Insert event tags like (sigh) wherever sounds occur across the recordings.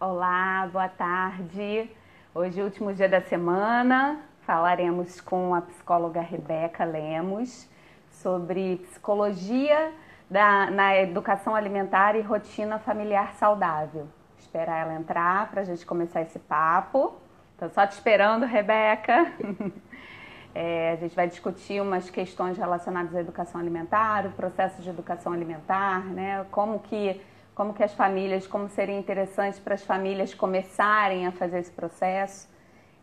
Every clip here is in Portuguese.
Olá, boa tarde. Hoje é último dia da semana. Falaremos com a psicóloga Rebeca Lemos sobre psicologia da, na educação alimentar e rotina familiar saudável. Esperar ela entrar para a gente começar esse papo. Estou só te esperando, Rebeca. (laughs) É, a gente vai discutir umas questões relacionadas à educação alimentar, o processo de educação alimentar, né? Como que como que as famílias, como seria interessante para as famílias começarem a fazer esse processo.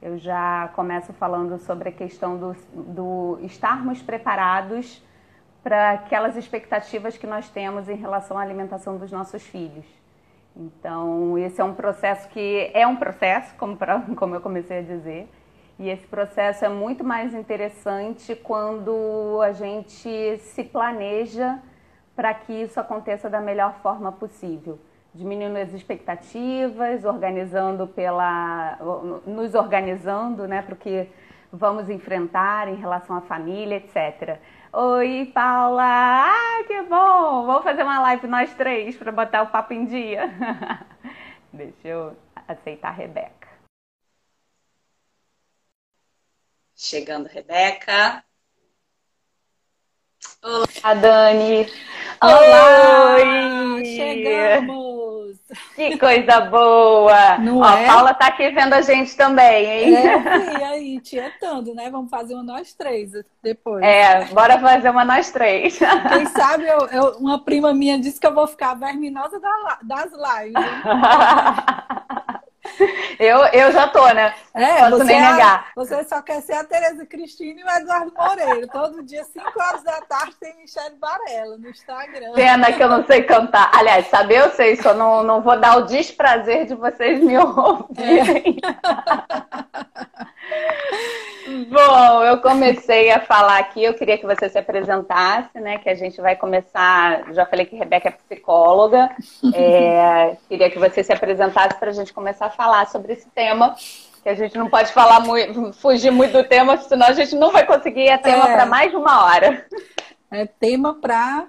Eu já começo falando sobre a questão do, do estarmos preparados para aquelas expectativas que nós temos em relação à alimentação dos nossos filhos. Então, esse é um processo que é um processo, como, pra, (laughs) como eu comecei a dizer, e esse processo é muito mais interessante quando a gente se planeja para que isso aconteça da melhor forma possível, diminuindo as expectativas, organizando pela, nos organizando, né, para o que vamos enfrentar em relação à família, etc. Oi, Paula! Ah, que bom! Vamos fazer uma live nós três para botar o papo em dia. (laughs) Deixa eu aceitar a Rebeca. Chegando, Rebeca. Olá, Dani. Olá! Oi! Chegamos! Que coisa boa! Não Ó, é? A Paula tá aqui vendo a gente também, hein? É, e aí, tietando, né? Vamos fazer uma nós três depois. É, bora fazer uma nós três. Quem sabe eu, eu, uma prima minha disse que eu vou ficar verminosa das lives. (laughs) Eu, eu já tô, né? É, Posso você, nem é negar. você só quer ser a Tereza Cristina e o Eduardo Moreira. Todo dia, 5 horas da tarde, tem Michelle Varela no Instagram. Pena que eu não sei cantar. Aliás, saber eu sei, só não, não vou dar o desprazer de vocês me ouvirem. É. (laughs) Bom, eu comecei a falar aqui, eu queria que você se apresentasse, né? Que a gente vai começar. Já falei que Rebeca é psicóloga. (laughs) É, queria que você se apresentasse para a gente começar a falar sobre esse tema. Que a gente não pode falar muito, fugir muito do tema, senão a gente não vai conseguir. É tema é, para mais de uma hora. É tema para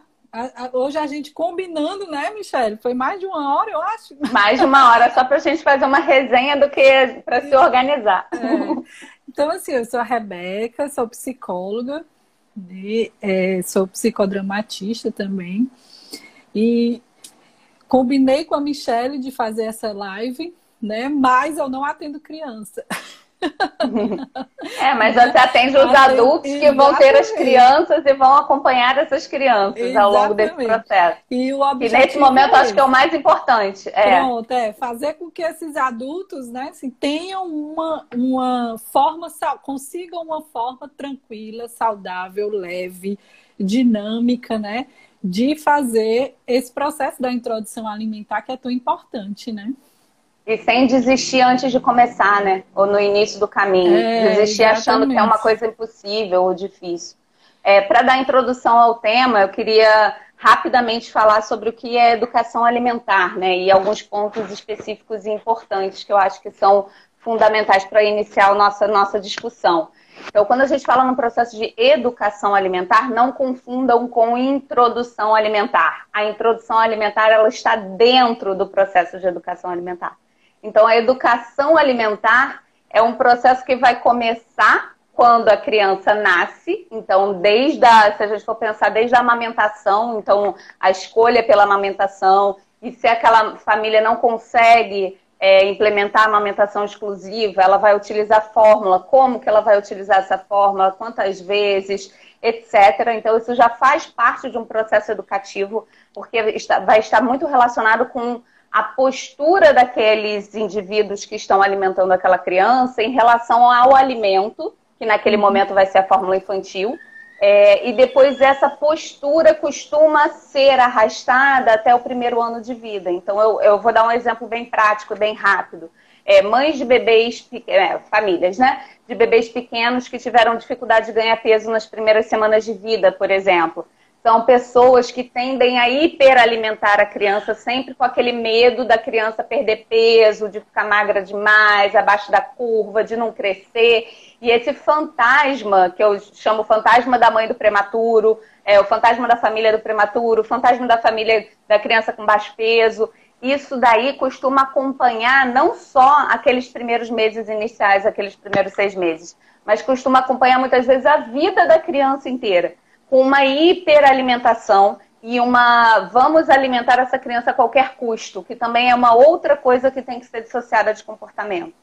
Hoje a gente combinando, né, Michelle? Foi mais de uma hora, eu acho. Mais de uma hora, só para a gente fazer uma resenha do que para se organizar. É. Então, assim, eu sou a Rebeca, sou psicóloga, né? é, sou psicodramatista também. E combinei com a Michelle de fazer essa live, né? Mas eu não atendo criança. É, mas você atende os adultos que vão ter as crianças e vão acompanhar essas crianças Exatamente. ao longo desse processo. E, o e nesse momento é acho que é o mais importante. É. Pronto, é fazer com que esses adultos né, assim, tenham uma, uma forma, consigam uma forma tranquila, saudável, leve, dinâmica, né? De fazer esse processo da introdução alimentar que é tão importante, né? E sem desistir antes de começar, né? Ou no início do caminho. É, desistir exatamente. achando que é uma coisa impossível ou difícil. É, Para dar introdução ao tema, eu queria rapidamente falar sobre o que é educação alimentar, né? E alguns pontos específicos e importantes que eu acho que são fundamentais para iniciar a nossa, nossa discussão. Então, quando a gente fala no processo de educação alimentar, não confundam com introdução alimentar. A introdução alimentar ela está dentro do processo de educação alimentar. Então, a educação alimentar é um processo que vai começar quando a criança nasce. Então, desde a, se a gente for pensar desde a amamentação, então a escolha pela amamentação, e se aquela família não consegue é, implementar a amamentação exclusiva, ela vai utilizar fórmula, como que ela vai utilizar essa fórmula, quantas vezes, etc. Então, isso já faz parte de um processo educativo, porque está, vai estar muito relacionado com a postura daqueles indivíduos que estão alimentando aquela criança em relação ao alimento, que naquele uhum. momento vai ser a fórmula infantil. É, e depois essa postura costuma ser arrastada até o primeiro ano de vida. Então eu, eu vou dar um exemplo bem prático, bem rápido. É, mães de bebês, é, famílias, né? De bebês pequenos que tiveram dificuldade de ganhar peso nas primeiras semanas de vida, por exemplo. São pessoas que tendem a hiperalimentar a criança, sempre com aquele medo da criança perder peso, de ficar magra demais, abaixo da curva, de não crescer. E esse fantasma, que eu chamo fantasma da mãe do prematuro, é, o fantasma da família do prematuro, o fantasma da família da criança com baixo peso, isso daí costuma acompanhar não só aqueles primeiros meses iniciais, aqueles primeiros seis meses, mas costuma acompanhar muitas vezes a vida da criança inteira, com uma hiperalimentação e uma vamos alimentar essa criança a qualquer custo, que também é uma outra coisa que tem que ser dissociada de comportamento.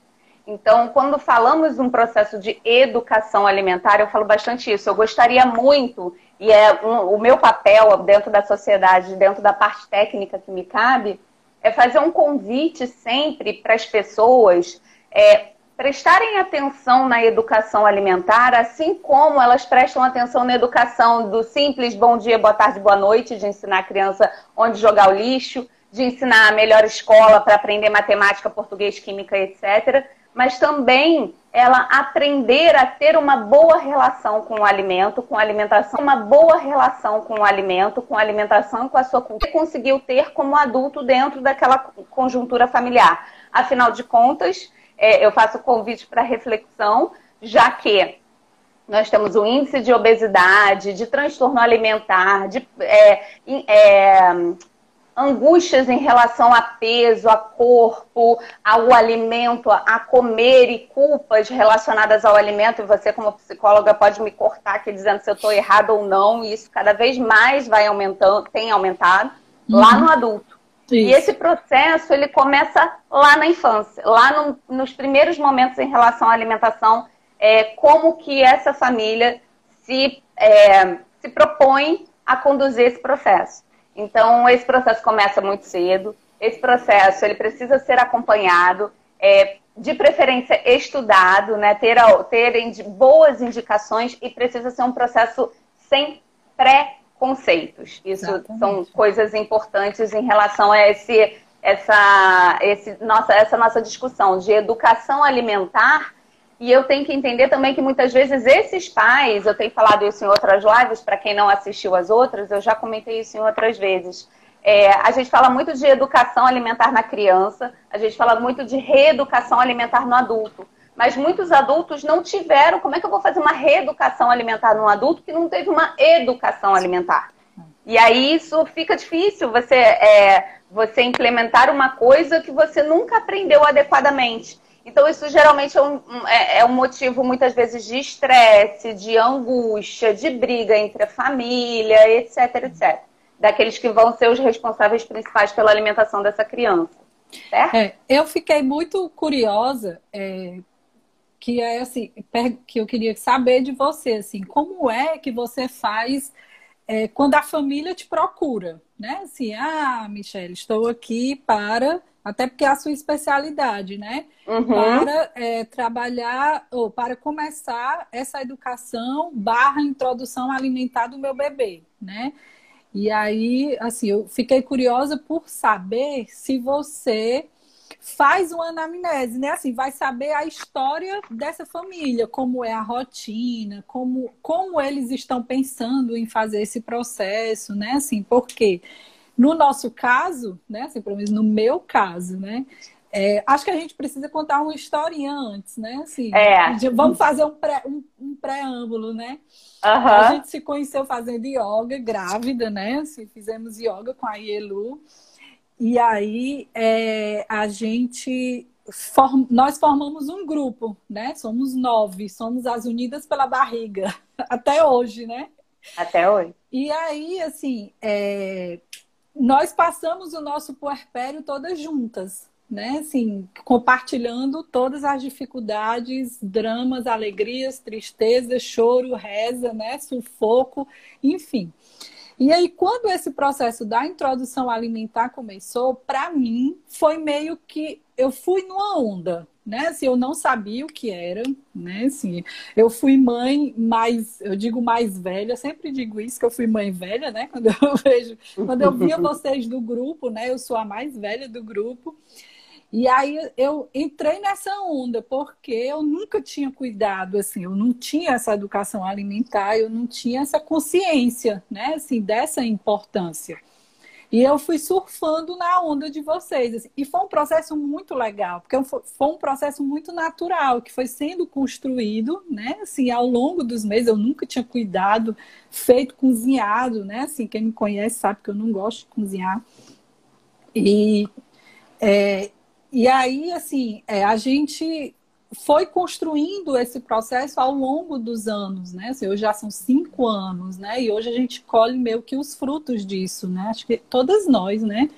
Então, quando falamos um processo de educação alimentar, eu falo bastante isso. Eu gostaria muito, e é um, o meu papel dentro da sociedade, dentro da parte técnica que me cabe, é fazer um convite sempre para as pessoas é, prestarem atenção na educação alimentar, assim como elas prestam atenção na educação do simples bom dia, boa tarde, boa noite, de ensinar a criança onde jogar o lixo, de ensinar a melhor escola para aprender matemática, português, química, etc. Mas também ela aprender a ter uma boa relação com o alimento, com a alimentação, uma boa relação com o alimento, com a alimentação e com a sua cultura, conseguiu ter como adulto dentro daquela conjuntura familiar. Afinal de contas, é, eu faço convite para reflexão, já que nós temos o índice de obesidade, de transtorno alimentar, de é, é, angústias em relação a peso, a corpo, ao alimento, a comer e culpas relacionadas ao alimento. E você, como psicóloga, pode me cortar aqui dizendo se eu estou errado ou não. E isso cada vez mais vai aumentando, tem aumentado uhum. lá no adulto. Isso. E esse processo ele começa lá na infância, lá no, nos primeiros momentos em relação à alimentação, é, como que essa família se, é, se propõe a conduzir esse processo. Então, esse processo começa muito cedo, esse processo ele precisa ser acompanhado, é, de preferência estudado, né, ter, ter boas indicações e precisa ser um processo sem pré conceitos. Isso Exatamente. são coisas importantes em relação a esse, essa, esse, nossa, essa nossa discussão de educação alimentar. E eu tenho que entender também que muitas vezes esses pais, eu tenho falado isso em outras lives, para quem não assistiu as outras, eu já comentei isso em outras vezes. É, a gente fala muito de educação alimentar na criança, a gente fala muito de reeducação alimentar no adulto mas muitos adultos não tiveram. Como é que eu vou fazer uma reeducação alimentar num adulto que não teve uma educação alimentar? E aí isso fica difícil você, é, você implementar uma coisa que você nunca aprendeu adequadamente. Então, isso geralmente é um, é, é um motivo, muitas vezes, de estresse, de angústia, de briga entre a família, etc, etc. Daqueles que vão ser os responsáveis principais pela alimentação dessa criança. É, eu fiquei muito curiosa é, que é assim, que eu queria saber de você, assim, como é que você faz é, quando a família te procura, né? Assim, ah, Michelle, estou aqui para, até porque é a sua especialidade, né? Uhum. Para é, trabalhar ou para começar essa educação barra introdução alimentar do meu bebê, né? E aí, assim, eu fiquei curiosa por saber se você faz uma anamnese, né? Assim, vai saber a história dessa família, como é a rotina, como, como eles estão pensando em fazer esse processo, né? Assim, porque no nosso caso, né? Assim, pelo menos no meu caso, né? É, acho que a gente precisa contar uma historinha antes, né? Assim, é. Vamos fazer um, pré, um, um preâmbulo, né? Uhum. A gente se conheceu fazendo yoga, grávida, né? Assim, fizemos yoga com a Ielu. E aí é, a gente form... nós formamos um grupo, né? Somos nove, somos as Unidas pela Barriga, (laughs) até hoje, né? Até hoje. E aí, assim, é... nós passamos o nosso puerpério todas juntas, né? Assim, compartilhando todas as dificuldades, dramas, alegrias, tristezas, choro, reza, né? Sufoco, enfim. E aí, quando esse processo da introdução alimentar começou, para mim foi meio que eu fui numa onda, né? Assim, eu não sabia o que era, né? Assim, eu fui mãe mais, eu digo mais velha, sempre digo isso que eu fui mãe velha, né? (laughs) Quando eu vejo, quando eu via vocês do grupo, né? Eu sou a mais velha do grupo. E aí eu entrei nessa onda, porque eu nunca tinha cuidado, assim, eu não tinha essa educação alimentar, eu não tinha essa consciência, né, assim, dessa importância. E eu fui surfando na onda de vocês. Assim, e foi um processo muito legal, porque foi um processo muito natural, que foi sendo construído, né? Assim, ao longo dos meses, eu nunca tinha cuidado, feito cozinhado, né? Assim, quem me conhece sabe que eu não gosto de cozinhar. E É, e aí, assim, é, a gente foi construindo esse processo ao longo dos anos, né? Assim, hoje já são cinco anos, né? E hoje a gente colhe meio que os frutos disso, né? Acho que todas nós, né?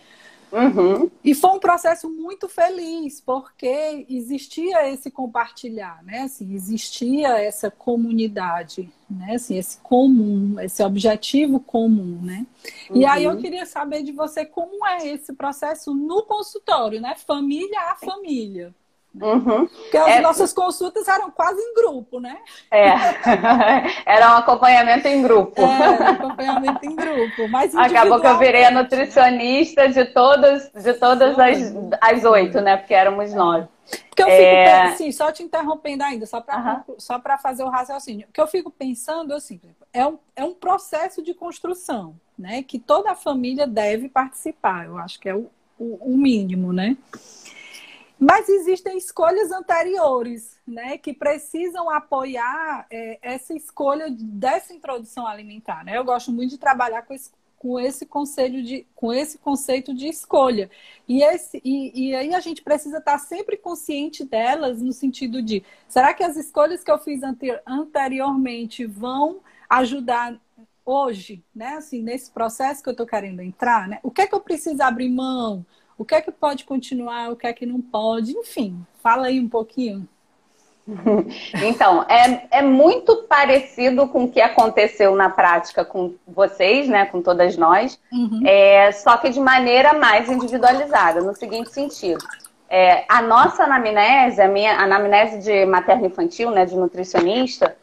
Uhum. E foi um processo muito feliz, porque existia esse compartilhar, né? Assim, existia essa comunidade, né? Assim, esse comum, esse objetivo comum, né? Uhum. E aí eu uhum. queria saber de você como é esse processo no consultório, né? Família a família. Uhum. Porque as é... nossas consultas eram quase em grupo, né? É, (laughs) era um acompanhamento em grupo. É, acompanhamento em grupo. Mas Acabou que eu virei a nutricionista de todas, de todas as, as oito, né? Porque éramos nove. Porque eu fico é... assim, só te interrompendo ainda, só para uhum. só fazer o raciocínio. Porque eu fico pensando assim, é um, é um processo de construção, né? Que toda a família deve participar. Eu acho que é o, o, o mínimo, né? Mas existem escolhas anteriores, né, que precisam apoiar é, essa escolha dessa introdução alimentar. Né? Eu gosto muito de trabalhar com esse, com esse conselho de, com esse conceito de escolha. E, esse, e, e aí a gente precisa estar sempre consciente delas no sentido de será que as escolhas que eu fiz anteriormente vão ajudar hoje, né? Assim, nesse processo que eu estou querendo entrar, né? O que é que eu preciso abrir mão? O que é que pode continuar, o que é que não pode, enfim, fala aí um pouquinho. (laughs) Então, é, é muito parecido com o que aconteceu na prática com vocês, né, com todas nós, uhum. é, só que de maneira mais individualizada, no seguinte sentido. É, a nossa anamnese, a minha anamnese de materno-infantil, né, de nutricionista,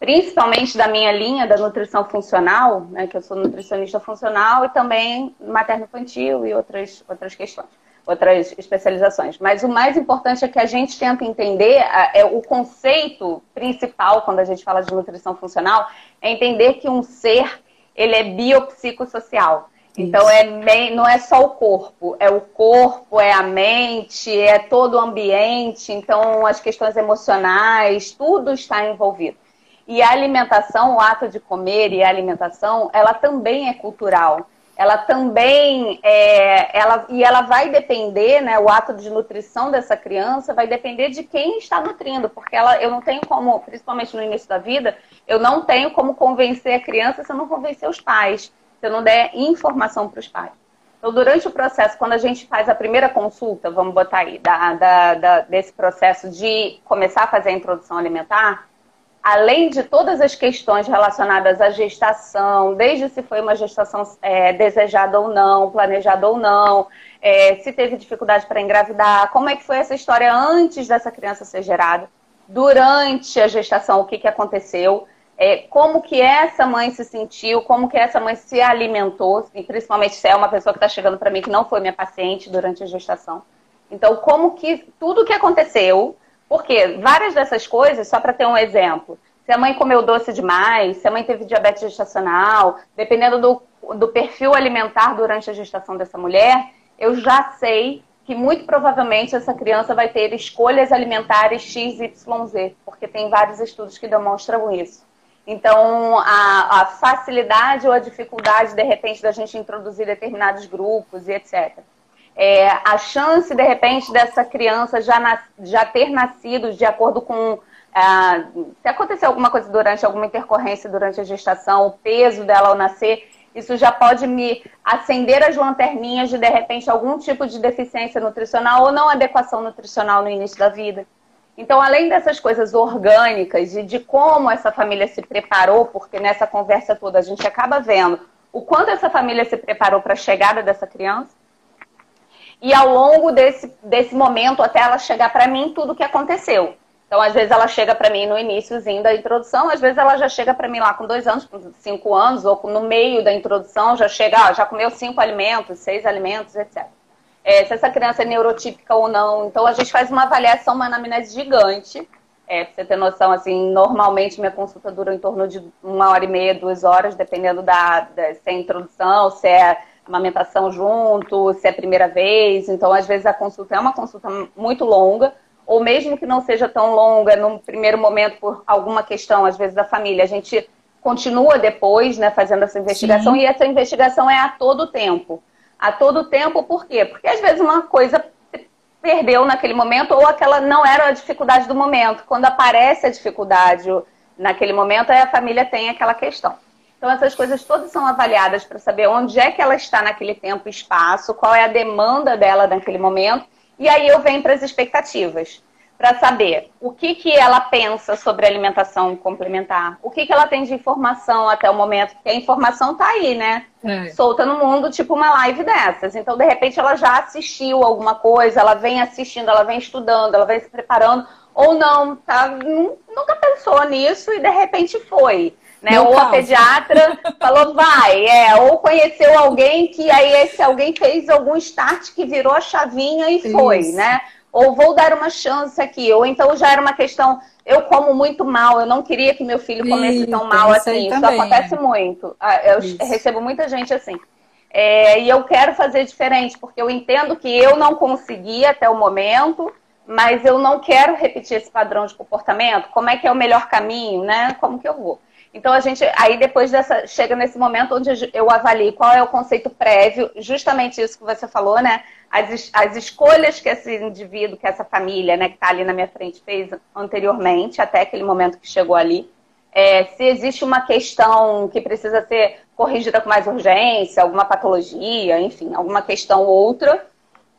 principalmente da minha linha da nutrição funcional, né, que eu sou nutricionista funcional e também materno-infantil e outras, outras questões, outras especializações. Mas o mais importante é que a gente tenta entender é o conceito principal quando a gente fala de nutrição funcional, é entender que um ser ele é biopsicossocial. Então é não é só o corpo, é o corpo, é a mente, é todo o ambiente, então as questões emocionais, tudo está envolvido. E a alimentação, o ato de comer e a alimentação, ela também é cultural. Ela também é, ela, e ela vai depender, né? O ato de nutrição dessa criança vai depender de quem está nutrindo, porque ela, eu não tenho como, principalmente no início da vida, eu não tenho como convencer a criança se eu não convencer os pais, se eu não der informação para os pais. Então, durante o processo, quando a gente faz a primeira consulta, vamos botar aí, da, da, da, desse processo de começar a fazer a introdução alimentar, além de todas as questões relacionadas à gestação, desde se foi uma gestação é, desejada ou não, planejada ou não, é, se teve dificuldade para engravidar, como é que foi essa história antes dessa criança ser gerada, durante a gestação, o que, que aconteceu, é, como que essa mãe se sentiu, como que essa mãe se alimentou, e principalmente se é uma pessoa que está chegando para mim que não foi minha paciente durante a gestação. Então, como que tudo que aconteceu porque várias dessas coisas, só para ter um exemplo, se a mãe comeu doce demais, se a mãe teve diabetes gestacional, dependendo do, do perfil alimentar durante a gestação dessa mulher, eu já sei que muito provavelmente essa criança vai ter escolhas alimentares XYZ, porque tem vários estudos que demonstram isso. Então, a, a, facilidade ou a dificuldade, de repente, da gente introduzir determinados grupos e etc é, a chance, de repente, dessa criança já, nas, já ter nascido de acordo com. Ah, se acontecer alguma coisa durante alguma intercorrência durante a gestação, o peso dela ao nascer, isso já pode me acender as lanterninhas de, de repente, algum tipo de deficiência nutricional ou não adequação nutricional no início da vida. Então, além dessas coisas orgânicas e de como essa família se preparou, porque nessa conversa toda a gente acaba vendo o quanto essa família se preparou para a chegada dessa criança, e ao longo desse, desse momento, até ela chegar para mim, tudo que aconteceu. Então, às vezes ela chega para mim no iníciozinho da introdução, às vezes ela já chega para mim lá com dois anos, com cinco anos, ou no meio da introdução, já chega, já comeu cinco alimentos, seis alimentos, etc. É, se essa criança é neurotípica ou não. Então, a gente faz uma avaliação, uma anamnese gigante. É, pra você ter noção, assim, normalmente minha consulta dura em torno de uma hora e meia, duas horas, dependendo da, da se é introdução, se é amamentação junto, se é a primeira vez. Então, às vezes, a consulta é uma consulta muito longa, ou mesmo que não seja tão longa no primeiro momento por alguma questão, às vezes, da família. A gente continua depois, né, fazendo essa investigação, Sim. e essa investigação é a todo tempo. A todo tempo, por quê? Porque às vezes uma coisa perdeu naquele momento ou aquela não era a dificuldade do momento. Quando aparece a dificuldade naquele momento, aí a família tem aquela questão. Então, essas coisas todas são avaliadas para saber onde é que ela está naquele tempo e espaço, qual é a demanda dela naquele momento, e aí eu venho para as expectativas para saber o que, que ela pensa sobre alimentação complementar, o que, que ela tem de informação até o momento, porque a informação está aí, né? É. Solta no mundo, tipo uma live dessas. Então, de repente, ela já assistiu alguma coisa, ela vem assistindo, ela vem estudando, ela vem se preparando, ou não, tá, nunca pensou nisso e de repente foi. Né? ou a pediatra falou, vai, é, ou conheceu alguém que aí esse alguém fez algum start que virou a chavinha e foi, Isso. né? ou vou dar uma chance aqui, ou então já era uma questão, eu como muito mal, eu não queria que meu filho comesse tão mal assim. Isso acontece muito. Ah, eu Isso. recebo muita gente assim. É, e eu quero fazer diferente, porque eu entendo que eu não consegui até o momento, mas eu não quero repetir esse padrão de comportamento. Como é que é o melhor caminho, né? Como que eu vou? Então a gente aí depois dessa chega nesse momento onde eu avalio qual é o conceito prévio, justamente isso que você falou, né? As, as escolhas que esse indivíduo, que essa família, né, que está ali na minha frente fez anteriormente, até aquele momento que chegou ali. É, se existe uma questão que precisa ser corrigida com mais urgência, alguma patologia, enfim, alguma questão ou outra.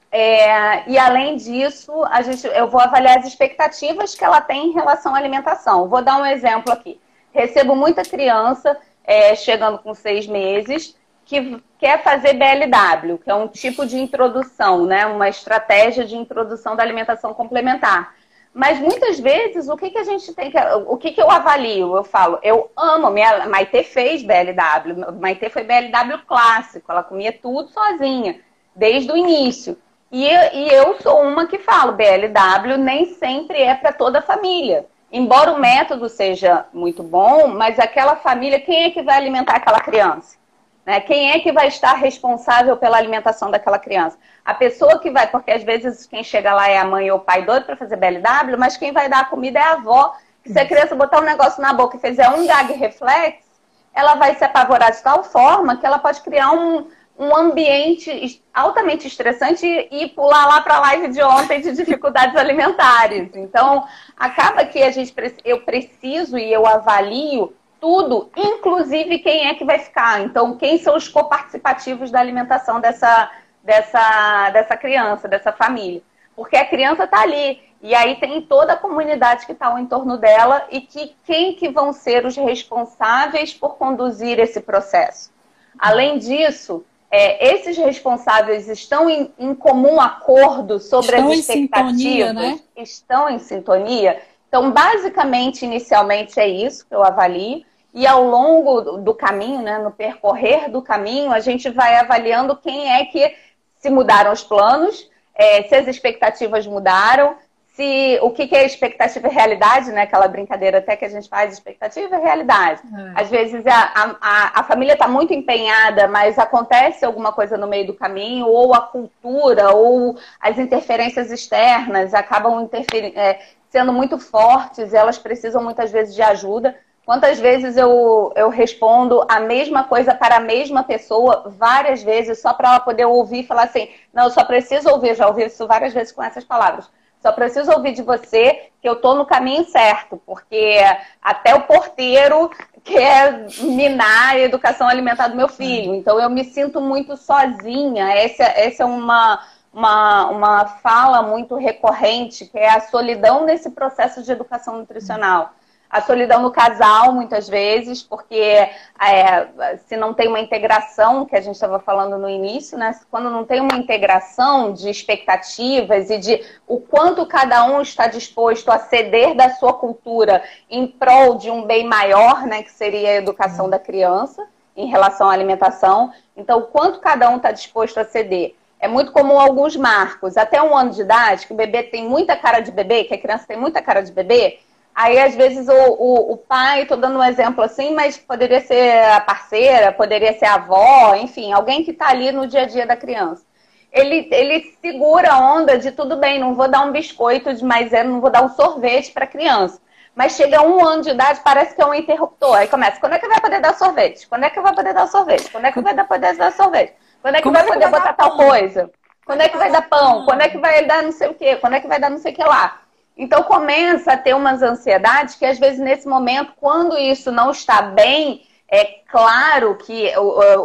É, e além disso, a gente, eu vou avaliar as expectativas que ela tem em relação à alimentação. Vou dar um exemplo aqui. Recebo muita criança é, chegando com seis meses que quer fazer BLW, que é um tipo de introdução, né? uma estratégia de introdução da alimentação complementar. Mas muitas vezes, o que, que a gente tem que. O que, que eu avalio? Eu falo, eu amo, minha Maite fez BLW, Maite foi BLW clássico, ela comia tudo sozinha, desde o início. E, e eu sou uma que falo, BLW nem sempre é para toda a família embora o método seja muito bom, mas aquela família, quem é que vai alimentar aquela criança? Né? Quem é que vai estar responsável pela alimentação daquela criança? A pessoa que vai, porque às vezes quem chega lá é a mãe ou o pai doido para fazer BLW, mas quem vai dar a comida é a avó. Que se a criança botar um negócio na boca e fizer um gag reflex, ela vai se apavorar de tal forma que ela pode criar um, um ambiente altamente estressante e pular lá para a live de ontem de dificuldades alimentares. Então, acaba que a gente eu preciso e eu avalio tudo, inclusive quem é que vai ficar. Então, quem são os coparticipativos da alimentação dessa, dessa, dessa criança, dessa família. Porque a criança está ali. E aí tem toda a comunidade que está ao entorno dela e que quem que vão ser os responsáveis por conduzir esse processo. Além disso, é, esses responsáveis estão em, em comum acordo sobre estão as expectativas? Sintonia, né? Estão em sintonia? Então, basicamente, inicialmente é isso que eu avalio. E ao longo do caminho, né, no percorrer do caminho, a gente vai avaliando quem é que se mudaram os planos, é, se as expectativas mudaram, se o que, que é expectativa e realidade, né? Aquela brincadeira até que a gente faz, expectativa e realidade. É. Às vezes a, a, a família está muito empenhada, mas acontece alguma coisa no meio do caminho, ou a cultura, ou as interferências externas acabam é, sendo muito fortes, elas precisam muitas vezes de ajuda. Quantas vezes eu, eu respondo a mesma coisa para a mesma pessoa várias vezes, só para ela poder ouvir e falar assim: não, eu só preciso ouvir, já ouvi isso várias vezes com essas palavras só preciso ouvir de você que eu estou no caminho certo, porque até o porteiro quer minar a educação alimentar do meu filho. Então eu me sinto muito sozinha. Essa, essa é uma, uma, uma fala muito recorrente, que é a solidão nesse processo de educação nutricional a solidão no casal, muitas vezes, porque é, se não tem uma integração, que a gente estava falando no início, né? Quando não tem uma integração de expectativas e de o quanto cada um está disposto a ceder da sua cultura em prol de um bem maior, né? Que seria a educação da criança em relação à alimentação. Então, o quanto cada um está disposto a ceder. É muito comum alguns marcos, até um ano de idade, que o bebê tem muita cara de bebê, que a criança tem muita cara de bebê, Aí, às vezes, o, o, o pai, estou dando um exemplo assim, mas poderia ser a parceira, poderia ser a avó, enfim, alguém que está ali no dia a dia da criança. Ele, ele segura a onda de tudo bem, não vou dar um biscoito, mas é, não vou dar um sorvete para a criança. Mas chega um ano de idade, parece que é um interruptor. Aí começa, quando é que vai poder dar sorvete? Quando é que vai poder dar sorvete? Quando é que vai poder dar sorvete? Quando é que vai é poder botar tal coisa? Quando é que vai dar pão? Quando é que vai dar não sei o quê? Quando é que vai dar não sei o que lá? Então começa a ter umas ansiedades que às vezes nesse momento, quando isso não está bem, é claro que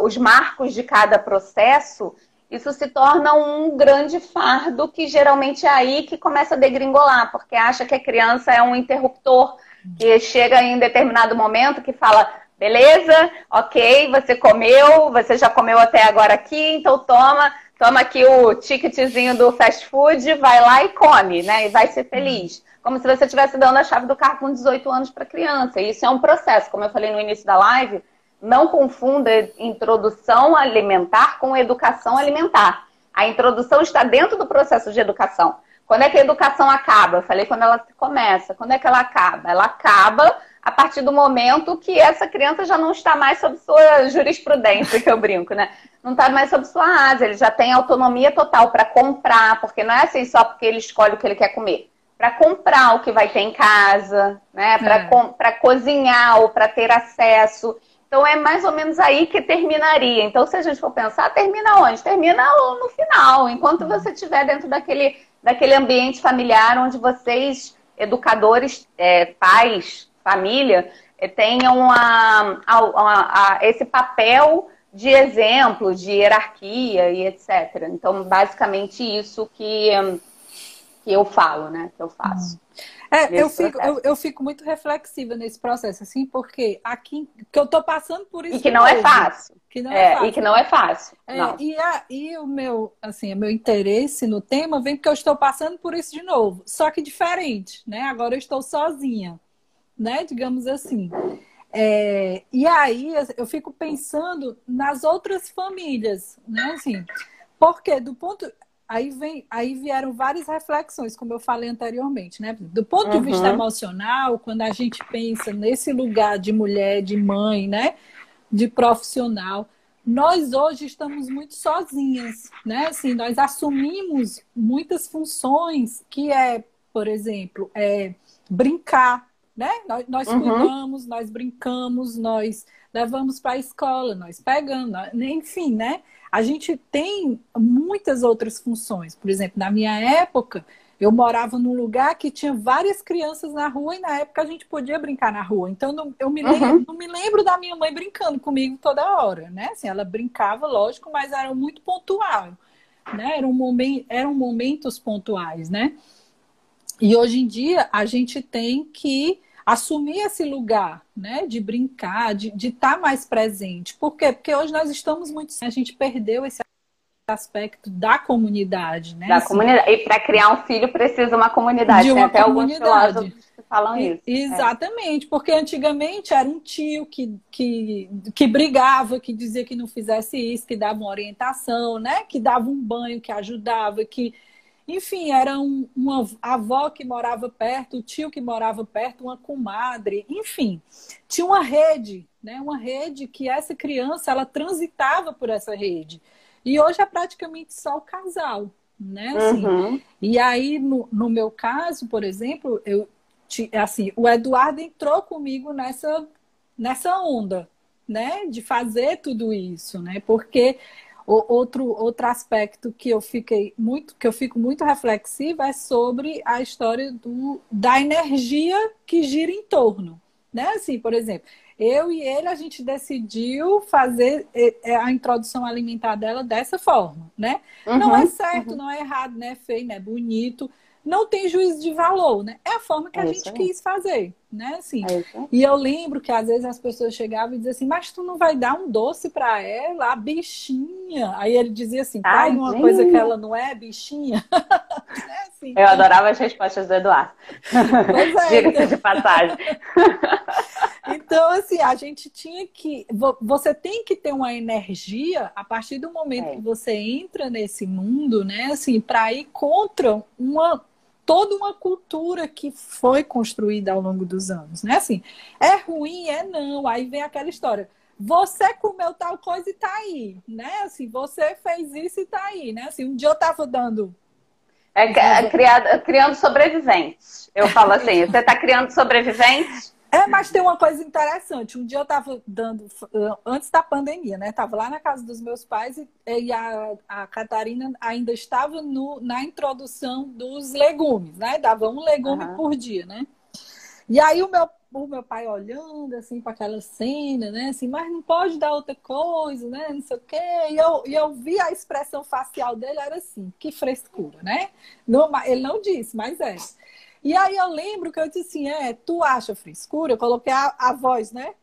os marcos de cada processo, isso se torna um grande fardo que geralmente é aí que começa a degringolar, porque acha que a criança é um interruptor que chega em determinado momento que fala, beleza, ok, você comeu, você já comeu até agora aqui, então toma, toma aqui o ticketzinho do fast food, vai lá e come, né? E vai ser feliz. Como se você estivesse dando a chave do carro com 18 anos para criança. E isso é um processo, como eu falei no início da live, não confunda introdução alimentar com educação alimentar. A introdução está dentro do processo de educação. Quando é que a educação acaba? Eu falei quando ela começa. Quando é que ela acaba? Ela acaba a partir do momento que essa criança já não está mais sob sua jurisprudência, que eu brinco, né? Não está mais sob sua asa, ele já tem autonomia total para comprar, porque não é assim só porque ele escolhe o que ele quer comer. Para comprar o que vai ter em casa, né? Para é. cozinhar ou para ter acesso. Então é mais ou menos aí que terminaria. Então, se a gente for pensar, termina onde? Termina no final, enquanto uhum. você estiver dentro daquele, daquele ambiente familiar onde vocês, educadores, é, pais, família, é, tenham a, a, a, esse papel de exemplo, de hierarquia e etc. Então, basicamente isso que, que eu falo, né? Que eu faço. Uhum. É, eu fico, eu, eu, fico muito reflexiva nesse processo, assim, porque aqui que eu tô passando por isso. E que não é fácil. Que não é, é fácil. E que não é fácil. É, e, a, e o meu, assim, o meu interesse no tema vem porque eu estou passando por isso de novo. Só que diferente, né? Agora eu estou sozinha, né? Digamos assim. É, e aí eu fico pensando nas outras famílias, né? Assim, porque do ponto aí vem, aí vieram várias reflexões, como eu falei anteriormente, né? Do ponto uhum. de vista uhum. emocional, quando a gente pensa nesse lugar de mulher, de mãe, né? De profissional, nós hoje estamos muito sozinhas, né? Assim, nós assumimos muitas funções que é, por exemplo, é brincar, né? Nós, nós uhum. cuidamos, nós brincamos, nós levamos para a escola, nós pegamos, enfim, né? A gente tem muitas outras funções. Por exemplo, na minha época, eu morava num lugar que tinha várias crianças na rua e na época a gente podia brincar na rua. Então não, eu me lembro, uhum. não me lembro da minha mãe brincando comigo toda hora, né? Assim, ela brincava, lógico, mas era muito pontual, né? Eram, momen eram momentos pontuais, né? E hoje em dia a gente tem que assumir esse lugar, né, de brincar, de estar tá mais presente. Por quê? Porque hoje nós estamos muito. A gente perdeu esse aspecto da comunidade, né? Da assim, comunidade. E para criar um filho precisa uma comunidade. De uma Tem até comunidade. alguns que falam isso. É. Exatamente, é. porque antigamente era um tio que, que, que brigava, que dizia que não fizesse isso, que dava uma orientação, né? Que dava um banho, que ajudava, que enfim, era um, uma avó que morava perto, o tio que morava perto, uma comadre, enfim, tinha uma rede, né? Uma rede que essa criança ela transitava por essa rede. E hoje é praticamente só o casal, né? Assim, uhum. E aí, no, no meu caso, por exemplo, eu assim, o Eduardo entrou comigo nessa nessa onda, né? De fazer tudo isso, né? Porque outro, outro aspecto que eu fiquei muito, que eu fico muito reflexiva é sobre a história do, da energia que gira em torno. Né? Assim, por exemplo, eu e ele a gente decidiu fazer a introdução alimentar dela dessa forma, né? Uhum, não é certo, uhum. não é errado, não é feio, não é bonito não tem juízo de valor, né? É a forma que a é gente quis fazer, né? Assim. É e eu lembro que às vezes as pessoas chegavam e diziam assim, mas tu não vai dar um doce para ela, a bichinha. Aí ele dizia assim, tá uma coisa que ela não é, bichinha. (laughs) é assim, eu adorava as respostas do Eduardo. Pois é. (laughs) Diga-se de passagem. (laughs) Então, assim, a gente tinha que. Você tem que ter uma energia a partir do momento é. que você entra nesse mundo, né? Assim, para ir contra uma toda uma cultura que foi construída ao longo dos anos, né? Assim, é ruim, é não. Aí vem aquela história. Você comeu tal coisa e tá aí, né? Assim, você fez isso e tá aí, né? Assim, um dia eu tava dando é, é criado, criando sobreviventes. Eu falo assim, (laughs) você está criando sobreviventes? É, mas tem uma coisa interessante. Um dia eu estava dando, antes da pandemia, né? Estava lá na casa dos meus pais e, e a, a Catarina ainda estava no, na introdução dos legumes, né? Dava um legume uhum. por dia, né? E aí o meu, o meu pai olhando assim para aquela cena, né? Assim, mas não pode dar outra coisa, né? Não sei o quê. E eu, e eu vi a expressão facial dele, era assim, que frescura, né? Não, ele não disse, mas é. E aí eu lembro que eu disse assim, é, tu acha frescura? Eu coloquei a, a voz, né?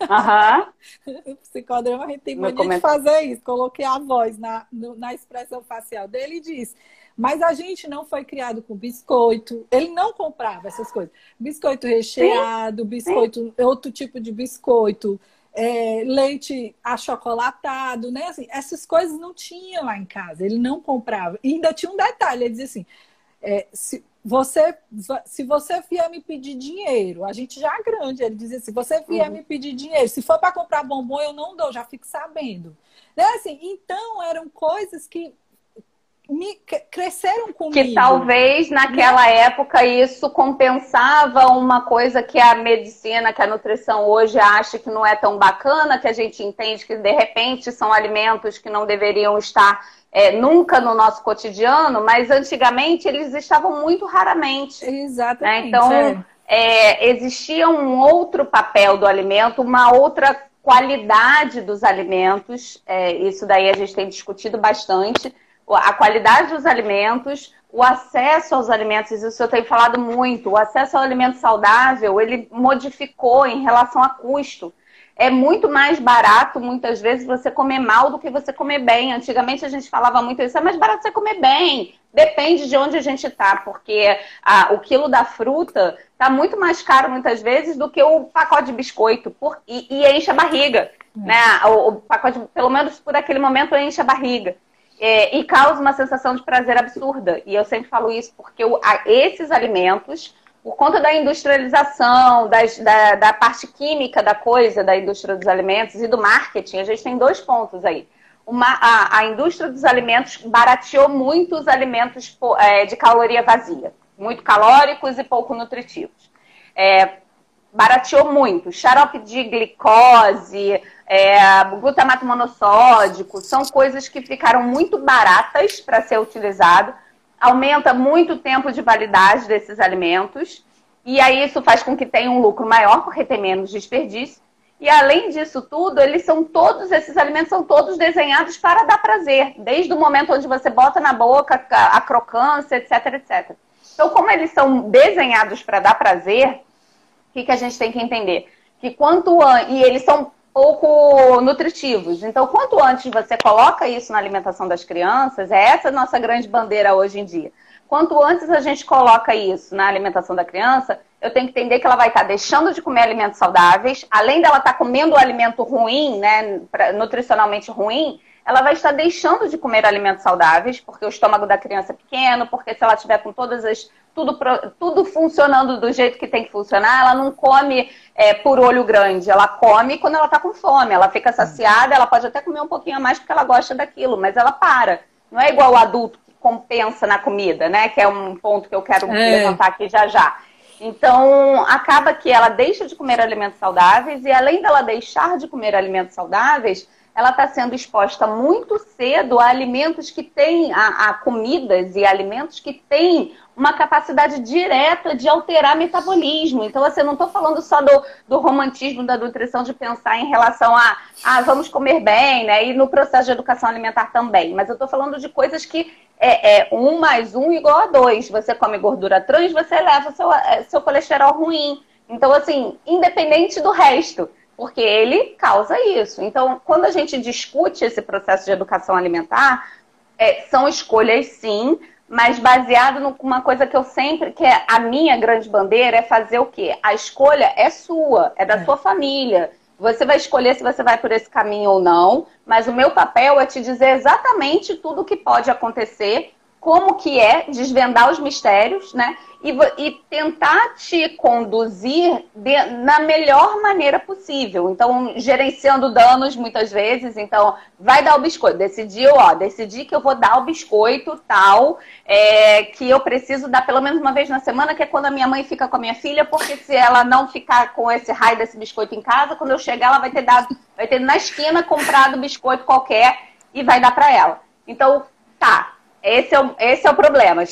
Uhum. (laughs) Psicodrama, a gente tem mania de fazer isso. Coloquei a voz na, no, na expressão facial dele e disse. Mas a gente não foi criado com biscoito. Ele não comprava essas coisas. Biscoito recheado, Sim. biscoito, Sim. outro tipo de biscoito, é, leite achocolatado, né? Assim, essas coisas não tinha lá em casa. Ele não comprava. E ainda tinha um detalhe, ele dizia assim: é, se, você, se você vier me pedir dinheiro, a gente já é grande, ele dizia assim, você vier uhum. me pedir dinheiro, se for para comprar bombom, eu não dou, já fico sabendo. Né? Assim, então, eram coisas que me cresceram comigo. Que talvez naquela né? época isso compensava uma coisa que a medicina, que a nutrição hoje acha que não é tão bacana, que a gente entende que de repente são alimentos que não deveriam estar é, nunca no nosso cotidiano, mas antigamente eles estavam muito raramente. Né? Exatamente. Né? Então, é. É, existia um outro papel do alimento, uma outra qualidade dos alimentos. É, isso daí a gente tem discutido bastante. A qualidade dos alimentos, o acesso aos alimentos, isso eu tenho falado muito. O acesso ao alimento saudável, ele modificou em relação a custo é muito mais barato, muitas vezes, você comer mal do que você comer bem. Antigamente a gente falava muito isso, é mais barato você comer bem. Depende de onde a gente está, porque a, o quilo da fruta está muito mais caro, muitas vezes, do que o pacote de biscoito. Por, e, e, enche a barriga. É. Né? O, o, pacote, pelo menos por aquele momento, enche a barriga. É, e causa uma sensação de prazer absurda. E eu sempre falo isso porque a, esses alimentos por conta da industrialização, das, da, da parte química da coisa, da indústria dos alimentos e do marketing, a gente tem dois pontos aí. Uma, a, a, indústria dos alimentos barateou muito os alimentos é, de caloria vazia, muito calóricos e pouco nutritivos. É, barateou muito. Xarope de glicose, é, glutamato monossódico, são coisas que ficaram muito baratas para ser utilizado aumenta muito o tempo de validade desses alimentos. E aí isso faz com que tenha um lucro maior, porque tem menos desperdício. E além disso tudo, eles são todos, esses alimentos são todos desenhados para dar prazer, desde o momento onde você bota na boca a crocância, etc, etc. Então, como eles são desenhados para dar prazer, o que, que a gente tem que entender? Que quanto e eles são pouco nutritivos. Então, quanto antes você coloca isso na alimentação das crianças, é essa a nossa grande bandeira hoje em dia. Quanto antes a gente coloca isso na alimentação da criança, eu tenho que entender que ela vai estar deixando de comer alimentos saudáveis, além dela estar comendo um alimento ruim, né, nutricionalmente ruim, ela vai estar deixando de comer alimentos saudáveis, porque o estômago da criança é pequeno, porque se ela tiver com todas as. Tudo, tudo funcionando do jeito que tem que funcionar, ela não come é, por olho grande, ela come quando ela está com fome, ela fica saciada, ela pode até comer um pouquinho a mais porque ela gosta daquilo, mas ela para. Não é igual o adulto que compensa na comida, né? Que é um ponto que eu quero é. levantar aqui já já. Então, acaba que ela deixa de comer alimentos saudáveis e além dela deixar de comer alimentos saudáveis, ela está sendo exposta muito cedo a alimentos que têm, a, a, comidas e alimentos que têm uma capacidade direta de alterar metabolismo. Então, assim, eu não estou falando só do, do romantismo da nutrição de pensar em relação a, ah, vamos comer bem, né? E no processo de educação alimentar também. Mas eu estou falando de coisas que é, é um mais um igual a dois. Você come gordura trans, você leva seu, é, seu colesterol ruim. Então, assim, independente do resto porque ele causa isso. Então, quando a gente discute esse processo de educação alimentar, é, são escolhas sim, mas baseado numa coisa que eu sempre, que é a minha grande bandeira, é fazer o quê? A escolha é sua, é da é. sua família. Você vai escolher se você vai por esse caminho ou não, mas o meu papel é te dizer exatamente tudo o que pode acontecer como que é desvendar os mistérios, né? E, e tentar te conduzir de, na melhor maneira possível. Então, gerenciando danos muitas vezes. Então, vai dar o biscoito. Decidiu, ó, decidi que eu vou dar o biscoito tal, é, que eu preciso dar pelo menos uma vez na semana, que é quando a minha mãe fica com a minha filha, porque se ela não ficar com esse raio desse biscoito em casa, quando eu chegar, ela vai ter dado, vai ter na esquina comprado biscoito qualquer e vai dar para ela. Então, tá, esse é o, esse é o problema.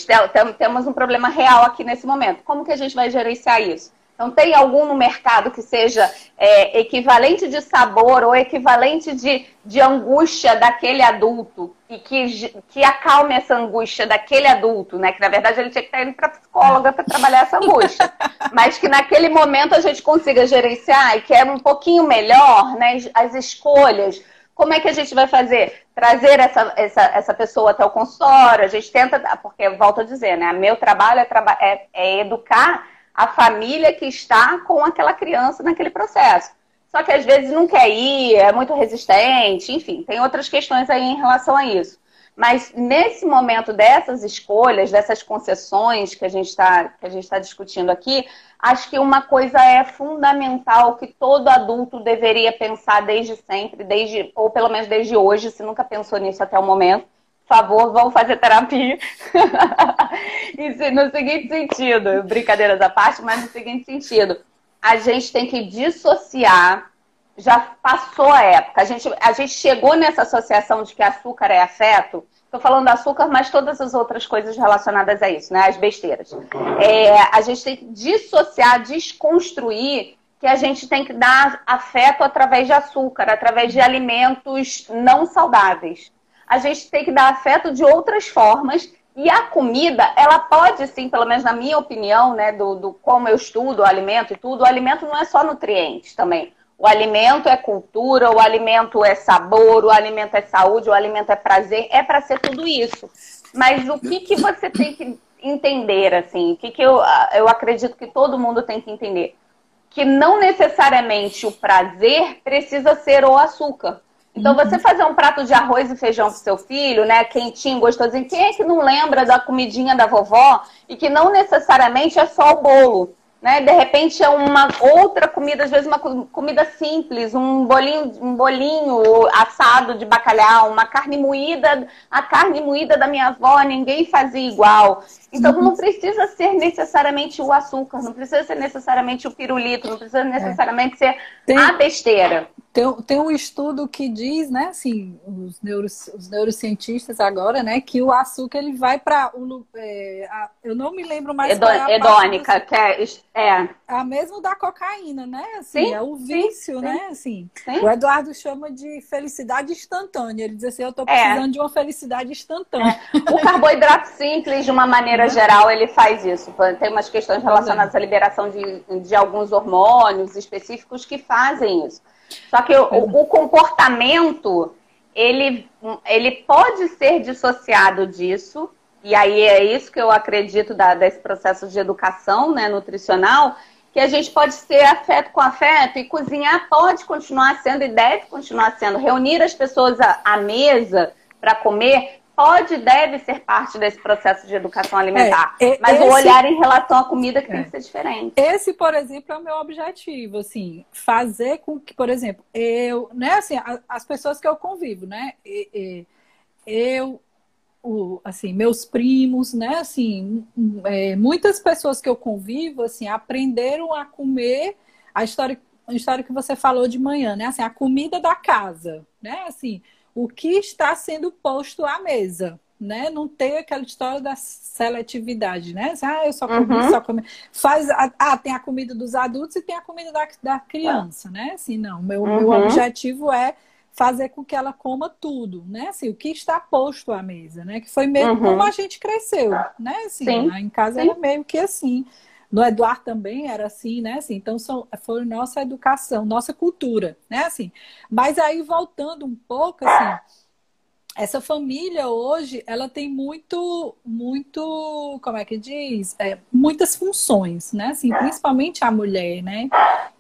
Temos um problema real aqui nesse momento. Como que a gente vai gerenciar isso? Então, tem algum no mercado que seja é, equivalente de sabor ou equivalente de, de angústia daquele adulto e que, que acalme essa angústia daquele adulto, né? Que na verdade ele tinha que estar indo para psicóloga para trabalhar essa angústia. (laughs) Mas que naquele momento a gente consiga gerenciar e que é um pouquinho melhor, né? As escolhas como é que a gente vai fazer? Trazer essa, essa, essa pessoa até o consultório, a gente tenta, porque volto a dizer, né? Meu trabalho é, é, é educar a família que está com aquela criança naquele processo. Só que às vezes não quer ir, é muito resistente, enfim, tem outras questões aí em relação a isso. Mas nesse momento dessas escolhas, dessas concessões que a gente está tá discutindo aqui, acho que uma coisa é fundamental que todo adulto deveria pensar desde sempre, desde, ou pelo menos desde hoje, se nunca pensou nisso até o momento. Por favor, vamos fazer terapia. (laughs) no seguinte sentido, brincadeiras à parte, mas no seguinte sentido, a gente tem que dissociar já passou a época. A gente, a gente chegou nessa associação de que açúcar é afeto. Estou falando açúcar, mas todas as outras coisas relacionadas a isso, né? As besteiras. É, a gente tem que dissociar, desconstruir que a gente tem que dar afeto através de açúcar, através de alimentos não saudáveis. A gente tem que dar afeto de outras formas e a comida, ela pode sim, pelo menos na minha opinião, né, do, do como eu estudo o alimento e tudo, o alimento não é só nutrientes também. O alimento é cultura, o alimento é sabor, o alimento é saúde, o alimento é prazer, é para ser tudo isso. Mas o que, que você tem que entender, assim, o que, que eu, eu acredito que todo mundo tem que entender? Que não necessariamente o prazer precisa ser o açúcar. Então, uhum. você fazer um prato de arroz e feijão pro seu filho, né, quentinho, gostosinho, quem é que não lembra da comidinha da vovó e que não necessariamente é só o bolo? Né? De repente é uma outra comida, às vezes uma comida simples, um bolinho, um bolinho assado de bacalhau, uma carne moída, a carne moída da minha avó, ninguém fazia igual. Então uhum. não precisa ser necessariamente o açúcar, não precisa ser necessariamente o pirulito, não precisa necessariamente é. ser Tem... a besteira. Tem, tem um estudo que diz, né, assim, os, neuros, os neurocientistas agora, né, que o açúcar ele vai para o. É, eu não me lembro mais. Edo, é hedônica, que é, é. A mesmo da cocaína, né? Assim, sim, é o vício, sim, né? Assim, sim. O Eduardo chama de felicidade instantânea. Ele diz assim: eu estou é. precisando é. de uma felicidade instantânea. É. O carboidrato simples, de uma maneira geral, ele faz isso. Tem umas questões relacionadas à liberação de, de alguns hormônios específicos que fazem isso. Só que o, o comportamento, ele, ele pode ser dissociado disso, e aí é isso que eu acredito da, desse processo de educação né, nutricional, que a gente pode ser afeto com afeto e cozinhar pode continuar sendo e deve continuar sendo. Reunir as pessoas à mesa para comer pode e deve ser parte desse processo de educação alimentar. É, mas esse, o olhar em relação à comida que é, tem que ser diferente. Esse, por exemplo, é o meu objetivo, assim, fazer com que, por exemplo, eu, né, assim, as pessoas que eu convivo, né, eu, o, assim, meus primos, né, assim, é, muitas pessoas que eu convivo, assim, aprenderam a comer a história, a história que você falou de manhã, né, assim, a comida da casa, né, assim, o que está sendo posto à mesa, né? Não tem aquela história da seletividade, né? Ah, eu só comi, uhum. só comi. Faz, ah, tem a comida dos adultos e tem a comida da, da criança, né? Assim, não. Meu, uhum. meu objetivo é fazer com que ela coma tudo, né? Assim, o que está posto à mesa, né? Que foi meio uhum. como a gente cresceu, né? Assim, Sim. em casa Sim. era meio que assim. No Eduardo também era assim, né? Assim, então são, foi nossa educação, nossa cultura, né? Assim, mas aí voltando um pouco, assim, essa família hoje, ela tem muito, muito, como é que diz? É, muitas funções, né? Assim, principalmente a mulher, né?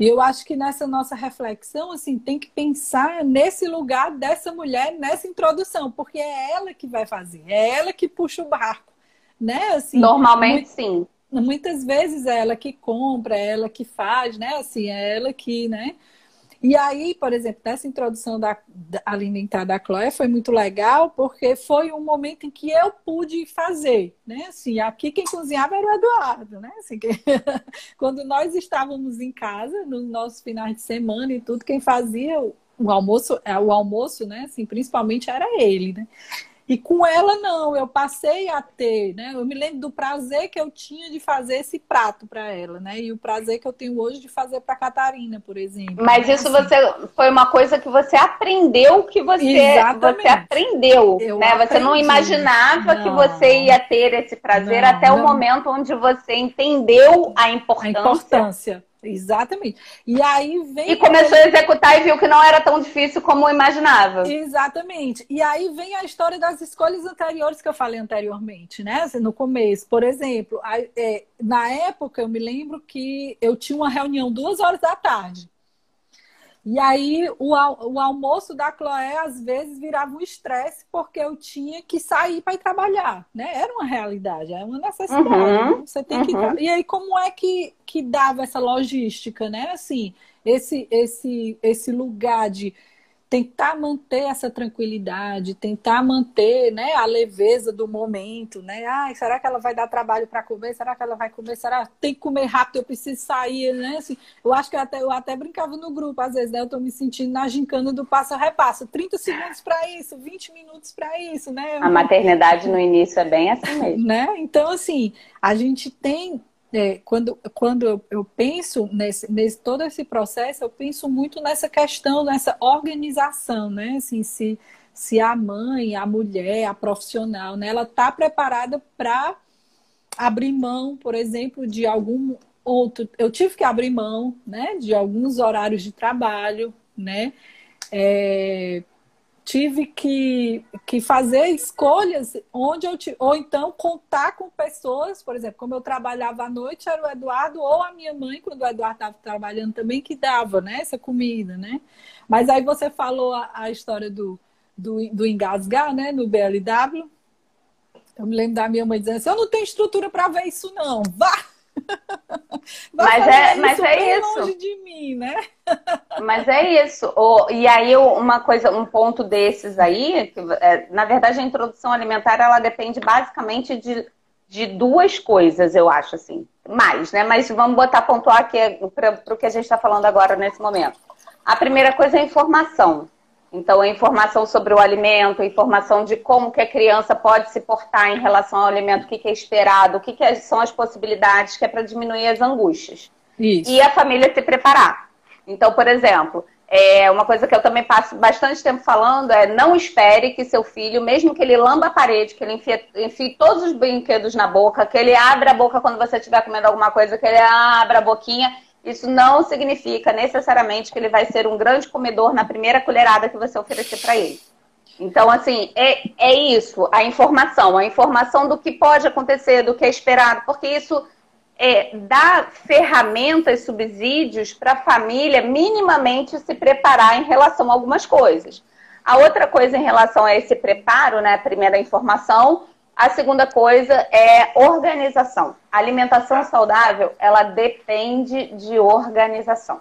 E eu acho que nessa nossa reflexão, assim, tem que pensar nesse lugar dessa mulher, nessa introdução, porque é ela que vai fazer, é ela que puxa o barco, né? Assim, Normalmente, muito, sim. Muitas vezes é ela que compra, é ela que faz, né? Assim, é ela que, né? E aí, por exemplo, nessa introdução da, da alimentar da Chloe foi muito legal, porque foi um momento em que eu pude fazer, né? Assim, aqui quem cozinhava era o Eduardo, né? Assim, que... (laughs) quando nós estávamos em casa, nos nossos finais de semana e tudo, quem fazia o almoço, é, o almoço, né? Assim, principalmente era ele, né? E com ela, não, eu passei a ter, né? Eu me lembro do prazer que eu tinha de fazer esse prato para ela, né? E o prazer que eu tenho hoje de fazer para Catarina, por exemplo. Mas né? isso assim. você foi uma coisa que você aprendeu que você, você aprendeu, eu né? Aprendi. Você não imaginava não. que você ia ter esse prazer não, até não. o momento onde você entendeu a importância. A importância Exatamente. E aí vem. E começou a executar e viu que não era tão difícil como imaginava. Exatamente. E aí vem a história das escolhas anteriores que eu falei anteriormente, né? Assim, no começo. Por exemplo, é, na época eu me lembro que eu tinha uma reunião duas horas da tarde. E aí o, o almoço da Chloé às vezes virava um estresse porque eu tinha que sair para ir trabalhar, né? Era uma realidade, é uma necessidade. Uhum, Você tem uhum. que E aí como é que, que dava essa logística, né? Assim, esse esse esse lugar de tentar manter essa tranquilidade, tentar manter né, a leveza do momento, né? Ai, será que ela vai dar trabalho para comer? Será que ela vai comer? Será que tem que comer rápido? Eu preciso sair, né? Assim, eu acho que eu até, eu até brincava no grupo, às vezes, né? Eu estou me sentindo na gincana do passa-repassa. 30 segundos para isso, 20 minutos para isso, né? A maternidade no início é bem assim mesmo. Né? Então, assim, a gente tem é, quando, quando eu, eu penso nesse, nesse todo esse processo, eu penso muito nessa questão, nessa organização, né? Assim, se, se a mãe, a mulher, a profissional, né, ela está preparada para abrir mão, por exemplo, de algum outro. Eu tive que abrir mão, né, de alguns horários de trabalho, né? É, tive que, que fazer escolhas onde eu ou então contar com pessoas, por exemplo, como eu trabalhava à noite, era o Eduardo ou a minha mãe, quando o Eduardo estava trabalhando também, que dava né, essa comida, né? Mas aí você falou a, a história do, do, do engasgar, né, no BLW. Eu me lembro da minha mãe dizendo assim, eu não tenho estrutura para ver isso não, vá! Mas é, mas é isso. longe de mim, né? mas é isso. Oh, e aí uma coisa, um ponto desses aí, que, é, na verdade a introdução alimentar ela depende basicamente de, de duas coisas, eu acho assim, mais, né? Mas vamos botar pontuar aqui para o que a gente está falando agora nesse momento. A primeira coisa é a informação. Então, a informação sobre o alimento, a informação de como que a criança pode se portar em relação ao alimento, o que, que é esperado, o que, que são as possibilidades, que é para diminuir as angústias. Isso. E a família se preparar. Então, por exemplo, é uma coisa que eu também passo bastante tempo falando é não espere que seu filho, mesmo que ele lamba a parede, que ele enfie, enfie todos os brinquedos na boca, que ele abra a boca quando você estiver comendo alguma coisa, que ele abra a boquinha isso não significa necessariamente que ele vai ser um grande comedor na primeira colherada que você oferecer para ele. Então, assim, é, é isso, a informação, a informação do que pode acontecer, do que é esperado, porque isso é, dá ferramentas, subsídios para a família minimamente se preparar em relação a algumas coisas. A outra coisa em relação a esse preparo, né, a primeira informação, a segunda coisa é organização. A alimentação saudável, ela depende de organização.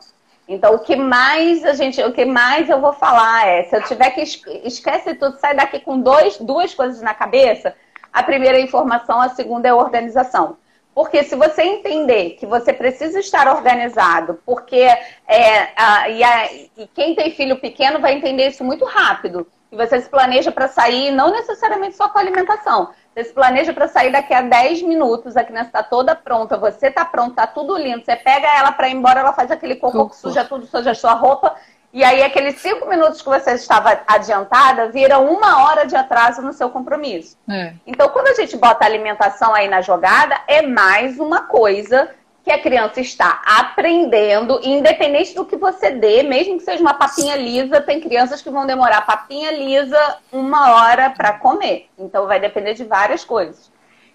Então, o que mais a gente, o que mais eu vou falar é, se eu tiver que esquece tudo, sai daqui com dois, duas coisas na cabeça. A primeira é informação, a segunda é organização. Porque se você entender que você precisa estar organizado, porque é, a, e, a, e quem tem filho pequeno vai entender isso muito rápido. E você se planeja para sair, não necessariamente só com alimentação, você se planeja para sair daqui a 10 minutos, a criança está toda pronta, você está pronto, está tudo lindo. Você pega ela para ir embora, ela faz aquele cocô que suja tudo, suja a sua roupa. E aí, aqueles cinco minutos que você estava adiantada, vira uma hora de atraso no seu compromisso. É. Então, quando a gente bota a alimentação aí na jogada, é mais uma coisa que a criança está aprendendo, independente do que você dê, mesmo que seja uma papinha lisa, tem crianças que vão demorar papinha lisa uma hora para comer. Então vai depender de várias coisas.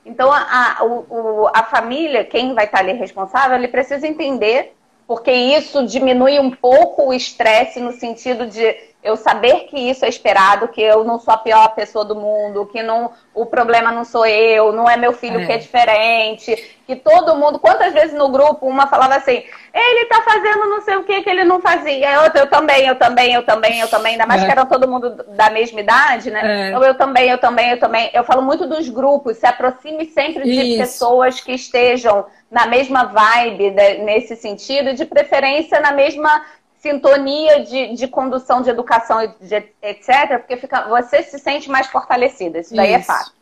Então a, a, o, a família, quem vai estar ali responsável, ele precisa entender, porque isso diminui um pouco o estresse no sentido de eu saber que isso é esperado, que eu não sou a pior pessoa do mundo, que não, o problema não sou eu, não é meu filho é. que é diferente, que todo mundo, quantas vezes no grupo uma falava assim, ele tá fazendo não sei o que que ele não fazia, eu, eu também, eu também, eu também, eu também, ainda mais é. que eram todo mundo da mesma idade, né? É. Então, eu também, eu também, eu também. Eu falo muito dos grupos, se aproxime sempre de isso. pessoas que estejam na mesma vibe de, nesse sentido, de preferência na mesma sintonia de, de condução de educação, de, etc., porque fica, você se sente mais fortalecida. Isso daí é Isso. é fato.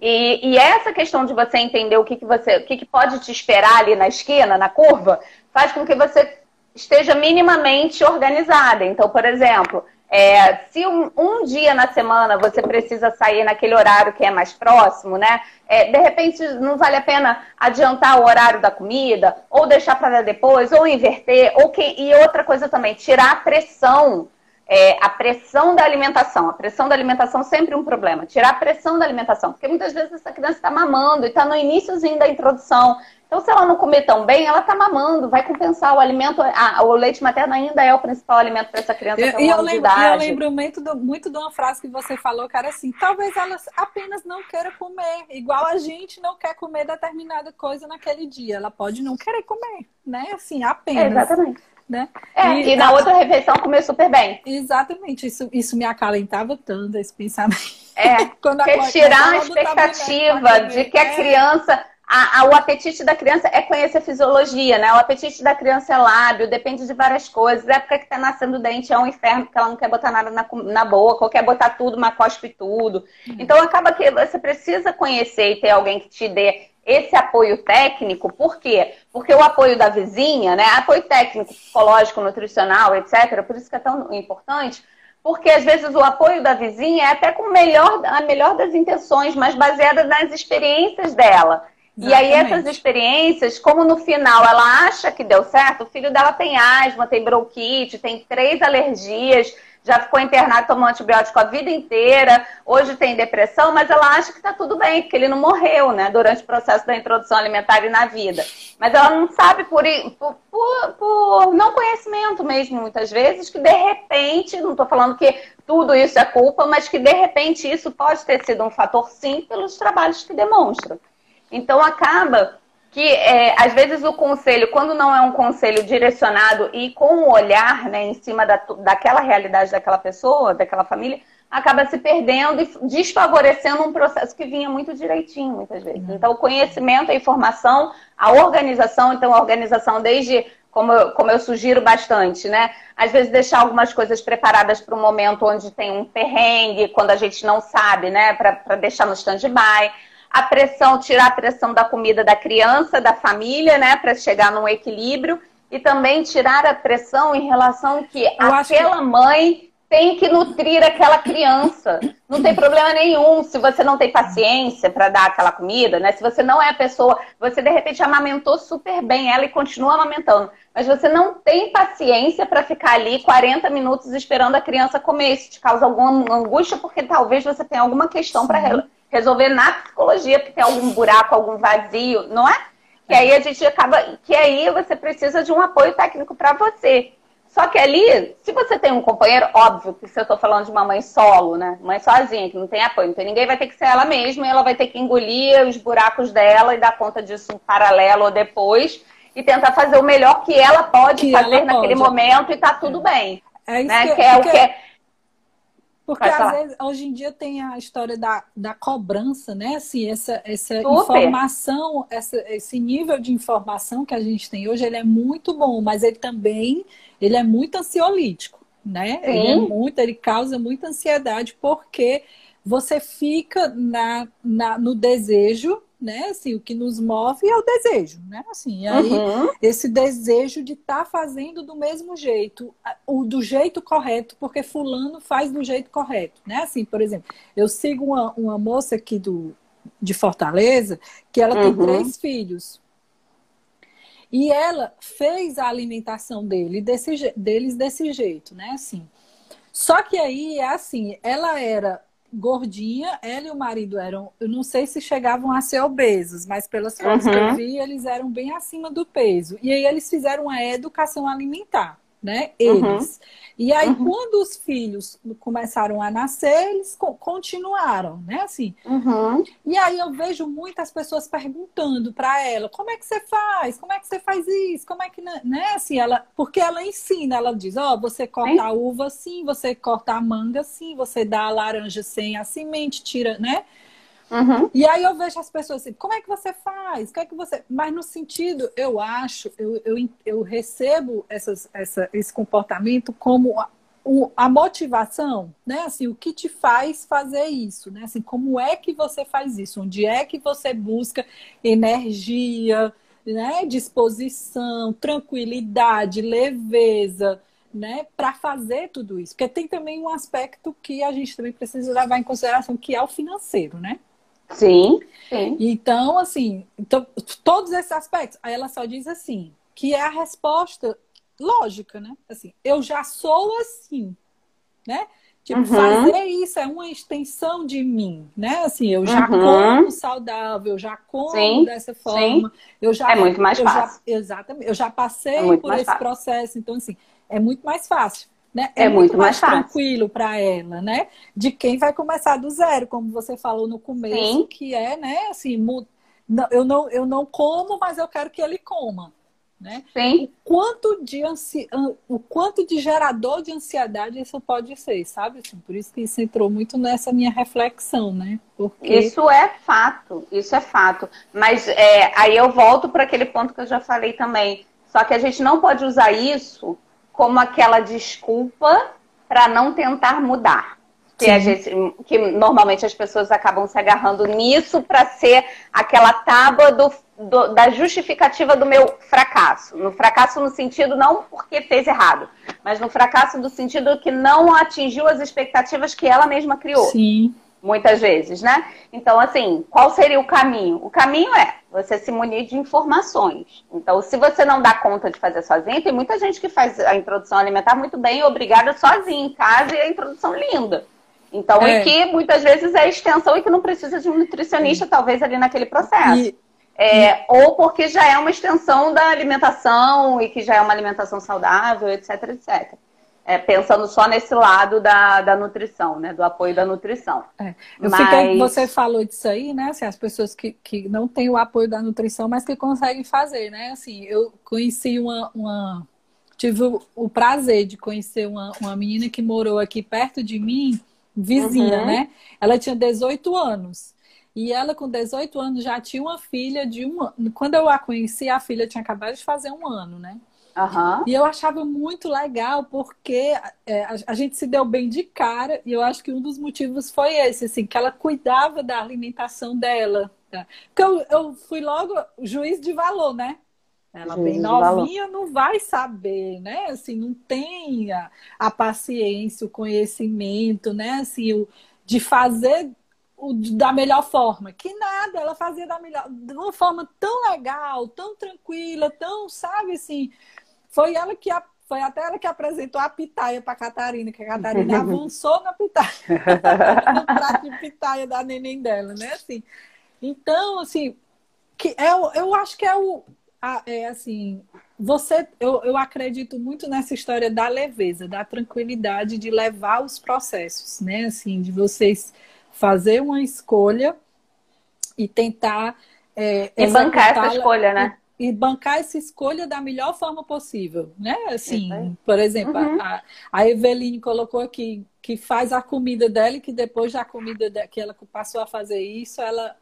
E, e, essa questão de você entender o que, que você, o que, que pode te esperar ali na esquina, na curva, faz com que você esteja minimamente organizada. Então, por exemplo, é, se um, um, dia na semana você precisa sair naquele horário que é mais próximo, né? É, de repente não vale a pena adiantar o horário da comida, ou deixar para depois, ou inverter, ou que, e outra coisa também, tirar a pressão, é, a pressão da alimentação. A pressão da alimentação é sempre um problema. Tirar a pressão da alimentação, porque muitas vezes essa criança está mamando e está no iníciozinho da introdução. Então, se ela não comer tão bem, ela está mamando, vai compensar. O alimento, o leite materno ainda é o principal alimento para essa criança. E, eu, lembro, eu lembro muito, do, muito de uma frase que você falou, cara, assim, talvez ela apenas não queira comer, igual a gente não quer comer determinada coisa naquele dia. Ela pode não querer comer, né? Assim, apenas. exatamente. Né? É, e, e na a... outra refeição comer super bem. Exatamente, isso, isso me acalentava tanto, esse pensamento. É, (laughs) Quando retirar a expectativa de que a é. criança a, a, o apetite da criança é conhecer a fisiologia, né? O apetite da criança é lábio, depende de várias coisas. A época que tá nascendo o dente é um inferno, porque ela não quer botar nada na, na boca, ou quer botar tudo, uma cospe tudo. Uhum. Então acaba que você precisa conhecer e ter alguém que te dê esse apoio técnico, por quê? Porque o apoio da vizinha, né? Apoio técnico, psicológico, nutricional, etc., por isso que é tão importante, porque às vezes o apoio da vizinha é até com melhor, a melhor das intenções, mas baseada nas experiências dela. E aí essas experiências, como no final ela acha que deu certo, o filho dela tem asma, tem bronquite, tem três alergias, já ficou internado tomando antibiótico a vida inteira, hoje tem depressão, mas ela acha que está tudo bem, porque ele não morreu, né, durante o processo da introdução alimentar e na vida. Mas ela não sabe por, por, por, por não conhecimento mesmo, muitas vezes, que de repente, não estou falando que tudo isso é culpa, mas que de repente isso pode ter sido um fator sim pelos trabalhos que demonstram. Então acaba que é, às vezes o conselho, quando não é um conselho direcionado e com o um olhar né, em cima da, daquela realidade daquela pessoa, daquela família, acaba se perdendo e desfavorecendo um processo que vinha muito direitinho, muitas vezes. Uhum. Então, o conhecimento, a informação, a organização, então a organização desde como eu, como eu sugiro bastante, né? Às vezes deixar algumas coisas preparadas para um momento onde tem um perrengue, quando a gente não sabe, né? Para deixar no stand-by a pressão, tirar a pressão da comida da criança, da família, né, para chegar num equilíbrio, e também tirar a pressão em relação que Eu aquela que... mãe tem que nutrir aquela criança. Não tem problema nenhum se você não tem paciência para dar aquela comida, né? Se você não é a pessoa, você de repente amamentou super bem ela e continua amamentando, mas você não tem paciência para ficar ali 40 minutos esperando a criança comer. Isso te causa alguma angústia porque talvez você tenha alguma questão para resolver na psicologia, porque tem algum buraco, algum vazio, não é? Que aí a gente acaba. Que aí você precisa de um apoio técnico para você. Só que ali, se você tem um companheiro, óbvio que se eu estou falando de uma mãe solo, né? Mãe sozinha, que não tem apoio, tem ninguém, vai ter que ser ela mesma e ela vai ter que engolir os buracos dela e dar conta disso em paralelo ou depois e tentar fazer o melhor que ela pode que fazer ela naquele pode. momento e tá tudo bem. É isso né? que, que é o que é porque às vezes, hoje em dia tem a história da, da cobrança, né? Assim, essa, essa informação, essa, esse nível de informação que a gente tem hoje, ele é muito bom, mas ele também ele é muito ansiolítico, né? Sim. Ele é muito, ele causa muita ansiedade porque você fica na, na, no desejo né? Assim, o que nos move é o desejo, né? Assim, aí uhum. esse desejo de estar tá fazendo do mesmo jeito, o do jeito correto, porque fulano faz do jeito correto, né? Assim, por exemplo, eu sigo uma, uma moça aqui do, de Fortaleza que ela uhum. tem três filhos. E ela fez a alimentação dele desse, deles desse jeito, né? Assim. Só que aí é assim, ela era gordinha, ela e o marido eram, eu não sei se chegavam a ser obesos, mas pelas fotos uhum. que eu uhum. vi, eles eram bem acima do peso. E aí eles fizeram a educação alimentar né? Eles. Uhum. E aí, uhum. quando os filhos começaram a nascer, eles continuaram, né? Assim. Uhum. E aí eu vejo muitas pessoas perguntando para ela: como é que você faz? Como é que você faz isso? Como é que. Né? Assim, ela, porque ela ensina, ela diz: ó, oh, você corta Sim. a uva assim, você corta a manga assim, você dá a laranja sem a semente, tira, né? Uhum. E aí eu vejo as pessoas assim, como é que você faz? O que é que você. Mas no sentido, eu acho, eu, eu, eu recebo essas, essa, esse comportamento como a, a motivação, né? Assim, o que te faz fazer isso, né? Assim, como é que você faz isso? Onde é que você busca energia, né? Disposição, tranquilidade, leveza, né? Para fazer tudo isso. Porque tem também um aspecto que a gente também precisa levar em consideração, que é o financeiro, né? Sim, sim. Então, assim, então, todos esses aspectos. Aí ela só diz assim, que é a resposta lógica, né? Assim, eu já sou assim, né? Tipo, uhum. fazer isso é uma extensão de mim, né? Assim, eu já uhum. como saudável, eu já como sim, dessa forma. Sim. Eu já, é muito mais fácil. Já, exatamente. Eu já passei é por esse fácil. processo. Então, assim, é muito mais fácil. Né? É, é muito, muito, mais, mais tranquilo para ela, né? De quem vai começar do zero, como você falou no começo, Sim. que é, né? Assim, eu não, eu não como, mas eu quero que ele coma. Né? Sim. O quanto de ansi... o quanto de gerador de ansiedade isso pode ser, sabe? Assim, por isso que isso entrou muito nessa minha reflexão, né? Porque... Isso é fato, isso é fato. Mas é, aí eu volto para aquele ponto que eu já falei também. Só que a gente não pode usar isso como aquela desculpa para não tentar mudar. Que, gente, que, normalmente as pessoas acabam se agarrando nisso para ser aquela tábua do, do, da justificativa do meu fracasso. No fracasso no sentido não porque fez errado, mas no fracasso do sentido que não atingiu as expectativas que ela mesma criou. Sim muitas vezes, né? Então, assim, qual seria o caminho? O caminho é você se munir de informações. Então, se você não dá conta de fazer sozinho, tem muita gente que faz a introdução alimentar muito bem, obrigada sozinha em casa e a introdução linda. Então, é. e que muitas vezes é extensão e que não precisa de um nutricionista, talvez, ali naquele processo. E... É. Ou porque já é uma extensão da alimentação e que já é uma alimentação saudável, etc, etc é, pensando só nesse lado da, da nutrição, né? Do apoio da nutrição. É. Eu mas... fiquei, você falou disso aí, né? Assim, as pessoas que, que não têm o apoio da nutrição, mas que conseguem fazer, né? Assim, eu conheci uma. uma... Tive o, o prazer de conhecer uma, uma menina que morou aqui perto de mim, vizinha, uhum. né? Ela tinha 18 anos. E ela, com 18 anos, já tinha uma filha de um ano. Quando eu a conheci, a filha tinha acabado de fazer um ano, né? Uhum. E eu achava muito legal porque é, a, a, gente se deu bem de cara e eu acho que um dos motivos foi esse, assim, que ela cuidava da alimentação dela. Tá? Porque eu, eu fui logo juiz de valor, né? Ela juiz bem novinha não vai saber, né? Assim, não tem a, a paciência, o conhecimento, né? Assim, o, de fazer da melhor forma. Que nada, ela fazia da melhor, de uma forma tão legal, tão tranquila, tão, sabe, assim, foi ela que foi até ela que apresentou a pitaia para Catarina, que a Catarina (laughs) avançou na pitaia, (laughs) no prato de pitaia da neném dela, né? Assim, então, assim, que é, eu acho que é o é assim, você, eu, eu acredito muito nessa história da leveza, da tranquilidade de levar os processos, né? Assim, de vocês fazer uma escolha e tentar é, e bancar essa escolha, né? e bancar essa escolha da melhor forma possível, né? Assim, por exemplo, uhum. a, a Eveline colocou aqui que faz a comida dela e que depois da comida de, que ela passou a fazer isso, ela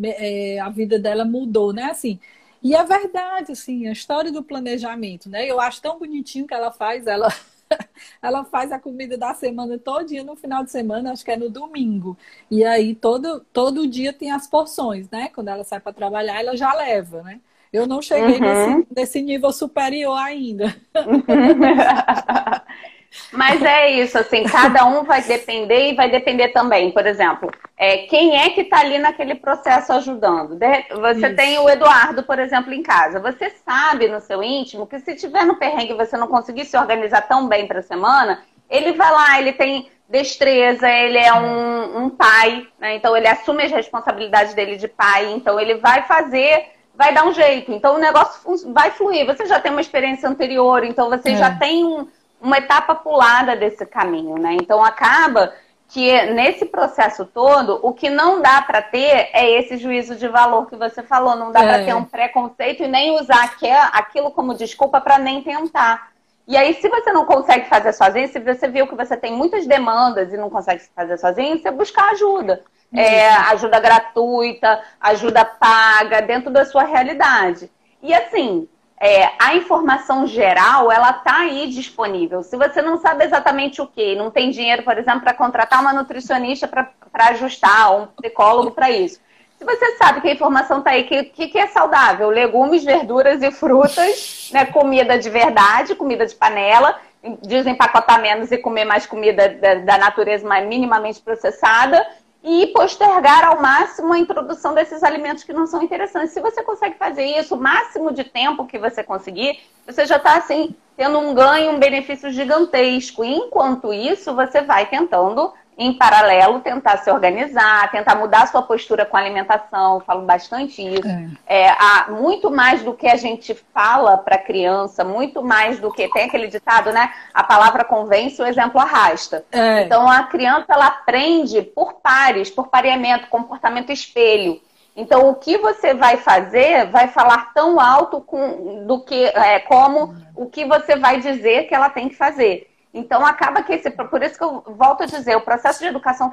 é, a vida dela mudou, né? Assim, e é verdade, assim, a história do planejamento, né? Eu acho tão bonitinho que ela faz, ela (laughs) ela faz a comida da semana todinha no final de semana, acho que é no domingo. E aí todo todo dia tem as porções, né? Quando ela sai para trabalhar, ela já leva, né? Eu não cheguei uhum. nesse, nesse nível superior ainda. (laughs) Mas é isso, assim, cada um vai depender e vai depender também, por exemplo, é, quem é que está ali naquele processo ajudando. Você isso. tem o Eduardo, por exemplo, em casa. Você sabe no seu íntimo que se tiver no perrengue e você não conseguir se organizar tão bem para a semana, ele vai lá, ele tem destreza, ele é um, um pai, né? então ele assume as responsabilidades dele de pai, então ele vai fazer, vai dar um jeito. Então o negócio vai fluir. Você já tem uma experiência anterior, então você é. já tem um, uma etapa pulada desse caminho, né? Então acaba que nesse processo todo, o que não dá para ter é esse juízo de valor que você falou. Não dá é. para ter um preconceito e nem usar aquilo como desculpa para nem tentar. E aí, se você não consegue fazer sozinho, se você viu que você tem muitas demandas e não consegue fazer sozinho, você buscar ajuda. É, ajuda gratuita, ajuda paga, dentro da sua realidade. E assim, é, a informação geral, ela tá aí disponível. Se você não sabe exatamente o que, não tem dinheiro, por exemplo, para contratar uma nutricionista para ajustar, ou um psicólogo para isso. Se você sabe que a informação está aí, o que, que, que, é saudável? Legumes, verduras e frutas, né? comida de verdade, comida de panela, desempacotar menos e comer mais comida da, da natureza mais minimamente processada e postergar ao máximo a introdução desses alimentos que não são interessantes. Se você consegue fazer isso o máximo de tempo que você conseguir, você já está assim tendo um ganho, um benefício gigantesco. Enquanto isso, você vai tentando em paralelo, tentar se organizar, tentar mudar a sua postura com a alimentação, falo bastante isso. É. É, muito mais do que a gente fala para a criança, muito mais do que tem aquele ditado, né? A palavra convence, o exemplo arrasta. É. Então a criança ela aprende por pares, por pareamento, comportamento espelho. Então o que você vai fazer vai falar tão alto com, do que é, como o que você vai dizer que ela tem que fazer. Então, acaba que esse. Por isso que eu volto a dizer, o processo de educação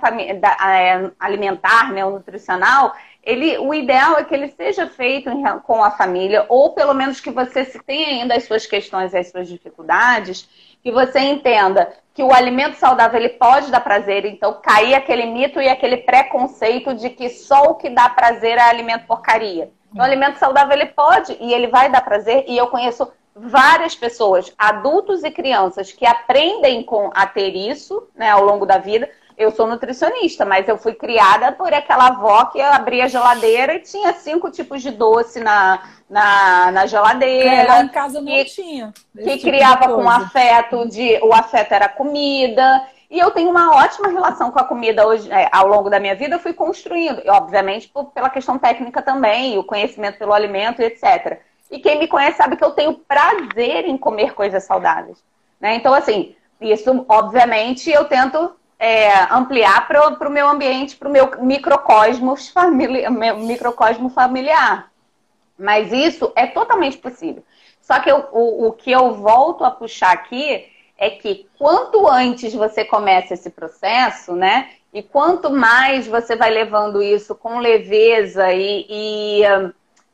é, alimentar, né, o nutricional, ele, o ideal é que ele seja feito com a família, ou pelo menos que você se tenha ainda as suas questões e as suas dificuldades, que você entenda que o alimento saudável ele pode dar prazer, então cair aquele mito e aquele preconceito de que só o que dá prazer é alimento porcaria. O alimento saudável ele pode e ele vai dar prazer, e eu conheço várias pessoas, adultos e crianças, que aprendem com a ter isso né, ao longo da vida. Eu sou nutricionista, mas eu fui criada por aquela avó que abria a geladeira e tinha cinco tipos de doce na, na, na geladeira. É, lá em casa não que, tinha. Que tipo criava com afeto de. O afeto era comida. E eu tenho uma ótima relação com a comida hoje, é, ao longo da minha vida, eu fui construindo, e, obviamente por, pela questão técnica também, o conhecimento pelo alimento, etc. E quem me conhece sabe que eu tenho prazer em comer coisas saudáveis. Né? Então, assim, isso, obviamente, eu tento é, ampliar para o meu ambiente, para o meu microcosmos famili meu microcosmo familiar. Mas isso é totalmente possível. Só que eu, o, o que eu volto a puxar aqui é que quanto antes você começa esse processo, né? E quanto mais você vai levando isso com leveza e, e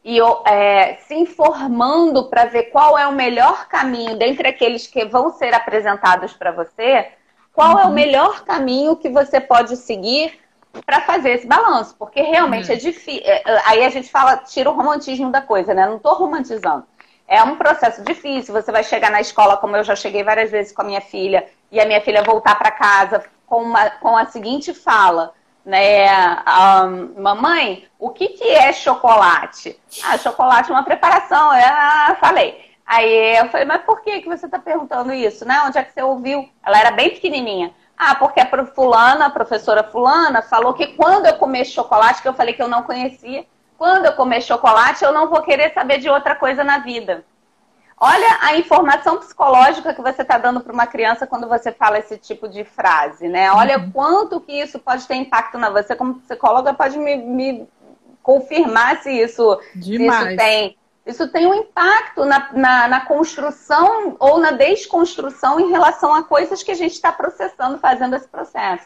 e é, se informando para ver qual é o melhor caminho dentre aqueles que vão ser apresentados para você, qual uhum. é o uhum. melhor caminho que você pode seguir para fazer esse balanço, porque realmente uhum. é difícil. É, aí a gente fala, tira o romantismo da coisa, né? Não estou romantizando. É um processo difícil. Você vai chegar na escola, como eu já cheguei várias vezes com a minha filha, e a minha filha voltar para casa com, uma, com a seguinte fala: né? Um, mamãe, o que, que é chocolate? Ah, chocolate é uma preparação. Eu ah, falei. Aí eu falei, mas por que, que você está perguntando isso? Né? Onde é que você ouviu? Ela era bem pequenininha. Ah, porque a fulana, a professora fulana, falou que quando eu comer chocolate, que eu falei que eu não conhecia, quando eu comer chocolate, eu não vou querer saber de outra coisa na vida. Olha a informação psicológica que você está dando para uma criança quando você fala esse tipo de frase, né? Olha uhum. quanto que isso pode ter impacto na você como psicóloga pode me, me confirmar se isso, se isso tem. Isso tem um impacto na, na, na, construção ou na desconstrução em relação a coisas que a gente está processando, fazendo esse processo.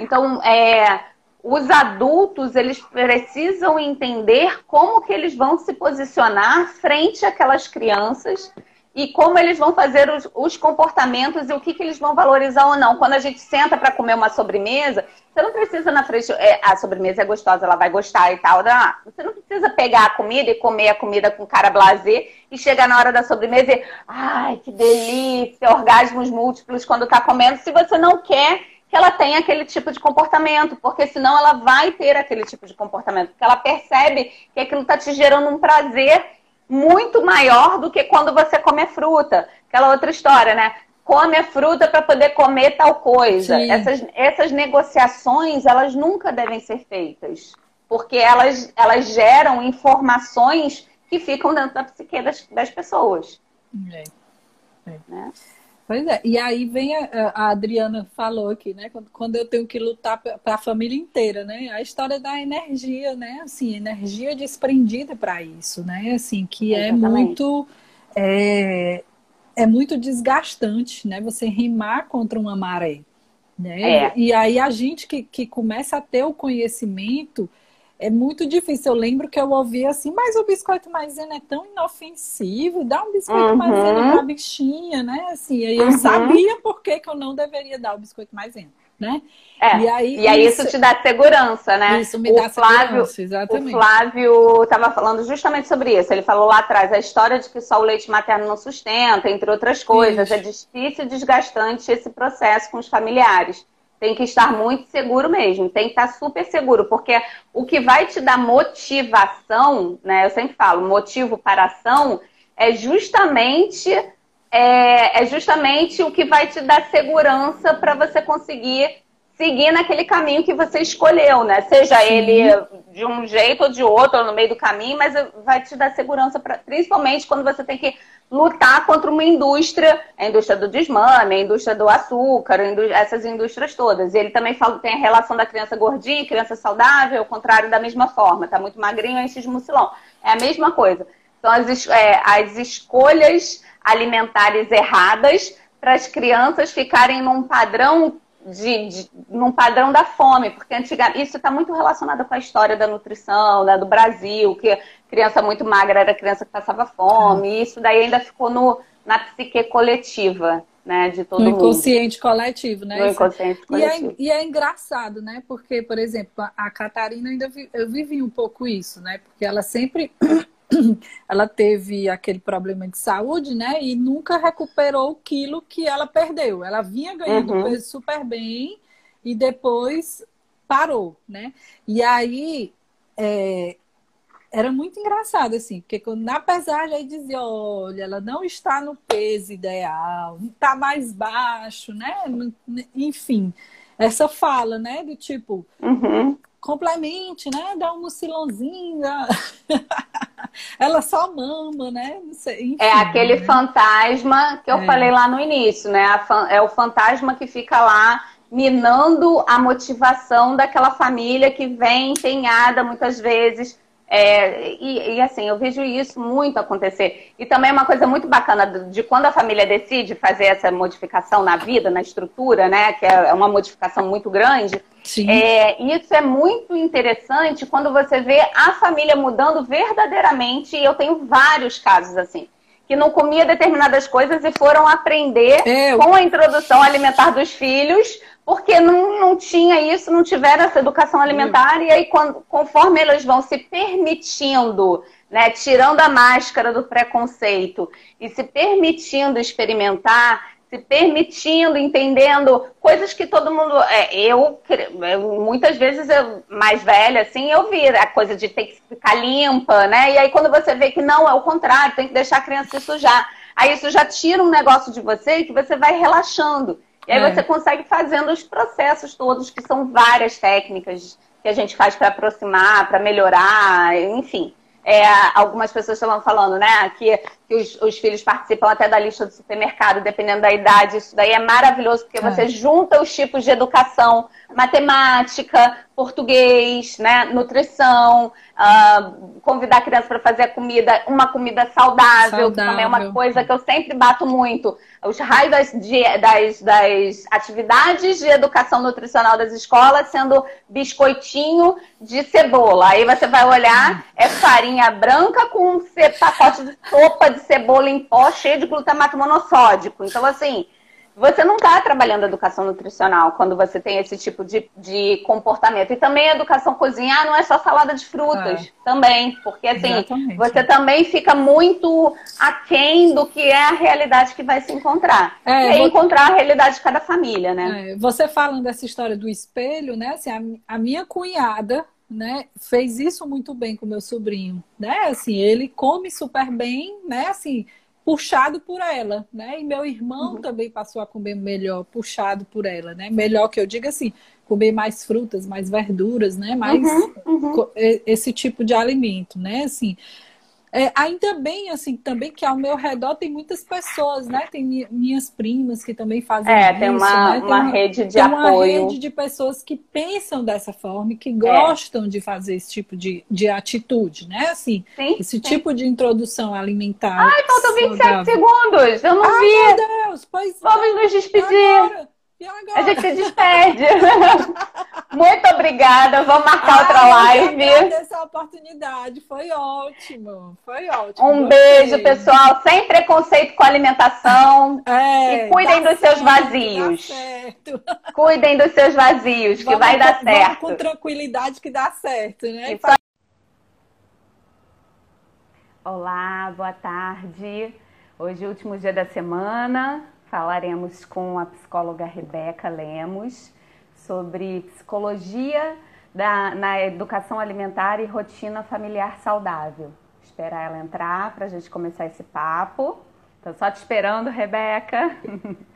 Então, é, os adultos eles precisam entender como que eles vão se posicionar frente àquelas crianças e como eles vão fazer os, os comportamentos e o que, que eles vão valorizar ou não. Quando a gente senta para comer uma sobremesa, Você não precisa na frente, é, a sobremesa é gostosa, ela vai gostar e tal. Não, você não precisa pegar a comida e comer a comida com cara blazer e chegar na hora da sobremesa e, ai, que delícia, orgasmos múltiplos quando tá comendo, se você não quer que ela tenha aquele tipo de comportamento, porque senão ela vai ter aquele tipo de comportamento, porque ela percebe que aquilo está te gerando um prazer muito maior do que quando você come fruta. Aquela outra história, né? Come a fruta para poder comer tal coisa. Essas, essas negociações, elas nunca devem ser feitas, porque elas, elas geram informações que ficam dentro da psique das, das pessoas. É. É. Né? Pois é, e aí vem a, a Adriana falou aqui, né? Quando, quando eu tenho que lutar para a família inteira, né? A história da energia, né? Assim, energia desprendida para isso, né? Assim, que é Exatamente. muito é, é muito desgastante, né? Você rimar contra uma maré, né? É. E aí a gente que, que começa a ter o conhecimento é muito difícil. Eu lembro que eu ouvi assim, mas o biscoito maisena é tão inofensivo, dá um biscoito uhum. maisena pra bichinha, né? Assim, aí eu uhum. sabia por que, que eu não deveria dar o biscoito maisena. Né? É, e aí, e aí isso, isso, te dá segurança, né? Isso me o dá Flávio, segurança, exatamente. O Flávio estava falando justamente sobre isso. Ele falou lá atrás a história de que só o leite materno não sustenta, entre outras coisas. Isso. É difícil e desgastante esse processo com os familiares tem que estar muito seguro mesmo, tem que estar super seguro, porque o que vai te dar motivação, né? Eu sempre falo, motivo para ação é justamente é, é justamente o que vai te dar segurança para você conseguir seguir naquele caminho que você escolheu, né? Seja Sim. ele de um jeito ou de outro, ou no meio do caminho, mas vai te dar segurança, pra, principalmente quando você tem que lutar contra uma indústria, a indústria do desmame, a indústria do açúcar, essas indústrias todas. E ele também fala tem a relação da criança gordinha, criança saudável, ao contrário da mesma forma, tá muito magrinho, enche de mucilão. É a mesma coisa. Então, as, é, as escolhas alimentares erradas para as crianças ficarem num padrão de, de, num padrão da fome, porque antigamente isso está muito relacionado com a história da nutrição, né, do Brasil, que criança muito magra era criança que passava fome, e isso daí ainda ficou no, na psique coletiva. Né, de todo no inconsciente mundo. coletivo, né? No inconsciente coletivo. E é, e é, engraçado, né? Porque, por exemplo, a Catarina ainda vi, eu vivi um pouco isso, né? Porque ela sempre (coughs) ela teve aquele problema de saúde, né? E nunca recuperou o quilo que ela perdeu. Ela vinha ganhando uhum. peso super bem e depois parou, né? E aí é, era muito engraçado, assim, porque quando, na pesagem aí dizia, olha, ela não está no peso ideal, está mais baixo, né? Enfim, essa fala, né? Do tipo, uhum. Complemente, né? Dá um mucilãozinho, dá... (laughs) ela só mama, né? Sei, enfim, é aquele né? fantasma que eu é. falei lá no início, né? É o fantasma que fica lá minando a motivação daquela família que vem empenhada muitas vezes é, e, e, assim, eu vejo isso muito acontecer. E também é uma coisa muito bacana de quando a família decide fazer essa modificação na vida, na estrutura, né? Que é, é uma modificação muito grande. Sim. É, isso é muito interessante quando você vê a família mudando verdadeiramente. E eu tenho vários casos assim. Que não comia determinadas coisas e foram aprender é, eu... com a introdução alimentar dos filhos porque não, não tinha isso, não tiveram essa educação alimentar, e aí quando, conforme eles vão se permitindo, né, tirando a máscara do preconceito e se permitindo experimentar, se permitindo, entendendo coisas que todo mundo. É, eu, eu, muitas vezes, eu, mais velha, assim, eu vi a coisa de ter que ficar limpa, né? E aí quando você vê que não, é o contrário, tem que deixar a criança se sujar. Aí isso já tira um negócio de você que você vai relaxando. E aí é. você consegue fazendo os processos todos, que são várias técnicas que a gente faz para aproximar, para melhorar, enfim. É, algumas pessoas estavam falando, né, que, que os, os, filhos participam até da lista do supermercado, dependendo da idade. Isso daí é maravilhoso, porque é. você junta os tipos de educação, matemática, português, né, nutrição, uh, convidar a criança para fazer a comida, uma comida saudável, saudável, que também é uma coisa que eu sempre bato muito. Os raios das, das, das atividades de educação nutricional das escolas sendo biscoitinho de cebola. Aí você vai olhar, é farinha branca com um pacote de sopa de cebola em pó cheio de glutamato monossódico. Então, assim, você não está trabalhando educação nutricional quando você tem esse tipo de, de comportamento. E também a educação cozinhar não é só salada de frutas, é. também. Porque assim, Exatamente. você também fica muito aquém do que é a realidade que vai se encontrar. É, e vou... encontrar a realidade de cada família, né? É. Você falando dessa história do espelho, né? Assim, a, a minha cunhada, né, fez isso muito bem com meu sobrinho, né? Assim, ele come super bem, né? Assim, puxado por ela, né? E meu irmão uhum. também passou a comer melhor, puxado por ela, né? Melhor que eu diga assim, comer mais frutas, mais verduras, né? Mais uhum, uhum. esse tipo de alimento, né? Assim, é, ainda bem, assim, também que ao meu redor tem muitas pessoas, né? Tem minhas primas que também fazem é, isso. Tem uma, né? tem uma rede de tem apoio. Tem uma rede de pessoas que pensam dessa forma e que é. gostam é. de fazer esse tipo de, de atitude, né? Assim, sim, esse sim. tipo de introdução alimentar. Ai, faltam 27 saudável. segundos! Eu não Ai, vi! Meu Deus! Pois Vamos nos despedir! Agora. A gente se despede. (laughs) Muito obrigada. Vamos marcar Ai, outra live. Agradeço a oportunidade. Foi ótimo. Foi ótimo. Um beijo, pessoal. Sem preconceito com alimentação. É, e cuidem dos certo, seus vazios. Cuidem dos seus vazios, que vamos, vai dar certo. com tranquilidade que dá certo, né? Isso. Olá, boa tarde. Hoje é o último dia da semana. Falaremos com a psicóloga Rebeca Lemos sobre psicologia da, na educação alimentar e rotina familiar saudável. Esperar ela entrar para a gente começar esse papo. Estou só te esperando, Rebeca. (laughs)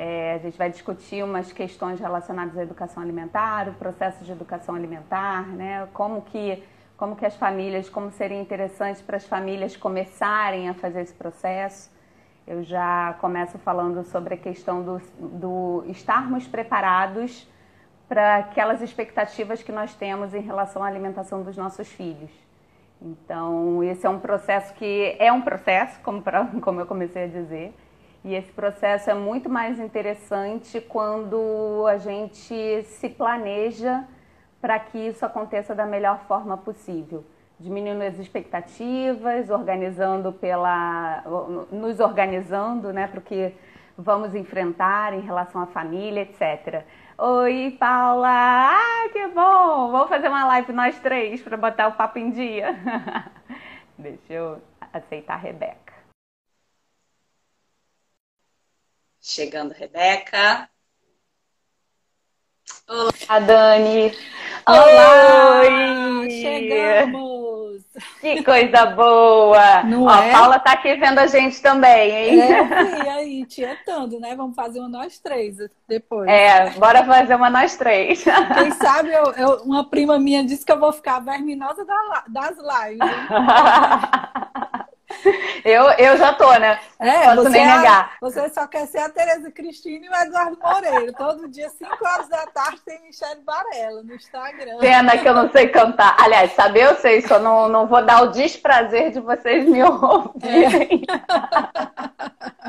É, a gente vai discutir umas questões relacionadas à educação alimentar, o processo de educação alimentar, né? Como que, como que as famílias, como seria interessante para as famílias começarem a fazer esse processo. Eu já começo falando sobre a questão do, do estarmos preparados para aquelas expectativas que nós temos em relação à alimentação dos nossos filhos. Então, esse é um processo que é um processo, como, pra, (laughs) como eu comecei a dizer, e esse processo é muito mais interessante quando a gente se planeja para que isso aconteça da melhor forma possível diminuindo as expectativas, organizando pela, nos organizando, né, para o que vamos enfrentar em relação à família, etc. Oi, Paula! Ah, que bom! Vamos fazer uma live nós três para botar o papo em dia. (laughs) Deixa eu aceitar a Rebeca. Chegando, Rebeca. Olá, Dani! Olá! Oi! Chegamos! Que coisa boa! Não Ó, é? A Paula tá aqui vendo a gente também, hein? É, e aí, tietando, né? Vamos fazer uma nós três depois. É, bora fazer uma nós três. Quem sabe, eu, eu, uma prima minha disse que eu vou ficar verminosa das lives. (laughs) (laughs) Eu, eu já tô, né? É, Posso você nem é negar. você só quer ser a Tereza Cristina e o Eduardo Moreira. Todo dia, 5 horas da tarde, tem Michelle Varela no Instagram. Pena que eu não sei cantar. Aliás, saber eu sei, só não, não vou dar o desprazer de vocês me ouvirem. É. (laughs)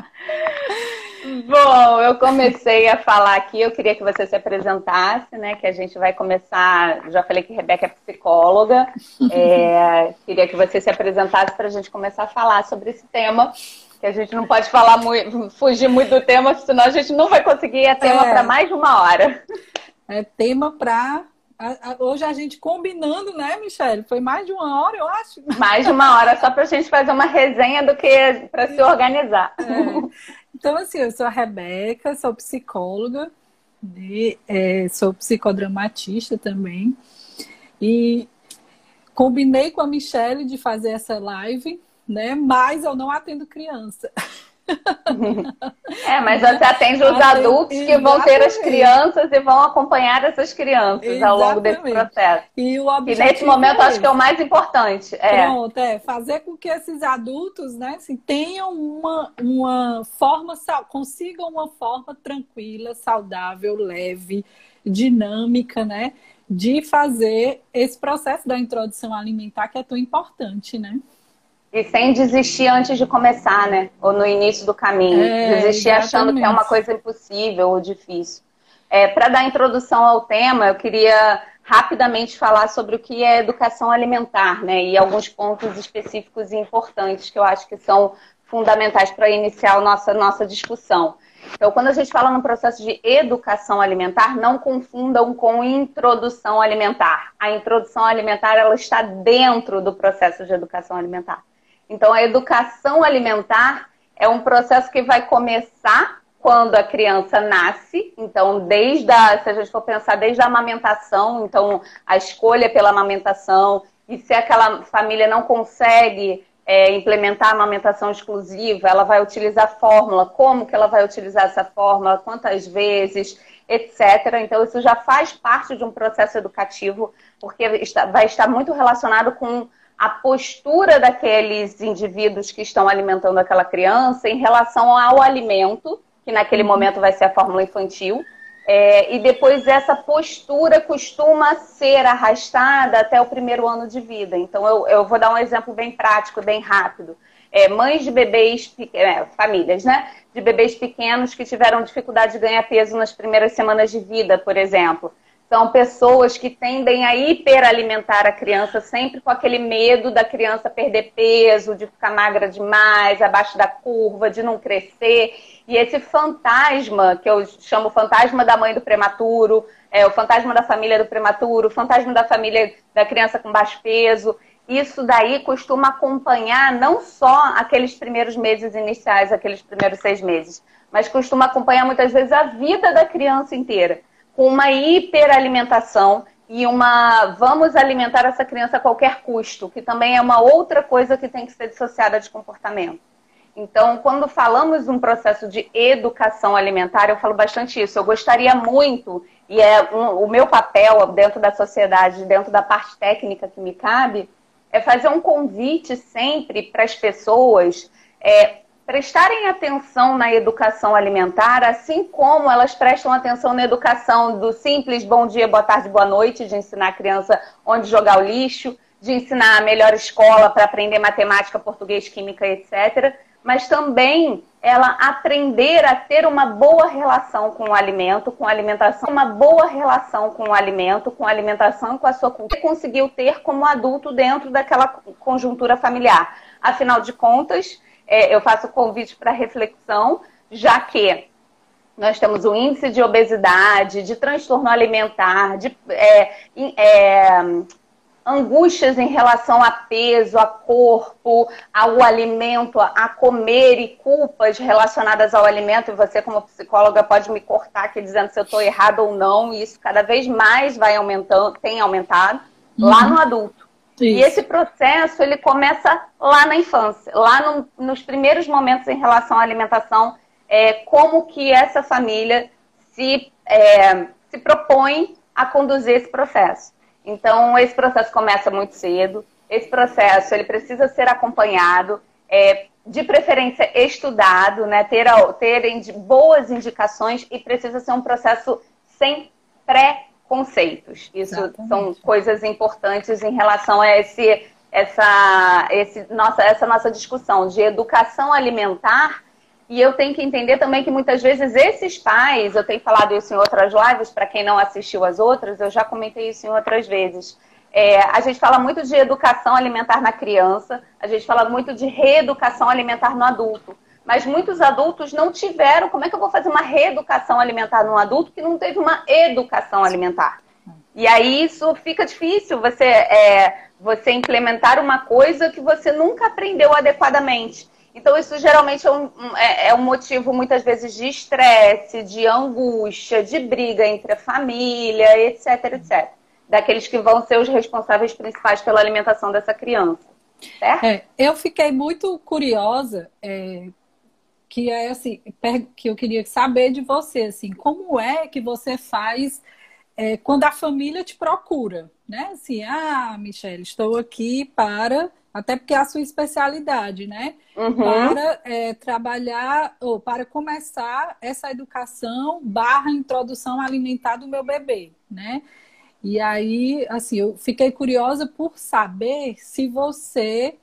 Bom, eu comecei a falar aqui, eu queria que você se apresentasse, né? Que a gente vai começar. Já falei que Rebeca é psicóloga. É, queria que você se apresentasse para a gente começar a falar sobre esse tema. Que a gente não pode falar muito, fugir muito do tema, senão a gente não vai conseguir. É tema é, para mais de uma hora. É tema para Hoje a gente combinando, né, Michelle? Foi mais de uma hora, eu acho. Mais de uma hora, só para a gente fazer uma resenha do que para se organizar. É. Então, assim, eu sou a Rebeca, sou psicóloga, né? é, sou psicodramatista também. E combinei com a Michelle de fazer essa live, né? Mas eu não atendo criança. É, mas você atende os adultos que vão ter as crianças e vão acompanhar essas crianças Exatamente. ao longo desse processo. E, o e nesse momento é acho que é o mais importante. É. Pronto, é fazer com que esses adultos né, assim, tenham uma, uma forma, consigam uma forma tranquila, saudável, leve, dinâmica, né? De fazer esse processo da introdução alimentar que é tão importante, né? E sem desistir antes de começar, né? Ou no início do caminho. É, desistir exatamente. achando que é uma coisa impossível ou difícil. É, Para dar introdução ao tema, eu queria rapidamente falar sobre o que é educação alimentar, né? E alguns pontos específicos e importantes que eu acho que são fundamentais para iniciar a nossa, nossa discussão. Então, quando a gente fala no processo de educação alimentar, não confundam com introdução alimentar. A introdução alimentar ela está dentro do processo de educação alimentar. Então, a educação alimentar é um processo que vai começar quando a criança nasce. Então, desde a, se a gente for pensar desde a amamentação, então a escolha pela amamentação, e se aquela família não consegue é, implementar a amamentação exclusiva, ela vai utilizar fórmula, como que ela vai utilizar essa fórmula, quantas vezes, etc. Então, isso já faz parte de um processo educativo, porque está, vai estar muito relacionado com a postura daqueles indivíduos que estão alimentando aquela criança em relação ao alimento, que naquele uhum. momento vai ser a fórmula infantil. É, e depois essa postura costuma ser arrastada até o primeiro ano de vida. Então, eu, eu vou dar um exemplo bem prático, bem rápido. É, mães de bebês, é, famílias, né? De bebês pequenos que tiveram dificuldade de ganhar peso nas primeiras semanas de vida, por exemplo. São pessoas que tendem a hiperalimentar a criança, sempre com aquele medo da criança perder peso, de ficar magra demais, abaixo da curva, de não crescer. E esse fantasma, que eu chamo fantasma da mãe do prematuro, é, o fantasma da família do prematuro, o fantasma da família da criança com baixo peso, isso daí costuma acompanhar não só aqueles primeiros meses iniciais, aqueles primeiros seis meses, mas costuma acompanhar muitas vezes a vida da criança inteira uma hiperalimentação e uma vamos alimentar essa criança a qualquer custo, que também é uma outra coisa que tem que ser dissociada de comportamento. Então, quando falamos um processo de educação alimentar, eu falo bastante isso. Eu gostaria muito, e é um, o meu papel dentro da sociedade, dentro da parte técnica que me cabe, é fazer um convite sempre para as pessoas é, prestarem atenção na educação alimentar, assim como elas prestam atenção na educação do simples bom dia, boa tarde, boa noite, de ensinar a criança onde jogar o lixo, de ensinar a melhor escola para aprender matemática, português, química, etc. Mas também ela aprender a ter uma boa relação com o alimento, com a alimentação, uma boa relação com o alimento, com a alimentação e com a sua cultura, conseguiu ter como adulto dentro daquela conjuntura familiar. Afinal de contas, é, eu faço convite para reflexão, já que nós temos um índice de obesidade, de transtorno alimentar, de é, é, angústias em relação a peso, a corpo, ao alimento, a comer e culpas relacionadas ao alimento. E você, como psicóloga, pode me cortar aqui dizendo se eu estou errado ou não. E isso cada vez mais vai aumentando, tem aumentado uhum. lá no adulto. E esse processo ele começa lá na infância, lá no, nos primeiros momentos em relação à alimentação, é, como que essa família se, é, se propõe a conduzir esse processo. Então, esse processo começa muito cedo, esse processo ele precisa ser acompanhado, é, de preferência estudado, né, ter, ter boas indicações e precisa ser um processo sem pré conceitos. Isso Exatamente. são coisas importantes em relação a esse, essa, esse, nossa, essa nossa discussão de educação alimentar. E eu tenho que entender também que muitas vezes esses pais, eu tenho falado isso em outras lives, para quem não assistiu as outras, eu já comentei isso em outras vezes. É, a gente fala muito de educação alimentar na criança, a gente fala muito de reeducação alimentar no adulto mas muitos adultos não tiveram. Como é que eu vou fazer uma reeducação alimentar num adulto que não teve uma educação alimentar? E aí isso fica difícil você, é, você implementar uma coisa que você nunca aprendeu adequadamente. Então, isso geralmente é um, é, é um motivo, muitas vezes, de estresse, de angústia, de briga entre a família, etc, etc. Daqueles que vão ser os responsáveis principais pela alimentação dessa criança. Certo? É, eu fiquei muito curiosa é, que é assim, que eu queria saber de você, assim, como é que você faz é, quando a família te procura, né? Assim, ah, Michelle, estou aqui para, até porque é a sua especialidade, né? Uhum. Para é, trabalhar ou para começar essa educação barra introdução alimentar do meu bebê, né? E aí, assim, eu fiquei curiosa por saber se você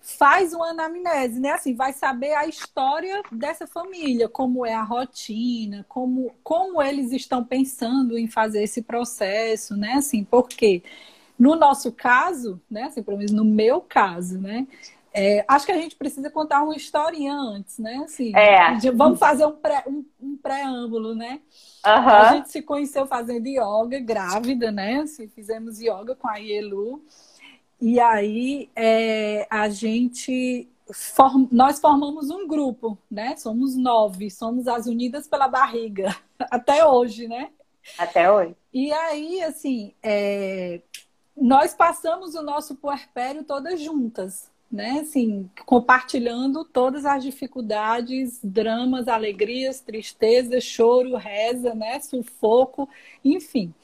faz uma anamnese, né? Assim, vai saber a história dessa família, como é a rotina, como, como eles estão pensando em fazer esse processo, né? Assim, porque no nosso caso, né? Assim, pelo menos no meu caso, né? É, acho que a gente precisa contar uma historinha antes, né? Assim, é. Vamos fazer um, pré, um, um preâmbulo, né? Uhum. A gente se conheceu fazendo yoga, grávida, né? Assim, fizemos yoga com a Ielu. E aí é, a gente form... nós formamos um grupo, né? Somos nove, somos as Unidas pela Barriga, (laughs) até hoje, né? Até hoje. E aí, assim, é... nós passamos o nosso puerpério todas juntas, né? Assim, compartilhando todas as dificuldades, dramas, alegrias, tristezas, choro, reza, né? Sufoco, enfim.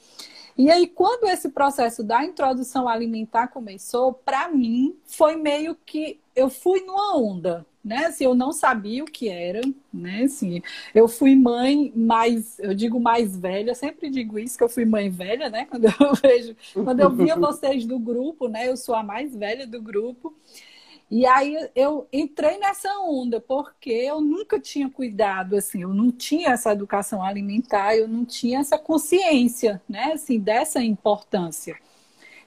E aí, quando esse processo da introdução alimentar começou, para mim foi meio que eu fui numa onda, né? Assim, eu não sabia o que era, né? Assim, eu fui mãe mais, eu digo mais velha, sempre digo isso que eu fui mãe velha, né? (laughs) Quando eu vejo, quando eu via vocês do grupo, né? Eu sou a mais velha do grupo. E aí eu entrei nessa onda, porque eu nunca tinha cuidado, assim, eu não tinha essa educação alimentar, eu não tinha essa consciência, né, assim, dessa importância.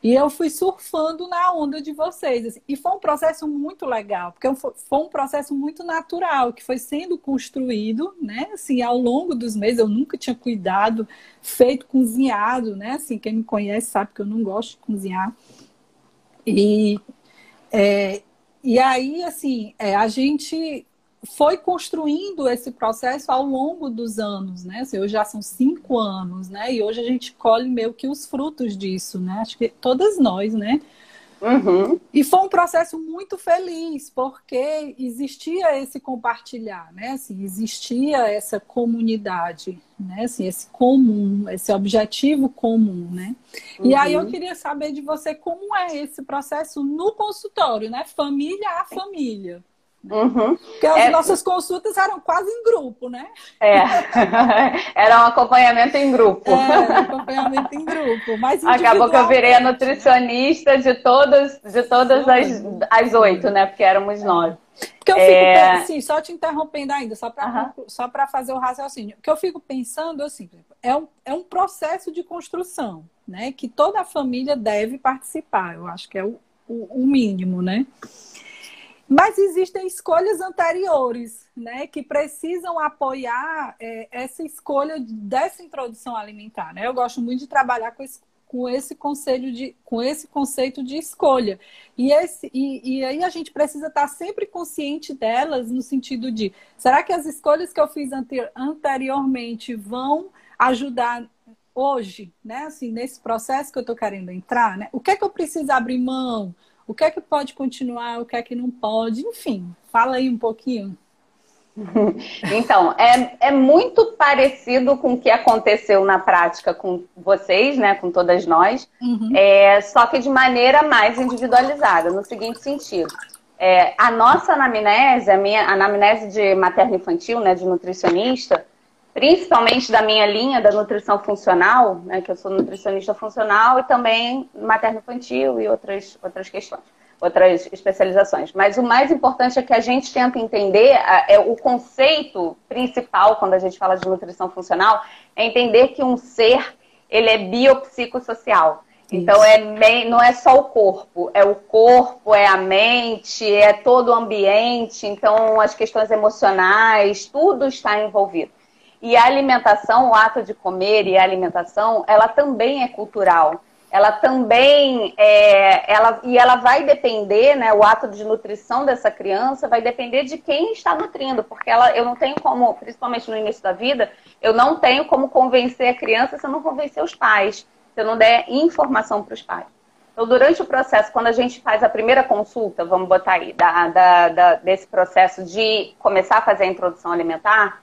E eu fui surfando na onda de vocês. Assim, e foi um processo muito legal, porque foi um processo muito natural, que foi sendo construído, né? Assim, ao longo dos meses, eu nunca tinha cuidado, feito cozinhado, né? Assim, quem me conhece sabe que eu não gosto de cozinhar. E é, e aí, assim, é, a gente foi construindo esse processo ao longo dos anos, né? Assim, hoje já são cinco anos, né? E hoje a gente colhe meio que os frutos disso, né? Acho que todas nós, né? Uhum. E foi um processo muito feliz, porque existia esse compartilhar, né? Assim, existia essa comunidade, né? Assim, esse comum, esse objetivo comum, né? Uhum. E aí eu queria saber de você como é esse processo no consultório, né? Família a família. Uhum. Porque as é... nossas consultas eram quase em grupo, né? É, (laughs) era um acompanhamento em grupo. É, um acompanhamento em grupo. Mas (laughs) Acabou que eu virei a nutricionista de todas, de todas as, as oito, né? Porque éramos é. nove. Porque eu fico é... assim, só te interrompendo ainda, só para uhum. só fazer o raciocínio. O que eu fico pensando assim, é um, é um processo de construção, né? Que toda a família deve participar. Eu acho que é o, o, o mínimo, né? Mas existem escolhas anteriores, né, que precisam apoiar é, essa escolha dessa introdução alimentar. Né? Eu gosto muito de trabalhar com esse, com esse conselho de, com esse conceito de escolha. E, esse, e, e aí a gente precisa estar sempre consciente delas no sentido de será que as escolhas que eu fiz anteriormente vão ajudar hoje, né? Assim, nesse processo que eu estou querendo entrar, né? O que é que eu preciso abrir mão? O que é que pode continuar, o que é que não pode, enfim, fala aí um pouquinho. (laughs) Então, é, é muito parecido com o que aconteceu na prática com vocês, né, com todas nós, uhum. é, só que de maneira mais individualizada, no seguinte sentido. É, a nossa anamnese, a minha anamnese de materno-infantil, né, de nutricionista, principalmente da minha linha da nutrição funcional, né, que eu sou nutricionista funcional e também materno-infantil e outras, outras questões, outras especializações. Mas o mais importante é que a gente tenta entender é o conceito principal quando a gente fala de nutrição funcional, é entender que um ser ele é biopsicossocial. Então é não é só o corpo, é o corpo, é a mente, é todo o ambiente, então as questões emocionais, tudo está envolvido. E a alimentação, o ato de comer e a alimentação, ela também é cultural. Ela também é, ela, e ela vai depender, né? O ato de nutrição dessa criança vai depender de quem está nutrindo, porque ela, eu não tenho como, principalmente no início da vida, eu não tenho como convencer a criança se eu não convencer os pais, se eu não der informação para os pais. Então, durante o processo, quando a gente faz a primeira consulta, vamos botar aí, da, da, da, desse processo de começar a fazer a introdução alimentar,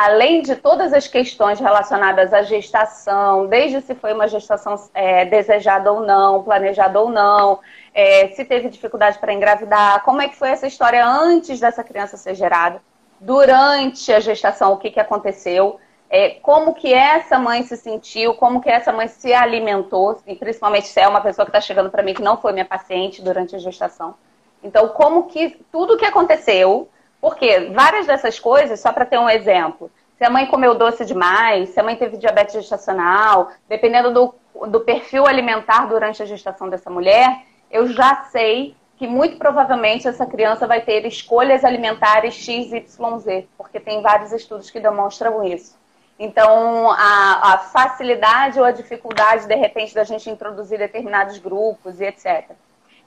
além de todas as questões relacionadas à gestação, desde se foi uma gestação é, desejada ou não, planejada ou não, é, se teve dificuldade para engravidar, como é que foi essa história antes dessa criança ser gerada, durante a gestação, o que, que aconteceu, é, como que essa mãe se sentiu, como que essa mãe se alimentou, e principalmente se é uma pessoa que está chegando para mim que não foi minha paciente durante a gestação. Então, como que tudo que aconteceu porque várias dessas coisas, só para ter um exemplo, se a mãe comeu doce demais, se a mãe teve diabetes gestacional, dependendo do, do perfil alimentar durante a gestação dessa mulher, eu já sei que muito provavelmente essa criança vai ter escolhas alimentares X, Y, Z, porque tem vários estudos que demonstram isso. Então, a, a, facilidade ou a dificuldade, de repente, da gente introduzir determinados grupos e etc.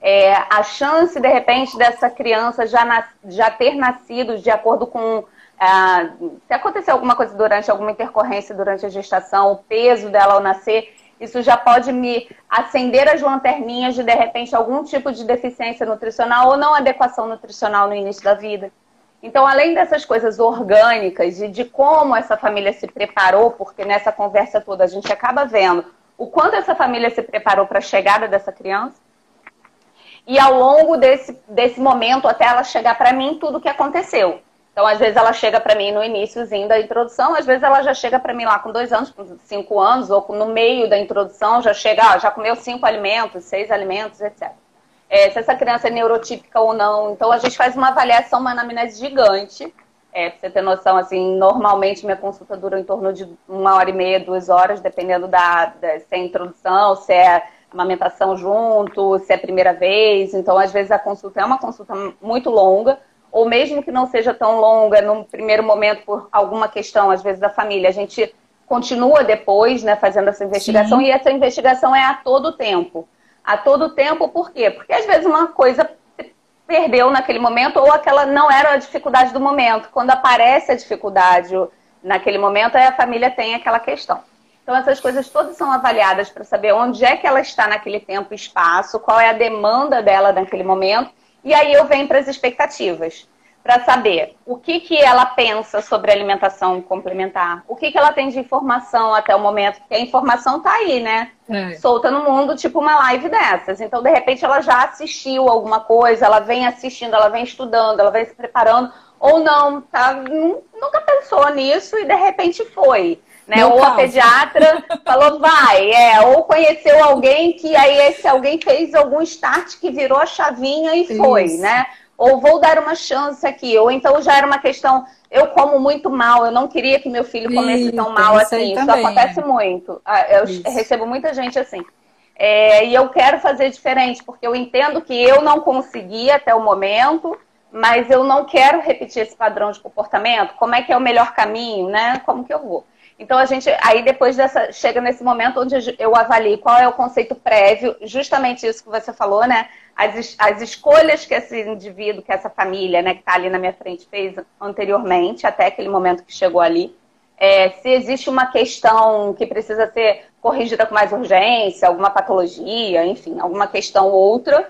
É, a chance, de repente, dessa criança já, nas, já ter nascido de acordo com. Ah, se acontecer alguma coisa durante alguma intercorrência durante a gestação, o peso dela ao nascer, isso já pode me acender as lanterninhas de, de repente, algum tipo de deficiência nutricional ou não adequação nutricional no início da vida. Então, além dessas coisas orgânicas e de como essa família se preparou, porque nessa conversa toda a gente acaba vendo o quanto essa família se preparou para a chegada dessa criança, e ao longo desse, desse momento, até ela chegar para mim, tudo o que aconteceu. Então, às vezes ela chega para mim no iníciozinho da introdução, às vezes ela já chega para mim lá com dois anos, com cinco anos, ou no meio da introdução, já chega, ah, já comeu cinco alimentos, seis alimentos, etc. É, se essa criança é neurotípica ou não. Então, a gente faz uma avaliação, uma anamnese gigante. É, pra você ter noção, assim, normalmente minha consulta dura em torno de uma hora e meia, duas horas, dependendo da, da se é introdução, se é amamentação junto, se é primeira vez. Então, às vezes, a consulta é uma consulta muito longa ou mesmo que não seja tão longa no primeiro momento por alguma questão, às vezes, da família, a gente continua depois, né, fazendo essa investigação, Sim. e essa investigação é a todo tempo. A todo tempo, por quê? Porque às vezes uma coisa perdeu naquele momento, ou aquela não era a dificuldade do momento. Quando aparece a dificuldade naquele momento, aí a família tem aquela questão. Então, essas coisas todas são avaliadas para saber onde é que ela está naquele tempo e espaço, qual é a demanda dela naquele momento e aí eu venho para as expectativas, para saber o que, que ela pensa sobre alimentação complementar, o que, que ela tem de informação até o momento, porque a informação está aí, né? É. Solta no mundo, tipo uma live dessas. Então, de repente, ela já assistiu alguma coisa, ela vem assistindo, ela vem estudando, ela vem se preparando, ou não, tá, nunca pensou nisso e de repente foi. Né? ou caso. a pediatra (laughs) falou, vai, é, ou conheceu alguém que aí esse alguém fez algum start que virou a chavinha e foi, Isso. né? Ou vou dar uma chance aqui, ou então já era uma questão, eu como muito mal, eu não queria que meu filho comesse Isso, tão mal assim. Isso acontece muito. Ah, eu Isso. recebo muita gente assim. É, e eu quero fazer diferente, porque eu entendo que eu não consegui até o momento, mas eu não quero repetir esse padrão de comportamento. Como é que é o melhor caminho, né? Como que eu vou? Então a gente aí depois dessa chega nesse momento onde eu avalio qual é o conceito prévio, justamente isso que você falou, né? As, as escolhas que esse indivíduo, que essa família, né, que está ali na minha frente fez anteriormente, até aquele momento que chegou ali. É, se existe uma questão que precisa ser corrigida com mais urgência, alguma patologia, enfim, alguma questão ou outra.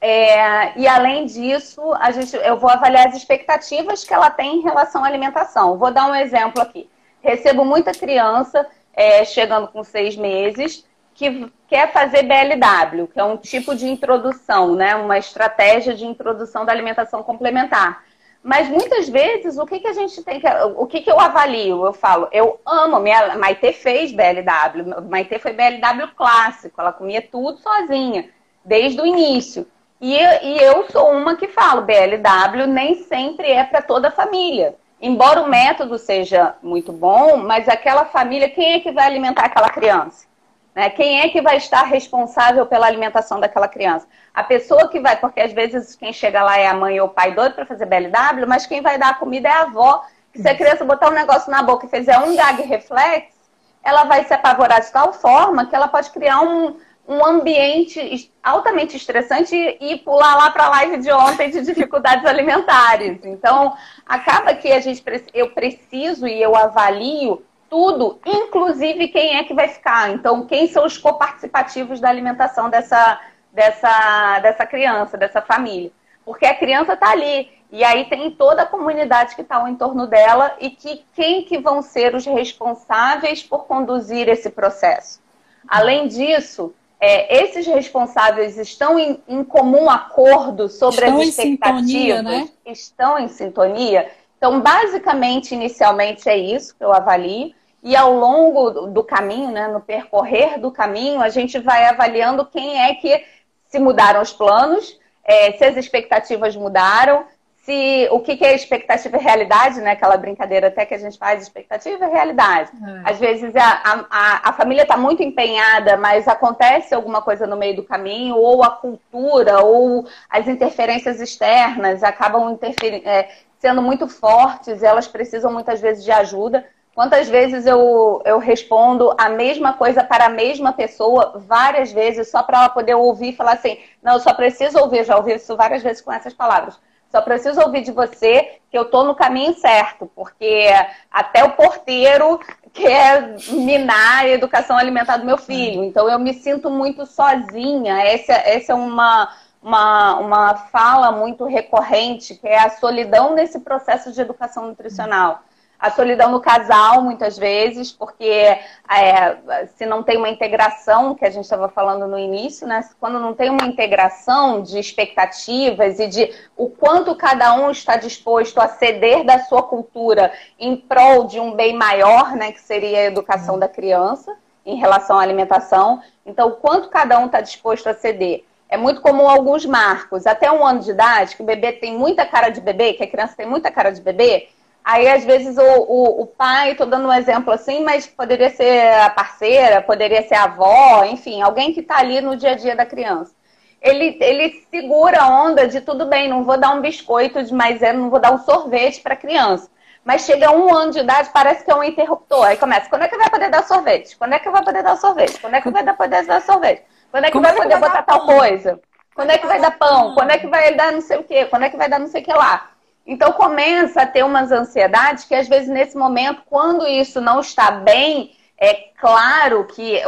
É, e além disso, a gente, eu vou avaliar as expectativas que ela tem em relação à alimentação. Vou dar um exemplo aqui. Recebo muita criança é, chegando com seis meses que quer fazer BLW, que é um tipo de introdução, né? uma estratégia de introdução da alimentação complementar. Mas muitas vezes, o que, que a gente tem que. O que, que eu avalio? Eu falo, eu amo, minha Maite fez BLW, Maite foi BLW clássico, ela comia tudo sozinha, desde o início. E, e eu sou uma que falo, BLW nem sempre é para toda a família. Embora o método seja muito bom, mas aquela família, quem é que vai alimentar aquela criança? Né? Quem é que vai estar responsável pela alimentação daquela criança? A pessoa que vai, porque às vezes quem chega lá é a mãe ou o pai doido para fazer BLW, mas quem vai dar a comida é a avó. Que se a criança botar um negócio na boca e fizer um gag reflex, ela vai se apavorar de tal forma que ela pode criar um, um ambiente altamente estressante e pular lá para a live de ontem de dificuldades (laughs) alimentares. Então, acaba que a gente eu preciso e eu avalio tudo, inclusive quem é que vai ficar. Então, quem são os coparticipativos da alimentação dessa, dessa, dessa criança, dessa família. Porque a criança está ali. E aí tem toda a comunidade que está ao entorno dela e que quem que vão ser os responsáveis por conduzir esse processo. Além disso, é, esses responsáveis estão em, em comum acordo sobre estão as expectativas? Sintonia, né? Estão em sintonia? Então, basicamente, inicialmente é isso que eu avalio. E ao longo do caminho, né, no percorrer do caminho, a gente vai avaliando quem é que se mudaram os planos, é, se as expectativas mudaram, se o que, que é expectativa e realidade, né? Aquela brincadeira até que a gente faz, expectativa e realidade. É. Às vezes a, a, a família está muito empenhada, mas acontece alguma coisa no meio do caminho, ou a cultura, ou as interferências externas acabam interferindo, é, sendo muito fortes, elas precisam muitas vezes de ajuda. Quantas vezes eu, eu respondo a mesma coisa para a mesma pessoa várias vezes, só para ela poder ouvir e falar assim: não, eu só preciso ouvir, já ouvi isso várias vezes com essas palavras só preciso ouvir de você que eu estou no caminho certo, porque até o porteiro quer minar a educação alimentar do meu filho. Então eu me sinto muito sozinha. Essa, essa é uma, uma, uma fala muito recorrente, que é a solidão nesse processo de educação nutricional a solidão no casal, muitas vezes, porque é, se não tem uma integração, que a gente estava falando no início, né? Quando não tem uma integração de expectativas e de o quanto cada um está disposto a ceder da sua cultura em prol de um bem maior, né? Que seria a educação da criança em relação à alimentação. Então, o quanto cada um está disposto a ceder. É muito comum alguns marcos, até um ano de idade, que o bebê tem muita cara de bebê, que a criança tem muita cara de bebê, Aí, às vezes, o, o, o pai, estou dando um exemplo assim, mas poderia ser a parceira, poderia ser a avó, enfim, alguém que está ali no dia a dia da criança. Ele, ele segura a onda de tudo bem, não vou dar um biscoito de maisena, não vou dar um sorvete para a criança. Mas chega um ano de idade, parece que é um interruptor. Aí começa, quando é que vai poder dar sorvete? Quando é que vai poder dar sorvete? Quando é que vai poder dar sorvete? Quando é que Como vai é poder botar tal coisa? Quando é que vai dar pão? Quando é que vai dar não sei o quê? Quando é que vai dar não sei o que lá? Então começa a ter umas ansiedades que às vezes nesse momento, quando isso não está bem, é claro que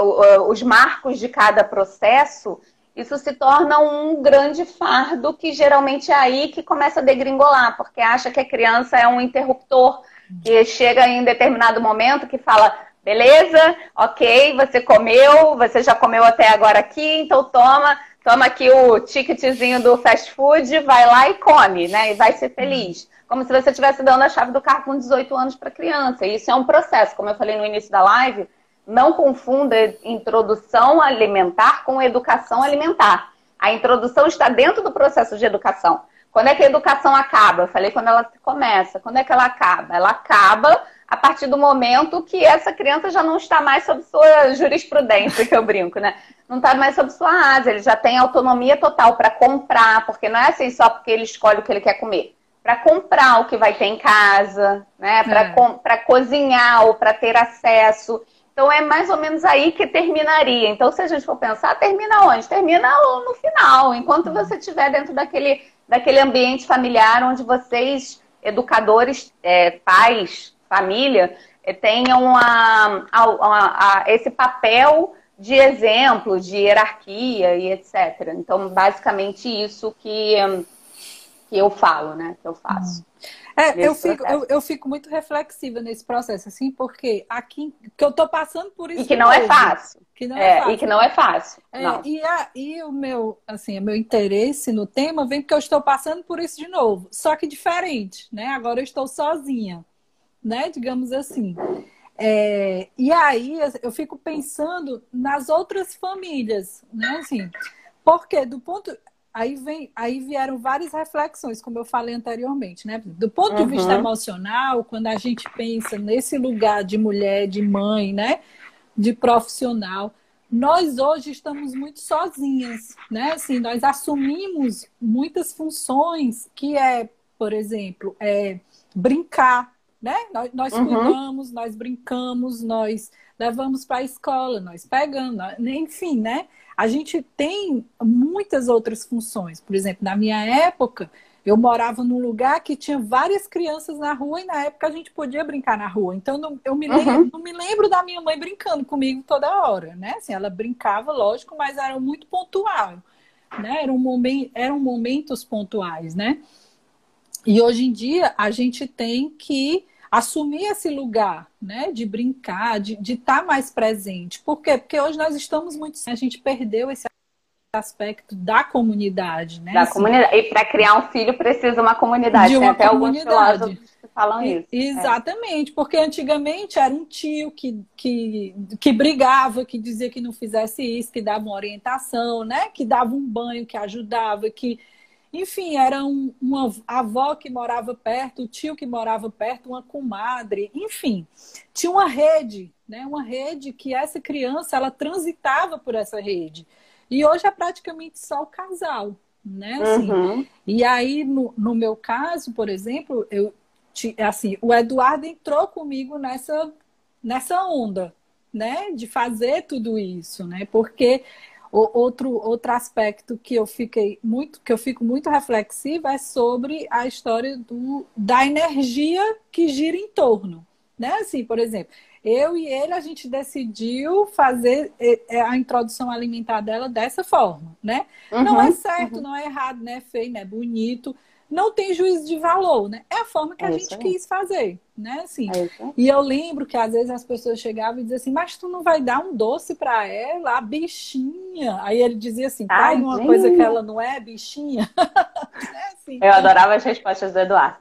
os marcos de cada processo, isso se torna um grande fardo que geralmente é aí que começa a degringolar, porque acha que a criança é um interruptor que chega em determinado momento que fala, beleza, ok, você comeu, você já comeu até agora aqui, então toma toma aqui o ticketzinho do fast food, vai lá e come, né? E vai ser feliz. Como se você estivesse dando a chave do carro com 18 anos para criança. E isso é um processo, como eu falei no início da live, não confunda introdução alimentar com educação alimentar. A introdução está dentro do processo de educação. Quando é que a educação acaba? Eu falei quando ela começa. Quando é que ela acaba? Ela acaba a partir do momento que essa criança já não está mais sob sua jurisprudência, que eu brinco, né? Não está mais sob sua asa, ele já tem autonomia total para comprar, porque não é assim só porque ele escolhe o que ele quer comer. Para comprar o que vai ter em casa, né? Para é. cozinhar ou para ter acesso. Então é mais ou menos aí que terminaria. Então, se a gente for pensar, termina onde? Termina no final, enquanto uhum. você estiver dentro daquele, daquele ambiente familiar onde vocês, educadores, é, pais, família eh, tenham a, a, a, esse papel de exemplo, de hierarquia e etc. Então, basicamente isso que, que eu falo, né? Que eu faço. É, eu fico, eu, eu, fico muito reflexiva nesse processo, assim, porque aqui que eu tô passando por isso. E que não é fácil. Que não é, é fácil. E que não é fácil. É, e, a, e o meu, assim, o meu interesse no tema vem porque eu estou passando por isso de novo. Só que diferente, né? Agora eu estou sozinha né? Digamos assim. É, e aí eu fico pensando nas outras famílias, né? Assim, porque do ponto aí vem aí vieram várias reflexões, como eu falei anteriormente, né? Do ponto uhum. de vista emocional, quando a gente pensa nesse lugar de mulher, de mãe, né? De profissional, nós hoje estamos muito sozinhas, né? Assim, nós assumimos muitas funções que é, por exemplo, é brincar, né? Nós, nós uhum. cuidamos, nós brincamos, nós levamos para a escola, nós pegamos, enfim, né? A gente tem muitas outras funções. Por exemplo, na minha época, eu morava num lugar que tinha várias crianças na rua e na época a gente podia brincar na rua. Então não, eu me lembro, uhum. não me lembro da minha mãe brincando comigo toda hora, né? Assim, ela brincava, lógico, mas era muito pontual, né? Eram, momen eram momentos pontuais, né? E hoje em dia a gente tem que assumir esse lugar, né, de brincar, de estar tá mais presente. Por quê? Porque hoje nós estamos muito, a gente perdeu esse aspecto da comunidade, né? Da assim, comunidade. E para criar um filho precisa uma comunidade. De uma Tem até comunidade. alguns que falam isso. É. Exatamente, é. porque antigamente era um tio que, que, que brigava, que dizia que não fizesse isso, que dava uma orientação, né? Que dava um banho, que ajudava, que enfim, era um, uma avó que morava perto, o tio que morava perto, uma comadre, enfim, tinha uma rede, né? Uma rede que essa criança ela transitava por essa rede. E hoje é praticamente só o casal, né? Assim, uhum. E aí, no, no meu caso, por exemplo, eu assim, o Eduardo entrou comigo nessa nessa onda, né, de fazer tudo isso, né? Porque o, outro, outro aspecto que eu fiquei muito, que eu fico muito reflexiva é sobre a história do, da energia que gira em torno. Né? Assim, por exemplo, eu e ele, a gente decidiu fazer a introdução alimentar dela dessa forma, né? Uhum, não é certo, uhum. não é errado, não é feio, não é bonito, não tem juízo de valor, né? É a forma que é a gente quis fazer, né? Assim, é e eu lembro que às vezes as pessoas chegavam e diziam assim, mas tu não vai dar um doce para ela, a bichinha. Aí ele dizia assim, pai, uma coisa que ela não é, bichinha. (laughs) é assim, eu adorava as respostas do Eduardo.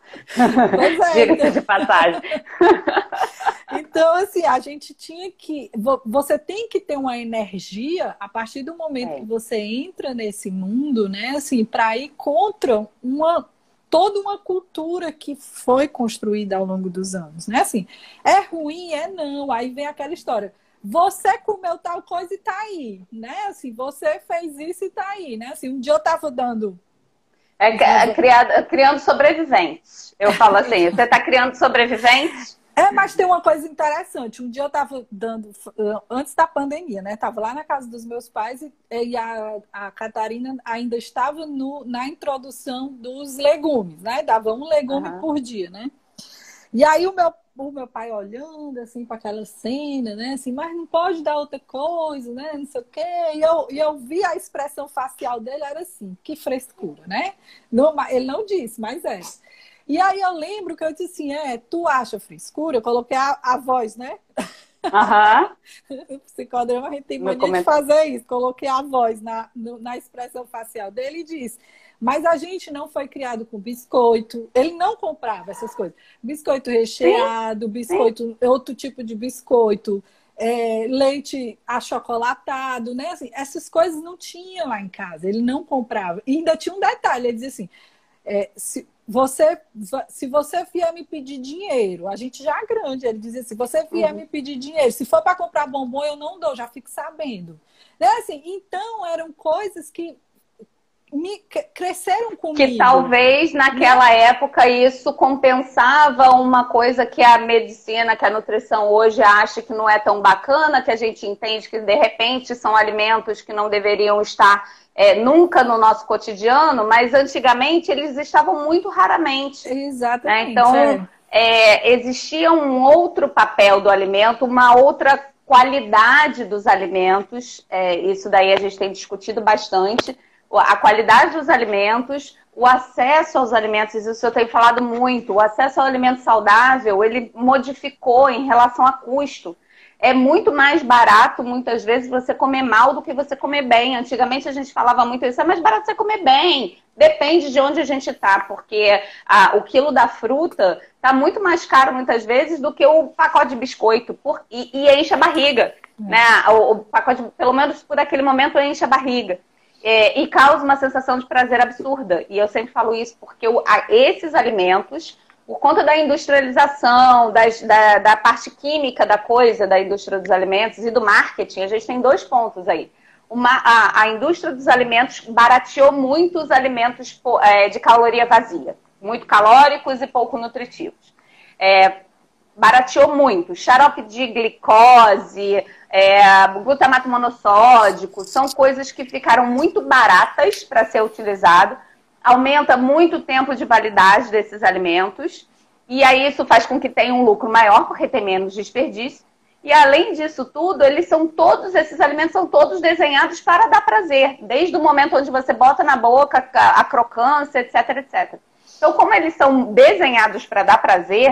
Pois é. (laughs) Diga-se de passagem. (laughs) Então, assim, a gente tinha que. Você tem que ter uma energia a partir do momento é. que você entra nesse mundo, né? Assim, para ir contra uma toda uma cultura que foi construída ao longo dos anos, né? Assim, é ruim, é não. Aí vem aquela história. Você comeu tal coisa e tá aí, né? Assim, você fez isso e tá aí, né? Assim, um dia eu tava dando é, é criado, criando sobreviventes. Eu falo assim, (laughs) você está criando sobreviventes? É, mas tem uma coisa interessante. Um dia eu estava dando, antes da pandemia, né? Tava lá na casa dos meus pais e, e a, a Catarina ainda estava no, na introdução dos legumes, né? Dava um legume uhum. por dia, né? E aí o meu, o meu pai olhando assim para aquela cena, né? Assim, mas não pode dar outra coisa, né? Não sei o quê. E eu, e eu vi a expressão facial dele, era assim, que frescura, né? Não, ele não disse, mas é. E aí eu lembro que eu disse assim, é, tu acha frescura? Eu coloquei a, a voz, né? Uhum. (laughs) psicodrama a gente tem mania de fazer isso. Coloquei a voz na, no, na expressão facial dele e disse. Mas a gente não foi criado com biscoito. Ele não comprava essas coisas. Biscoito recheado, Sim. biscoito, Sim. outro tipo de biscoito, é, leite achocolatado, né? Assim, essas coisas não tinha lá em casa. Ele não comprava. E ainda tinha um detalhe, ele dizia assim: é, se, você, se você vier me pedir dinheiro, a gente já é grande, ele dizia assim, você vier uhum. me pedir dinheiro, se for para comprar bombom, eu não dou, já fico sabendo. Né? Assim, então, eram coisas que me cresceram comigo. Que talvez naquela né? época isso compensava uma coisa que a medicina, que a nutrição hoje acha que não é tão bacana, que a gente entende que de repente são alimentos que não deveriam estar é, nunca no nosso cotidiano, mas antigamente eles estavam muito raramente. Né? Exatamente. Né? Então, é. É, existia um outro papel do alimento, uma outra qualidade dos alimentos. É, isso daí a gente tem discutido bastante. A qualidade dos alimentos, o acesso aos alimentos, isso eu tenho falado muito. O acesso ao alimento saudável, ele modificou em relação a custo é muito mais barato, muitas vezes, você comer mal do que você comer bem. Antigamente a gente falava muito isso, é mais barato você comer bem. Depende de onde a gente está, porque a, o quilo da fruta está muito mais caro, muitas vezes, do que o pacote de biscoito. Por, e, e enche a barriga. É. Né? O, o, pacote, pelo menos por aquele momento, enche a barriga. É, e causa uma sensação de prazer absurda. E eu sempre falo isso porque a, esses alimentos por conta da industrialização, das, da, da, parte química da coisa, da indústria dos alimentos e do marketing, a gente tem dois pontos aí. Uma, a, a indústria dos alimentos barateou muito os alimentos é, de caloria vazia, muito calóricos e pouco nutritivos. É, barateou muito. Xarope de glicose, é, glutamato monossódico, são coisas que ficaram muito baratas para ser utilizado aumenta muito o tempo de validade desses alimentos. E aí isso faz com que tenha um lucro maior, porque tem menos desperdício. E além disso tudo, eles são todos, esses alimentos são todos desenhados para dar prazer, desde o momento onde você bota na boca a crocância, etc, etc. Então, como eles são desenhados para dar prazer,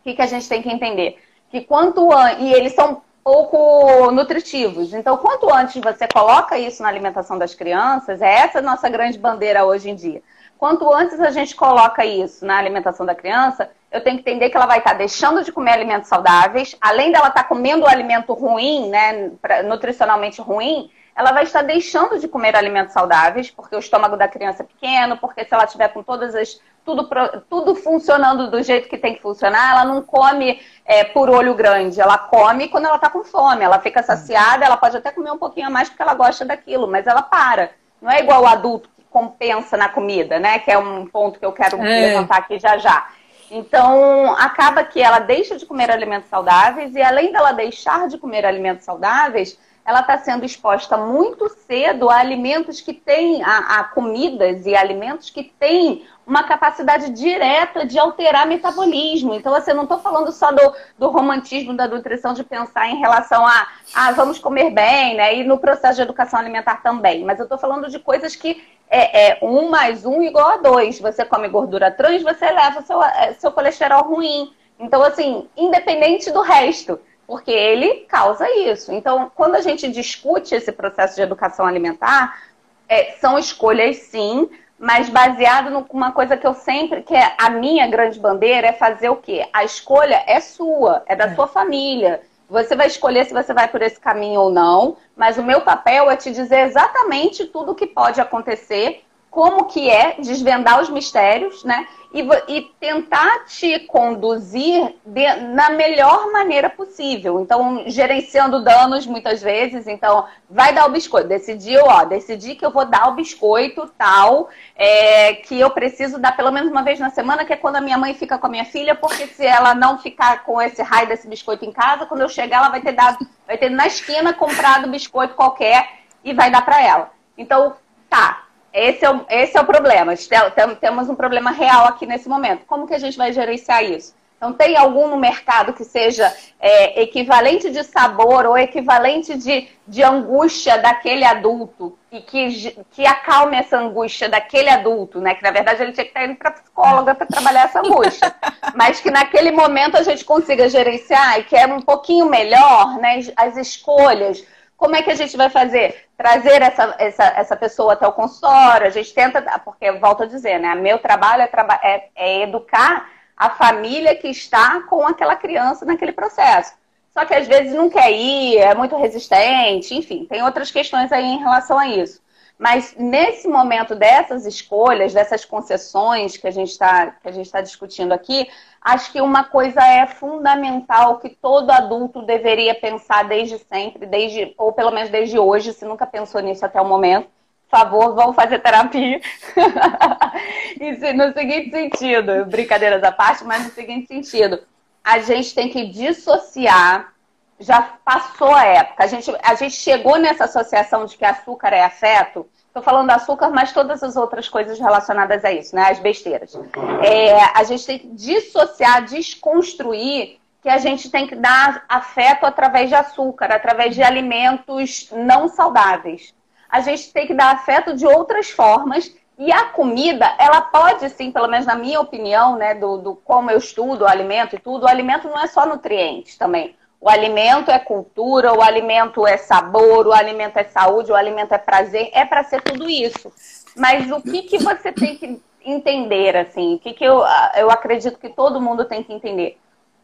o que, que a gente tem que entender? Que quanto e eles são pouco nutritivos. Então, quanto antes você coloca isso na alimentação das crianças, é essa a nossa grande bandeira hoje em dia. Quanto antes a gente coloca isso na alimentação da criança, eu tenho que entender que ela vai estar deixando de comer alimentos saudáveis, além dela estar comendo um alimento ruim, né, nutricionalmente ruim, ela vai estar deixando de comer alimentos saudáveis, porque o estômago da criança é pequeno, porque se ela tiver com todas as tudo, tudo funcionando do jeito que tem que funcionar, ela não come é, por olho grande, ela come quando ela está com fome, ela fica saciada, ela pode até comer um pouquinho a mais porque ela gosta daquilo, mas ela para. Não é igual o adulto que compensa na comida, né? Que é um ponto que eu quero é. levantar aqui já já. Então, acaba que ela deixa de comer alimentos saudáveis e além dela deixar de comer alimentos saudáveis, ela está sendo exposta muito cedo a alimentos que têm, a, a, comidas e alimentos que têm uma capacidade direta de alterar metabolismo. Então, assim, eu não estou falando só do, do romantismo da nutrição, de pensar em relação a, ah, vamos comer bem, né? E no processo de educação alimentar também. Mas eu estou falando de coisas que é, é um mais um igual a dois. Você come gordura trans, você eleva seu, é, seu colesterol ruim. Então, assim, independente do resto porque ele causa isso. Então, quando a gente discute esse processo de educação alimentar, é, são escolhas sim, mas baseado numa coisa que eu sempre, que é a minha grande bandeira, é fazer o quê? A escolha é sua, é da é. sua família. Você vai escolher se você vai por esse caminho ou não, mas o meu papel é te dizer exatamente tudo o que pode acontecer como que é desvendar os mistérios, né? E, e tentar te conduzir de, na melhor maneira possível. Então, gerenciando danos muitas vezes. Então, vai dar o biscoito. Decidiu, ó, decidi que eu vou dar o biscoito tal, é, que eu preciso dar pelo menos uma vez na semana, que é quando a minha mãe fica com a minha filha, porque se ela não ficar com esse raio desse biscoito em casa, quando eu chegar, ela vai ter dado, vai ter na esquina comprado biscoito qualquer e vai dar para ela. Então, tá, esse é o, esse é o problema. Temos um problema real aqui nesse momento. Como que a gente vai gerenciar isso? Então, tem algum no mercado que seja é, equivalente de sabor ou equivalente de, de angústia daquele adulto e que, que acalme essa angústia daquele adulto, né? Que na verdade ele tinha que estar indo para psicóloga para trabalhar essa angústia. (laughs) Mas que naquele momento a gente consiga gerenciar e que é um pouquinho melhor, né? As escolhas como é que a gente vai fazer? Trazer essa, essa, essa pessoa até o consultório, a gente tenta, porque volto a dizer, né? Meu trabalho é, é, é educar a família que está com aquela criança naquele processo. Só que às vezes não quer ir, é muito resistente, enfim, tem outras questões aí em relação a isso. Mas nesse momento dessas escolhas, dessas concessões que a gente está tá discutindo aqui, acho que uma coisa é fundamental que todo adulto deveria pensar desde sempre, desde, ou pelo menos desde hoje, se nunca pensou nisso até o momento. Por favor, vamos fazer terapia. (laughs) no seguinte sentido, brincadeiras à parte, mas no seguinte sentido, a gente tem que dissociar já passou a época. A gente, a gente chegou nessa associação de que açúcar é afeto. Estou falando açúcar, mas todas as outras coisas relacionadas a isso, né? As besteiras. É, a gente tem que dissociar, desconstruir que a gente tem que dar afeto através de açúcar, através de alimentos não saudáveis. A gente tem que dar afeto de outras formas e a comida, ela pode sim, pelo menos na minha opinião, né, do, do como eu estudo o alimento e tudo, o alimento não é só nutrientes também. O alimento é cultura, o alimento é sabor, o alimento é saúde, o alimento é prazer, é para ser tudo isso. Mas o que, que você tem que entender, assim, o que, que eu, eu acredito que todo mundo tem que entender?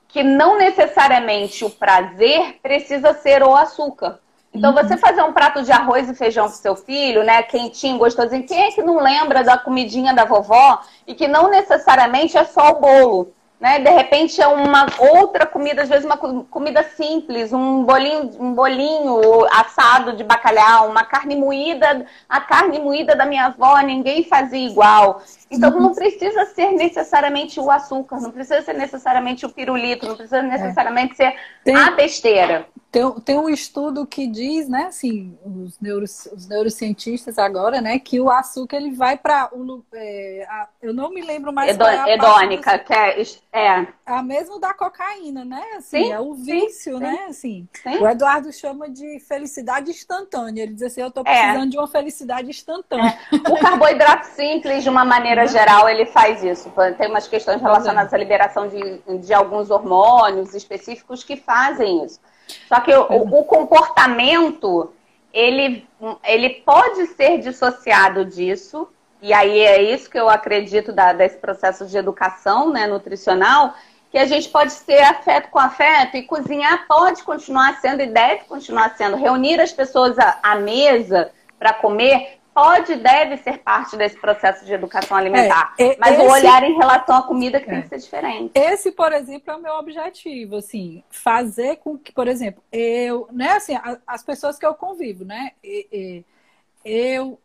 Que não necessariamente o prazer precisa ser o açúcar. Então, uhum. você fazer um prato de arroz e feijão pro seu filho, né, quentinho, gostosinho, quem é que não lembra da comidinha da vovó e que não necessariamente é só o bolo? Né? De repente é uma outra comida, às vezes uma comida simples, um bolinho, um bolinho assado de bacalhau, uma carne moída, a carne moída da minha avó, ninguém fazia igual. Então uhum. não precisa ser necessariamente o açúcar, não precisa ser necessariamente o pirulito, não precisa necessariamente é. ser Tem... a besteira. Tem, tem um estudo que diz, né, assim, os, neuros, os neurocientistas agora, né, que o açúcar ele vai para o. É, eu não me lembro mais. Edo, é hedônica, que é, é. A mesmo da cocaína, né? Assim, sim, é o vício, sim, né? Assim, sim. O Eduardo chama de felicidade instantânea. Ele diz assim: eu estou é. precisando é. de uma felicidade instantânea. O carboidrato simples, de uma maneira geral, ele faz isso. Tem umas questões relacionadas à liberação de, de alguns hormônios específicos que fazem isso. Só que o, o comportamento, ele, ele pode ser dissociado disso, e aí é isso que eu acredito da, desse processo de educação né, nutricional, que a gente pode ser afeto com afeto e cozinhar pode continuar sendo e deve continuar sendo. Reunir as pessoas à, à mesa para comer pode e deve ser parte desse processo de educação alimentar. É, mas esse, o olhar em relação à comida que é, tem que ser diferente. Esse, por exemplo, é o meu objetivo, assim, fazer com que, por exemplo, eu, né, assim, as pessoas que eu convivo, né, eu,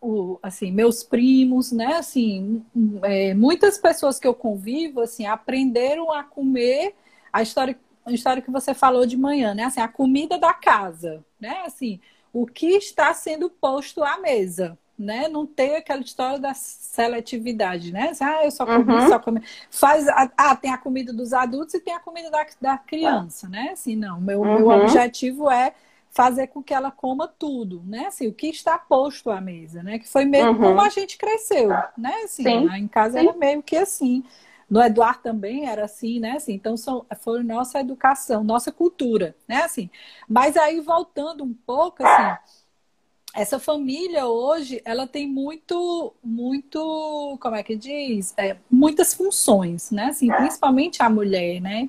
o, assim, meus primos, né, assim, é, muitas pessoas que eu convivo, assim, aprenderam a comer a história, a história que você falou de manhã, né, assim, a comida da casa, né, assim, o que está sendo posto à mesa, né? Não tem aquela história da seletividade, né? Ah, eu só comi, uhum. só comi. Faz, ah, tem a comida dos adultos e tem a comida da, da criança, né? Assim, não, meu, uhum. meu objetivo é fazer com que ela coma tudo, né? Assim, o que está posto à mesa, né? Que foi meio uhum. como a gente cresceu, né? Assim, em casa Sim. era meio que assim. No Eduardo também era assim, né? Assim, então são, foi nossa educação, nossa cultura, né? Assim, mas aí voltando um pouco, assim, essa família hoje, ela tem muito, muito, como é que diz? É, muitas funções, né? Assim, principalmente a mulher, né?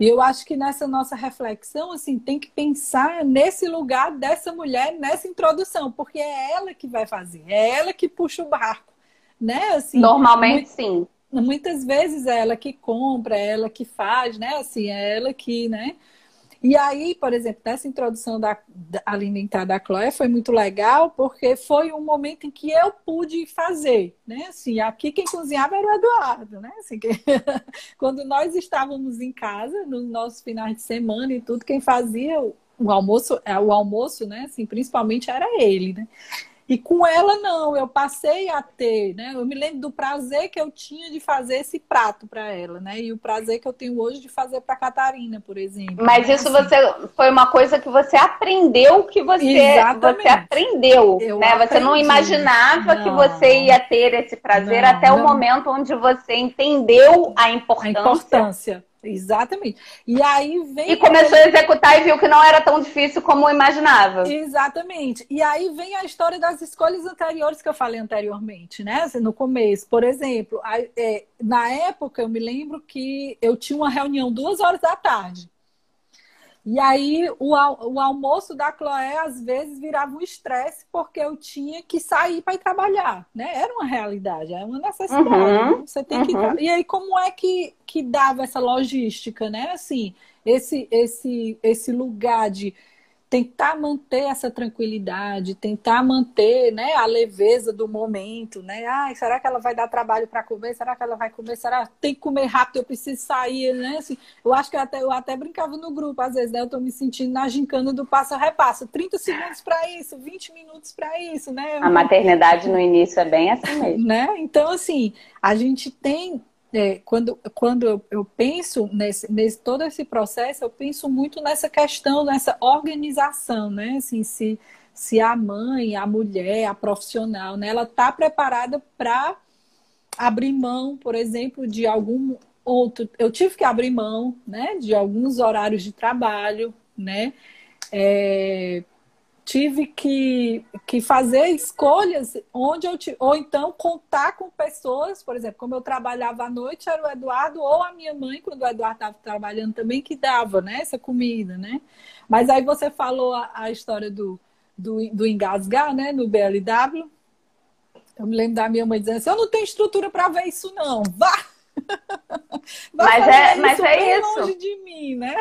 E eu acho que nessa nossa reflexão, assim, tem que pensar nesse lugar dessa mulher, nessa introdução, porque é ela que vai fazer, é ela que puxa o barco, né? Assim, Normalmente, muito... sim muitas vezes é ela que compra, é ela que faz, né? Assim, é ela que, né? E aí, por exemplo, nessa introdução da, da alimentar da Chloe foi muito legal, porque foi um momento em que eu pude fazer, né? Assim, aqui quem cozinhava era o Eduardo, né? Assim, que... (laughs) quando nós estávamos em casa, nos nossos finais de semana e tudo, quem fazia o almoço, é, o almoço, né? Assim, principalmente era ele, né? E com ela, não, eu passei a ter, né? Eu me lembro do prazer que eu tinha de fazer esse prato para ela, né? E o prazer que eu tenho hoje de fazer para Catarina, por exemplo. Mas né? isso assim. você foi uma coisa que você aprendeu que você, você aprendeu, eu né? Aprendi. Você não imaginava não, que você ia ter esse prazer não, até não. o momento onde você entendeu a importância. A importância Exatamente. E aí vem. E começou a executar e viu que não era tão difícil como imaginava. Exatamente. E aí vem a história das escolhas anteriores que eu falei anteriormente, né? Assim, no começo. Por exemplo, é, na época eu me lembro que eu tinha uma reunião duas horas da tarde. E aí o, o almoço da Chloé às vezes virava um estresse porque eu tinha que sair para ir trabalhar, né? Era uma realidade, era uma necessidade. Uhum, né? Você tem uhum. que E aí como é que, que dava essa logística, né? Assim, esse esse esse lugar de tentar manter essa tranquilidade, tentar manter né, a leveza do momento, né? Ai, será que ela vai dar trabalho para comer? Será que ela vai comer? Será que tem que comer rápido? Eu preciso sair, né? Assim, eu acho que eu até, eu até brincava no grupo, às vezes, né? Eu estou me sentindo na gincana do passo a repasso. 30 segundos para isso, 20 minutos para isso, né? A maternidade no início é bem assim mesmo. Né? Então, assim, a gente tem é, quando, quando eu, eu penso nesse, nesse todo esse processo, eu penso muito nessa questão, nessa organização, né? Assim, se, se a mãe, a mulher, a profissional, né, ela está preparada para abrir mão, por exemplo, de algum outro. Eu tive que abrir mão, né, de alguns horários de trabalho, né? É, tive que, que fazer escolhas onde eu ou então contar com pessoas, por exemplo, como eu trabalhava à noite, era o Eduardo ou a minha mãe, quando o Eduardo estava trabalhando também, que dava né, essa comida, né? Mas aí você falou a, a história do, do, do engasgar, né, no BLW. Eu me lembro da minha mãe dizendo assim, eu não tenho estrutura para ver isso não, vá! Mas é, mas é isso. Longe de mim, né?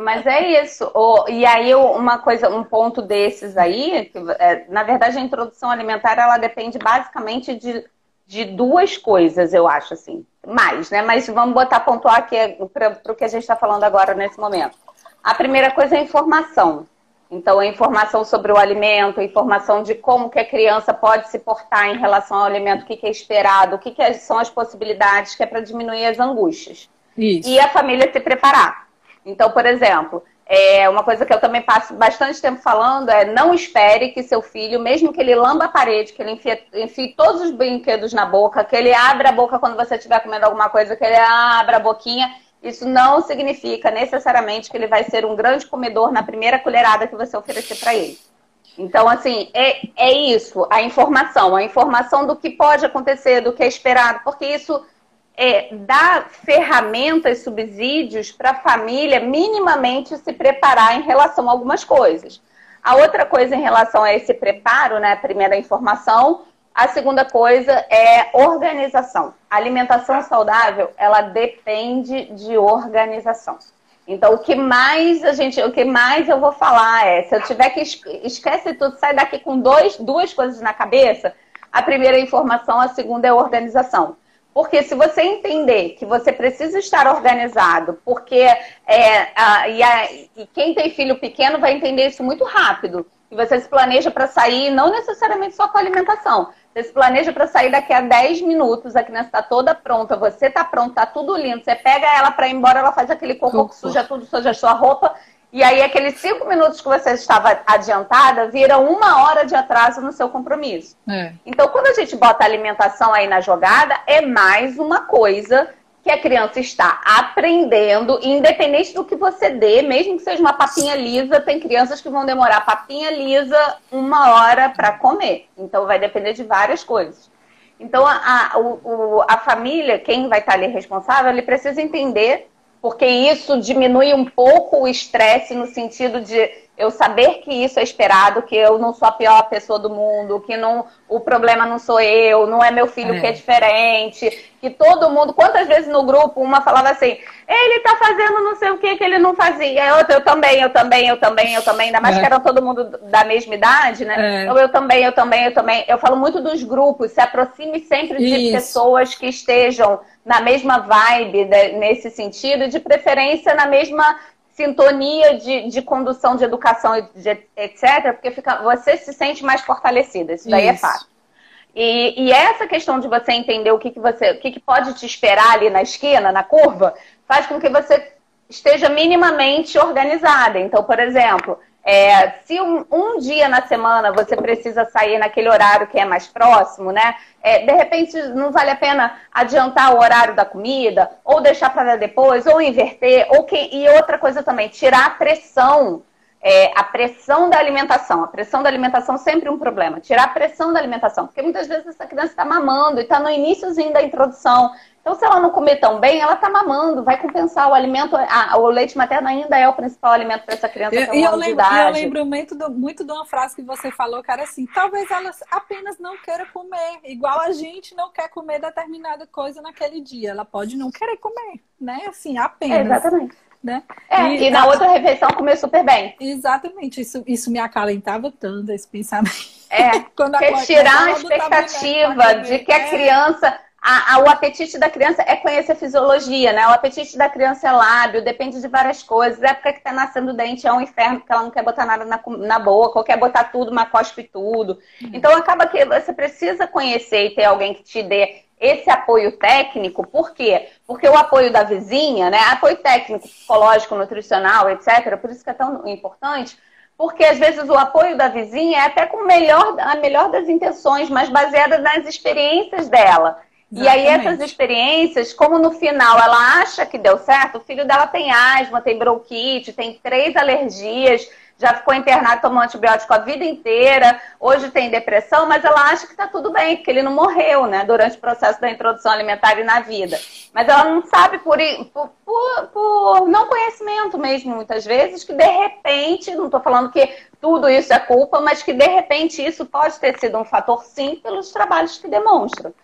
mas é isso. O, e aí uma coisa, um ponto desses aí, que, é, na verdade a introdução alimentar ela depende basicamente de, de duas coisas, eu acho assim, mais, né? Mas vamos botar pontuar aqui para o que a gente está falando agora nesse momento. A primeira coisa é a informação. Então, a informação sobre o alimento, a informação de como que a criança pode se portar em relação ao alimento, o que, que é esperado, o que, que são as possibilidades, que é para diminuir as angústias. Isso. E a família se preparar. Então, por exemplo, é uma coisa que eu também passo bastante tempo falando é não espere que seu filho, mesmo que ele lamba a parede, que ele enfie, enfie todos os brinquedos na boca, que ele abra a boca quando você estiver comendo alguma coisa, que ele abra a boquinha isso não significa necessariamente que ele vai ser um grande comedor na primeira colherada que você oferecer para ele. Então, assim, é, é isso, a informação, a informação do que pode acontecer, do que é esperado, porque isso é, dar ferramentas, subsídios para a família minimamente se preparar em relação a algumas coisas. A outra coisa em relação a esse preparo, né? A primeira informação. A segunda coisa é organização. A alimentação saudável, ela depende de organização. Então, o que mais a gente, o que mais eu vou falar é, se eu tiver que esquece tudo, sai daqui com dois, duas coisas na cabeça. A primeira é informação, a segunda é organização. Porque se você entender que você precisa estar organizado, porque é, a, e, a, e quem tem filho pequeno vai entender isso muito rápido. E você se planeja para sair, não necessariamente só com alimentação. Você se planeja para sair daqui a 10 minutos, a criança está toda pronta, você está pronto, está tudo lindo. Você pega ela para ir embora, ela faz aquele cocô que suja tudo, suja a sua roupa e aí, aqueles cinco minutos que você estava adiantada vira uma hora de atraso no seu compromisso. É. Então, quando a gente bota a alimentação aí na jogada, é mais uma coisa que a criança está aprendendo, independente do que você dê, mesmo que seja uma papinha lisa, tem crianças que vão demorar papinha lisa uma hora para comer. Então, vai depender de várias coisas. Então, a, a, o, a família, quem vai estar ali responsável, ele precisa entender porque isso diminui um pouco o estresse no sentido de eu saber que isso é esperado, que eu não sou a pior pessoa do mundo, que não, o problema não sou eu, não é meu filho é. que é diferente, que todo mundo, quantas vezes no grupo uma falava assim, ele tá fazendo não sei o que que ele não fazia, outra, eu também, eu também, eu também, eu também, ainda mais é. que eram todo mundo da mesma idade, né? É. Eu, eu também, eu também, eu também. Eu falo muito dos grupos, se aproxime sempre de isso. pessoas que estejam na mesma vibe nesse sentido, de preferência na mesma sintonia de, de condução de educação, de, etc., porque fica, você se sente mais fortalecida. Isso daí é Isso. é fato. E, e, essa questão de você entender o que, que você, o que, que pode te esperar ali na esquina, na curva, faz com que você esteja minimamente organizada. Então, por exemplo, é, se um, um, dia na semana você precisa sair naquele horário que é mais próximo, né? É, de repente não vale a pena adiantar o horário da comida, ou deixar para depois, ou inverter, ou que, e outra coisa também, tirar a pressão, é, a pressão da alimentação. A pressão da alimentação é sempre um problema. Tirar a pressão da alimentação, porque muitas vezes essa criança está mamando e está no iníciozinho da introdução. Então, se ela não comer tão bem, ela está mamando, vai compensar. O alimento, a, o leite materno ainda é o principal alimento para essa criança. E, e eu, lembro, eu lembro muito, do, muito de uma frase que você falou, cara, assim, talvez ela apenas não queira comer, igual a gente não quer comer determinada coisa naquele dia. Ela pode não querer comer, né? Assim, apenas. É, exatamente. Né? É, e, e na outra refeição comer super bem. Exatamente, isso, isso me acalentava tanto, esse pensamento. É, (laughs) quando a, tirar a expectativa de que a é. criança a, a, o apetite da criança é conhecer fisiologia, né? O apetite da criança é lábio, depende de várias coisas. A época que tá nascendo o dente é um inferno, porque ela não quer botar nada na, na boca, ou quer botar tudo, mas cospe tudo. Uhum. Então acaba que você precisa conhecer e ter alguém que te dê esse apoio técnico, por quê? Porque o apoio da vizinha, né? Apoio técnico, psicológico, nutricional, etc., por isso que é tão importante, porque às vezes o apoio da vizinha é até com melhor, a melhor das intenções, mas baseada nas experiências dela. Exatamente. E aí essas experiências, como no final ela acha que deu certo, o filho dela tem asma, tem bronquite, tem três alergias, já ficou internado tomando antibiótico a vida inteira, hoje tem depressão, mas ela acha que está tudo bem, porque ele não morreu, né, durante o processo da introdução alimentar e na vida. Mas ela não sabe por, por, por, por não conhecimento mesmo, muitas vezes, que de repente, não estou falando que tudo isso é culpa, mas que de repente isso pode ter sido um fator sim pelos trabalhos que demonstram.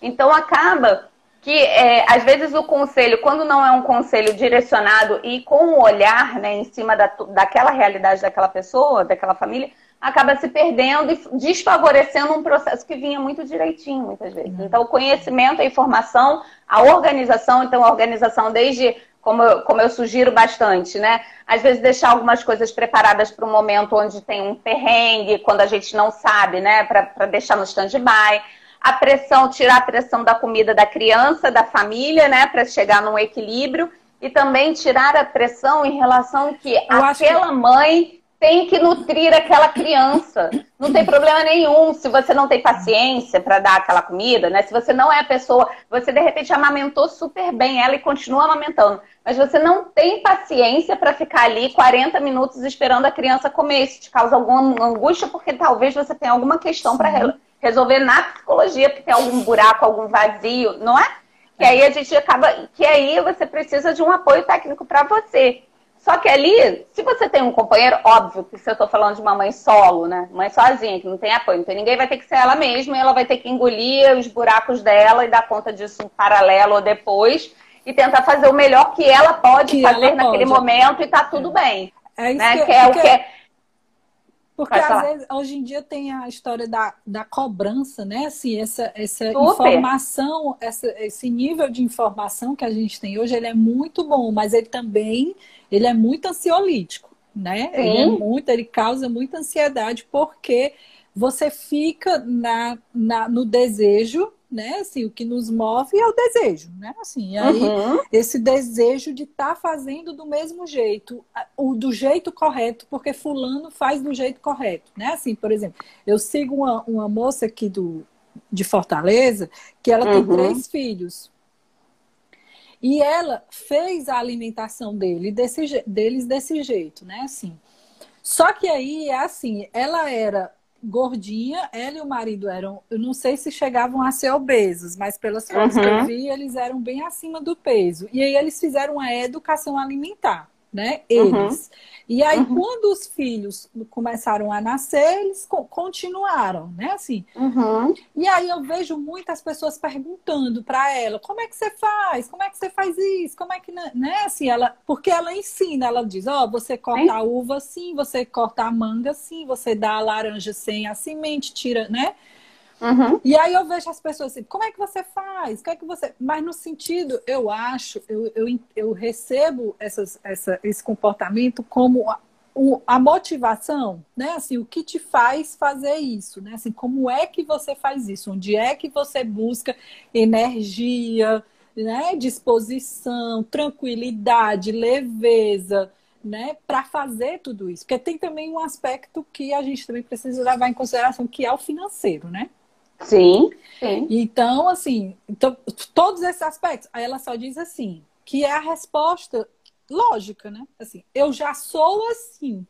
Então acaba que é, às vezes o conselho, quando não é um conselho direcionado e com o um olhar né, em cima da, daquela realidade daquela pessoa, daquela família, acaba se perdendo e desfavorecendo um processo que vinha muito direitinho, muitas vezes. Uhum. Então, o conhecimento, a informação, a organização, então a organização desde, como eu, como eu sugiro bastante, né? Às vezes deixar algumas coisas preparadas para um momento onde tem um perrengue, quando a gente não sabe, né? Para deixar no stand-by a pressão, tirar a pressão da comida da criança, da família, né, para chegar num equilíbrio, e também tirar a pressão em relação que Eu aquela que... mãe tem que nutrir aquela criança. Não tem problema nenhum se você não tem paciência para dar aquela comida, né? Se você não é a pessoa, você de repente amamentou super bem ela e continua amamentando, mas você não tem paciência para ficar ali 40 minutos esperando a criança comer. Isso te causa alguma angústia porque talvez você tenha alguma questão para resolver na psicologia, porque tem algum buraco, algum vazio, não é? Que aí a gente acaba. Que aí você precisa de um apoio técnico para você. Só que ali, se você tem um companheiro, óbvio que se eu estou falando de uma mãe solo, né? Mãe sozinha, que não tem apoio, então ninguém vai ter que ser ela mesma e ela vai ter que engolir os buracos dela e dar conta disso em paralelo ou depois e tentar fazer o melhor que ela pode que fazer ela naquele pode. momento e tá tudo bem. É isso né? que, que é o que é porque às vezes, hoje em dia tem a história da, da cobrança, né? Assim, essa, essa informação, essa, esse nível de informação que a gente tem hoje, ele é muito bom, mas ele também ele é muito ansiolítico, né? Sim. Ele é muito, ele causa muita ansiedade porque você fica na, na, no desejo né? Assim, o que nos move é o desejo, né? Assim, aí uhum. esse desejo de estar tá fazendo do mesmo jeito, o do jeito correto, porque fulano faz do jeito correto, né? Assim, por exemplo, eu sigo uma, uma moça aqui do, de Fortaleza que ela uhum. tem três filhos. E ela fez a alimentação dele desse, deles desse jeito, né? Assim. Só que aí é assim, ela era gordinha, ela e o marido eram, eu não sei se chegavam a ser obesos, mas pelas fotos uhum. que eu uhum. vi, eles eram bem acima do peso. E aí eles fizeram a educação alimentar né? Eles. Uhum. E aí, uhum. quando os filhos começaram a nascer, eles continuaram, né? Assim. Uhum. E aí eu vejo muitas pessoas perguntando para ela, como é que você faz? Como é que você faz isso? Como é que, né? Assim, ela, porque ela ensina, ela diz, ó, oh, você corta a uva assim, você corta a manga assim, você dá a laranja sem a semente, tira, né? Uhum. E aí eu vejo as pessoas assim, como é que você faz? O é que você. Mas no sentido, eu acho, eu, eu, eu recebo essas, essa, esse comportamento como a, a motivação, né? Assim, o que te faz fazer isso, né? Assim, como é que você faz isso? Onde é que você busca energia, né? Disposição, tranquilidade, leveza, né, para fazer tudo isso. Porque tem também um aspecto que a gente também precisa levar em consideração, que é o financeiro, né? Sim, sim. Então, assim, então, todos esses aspectos. Aí ela só diz assim, que é a resposta lógica, né? Assim, eu já sou assim,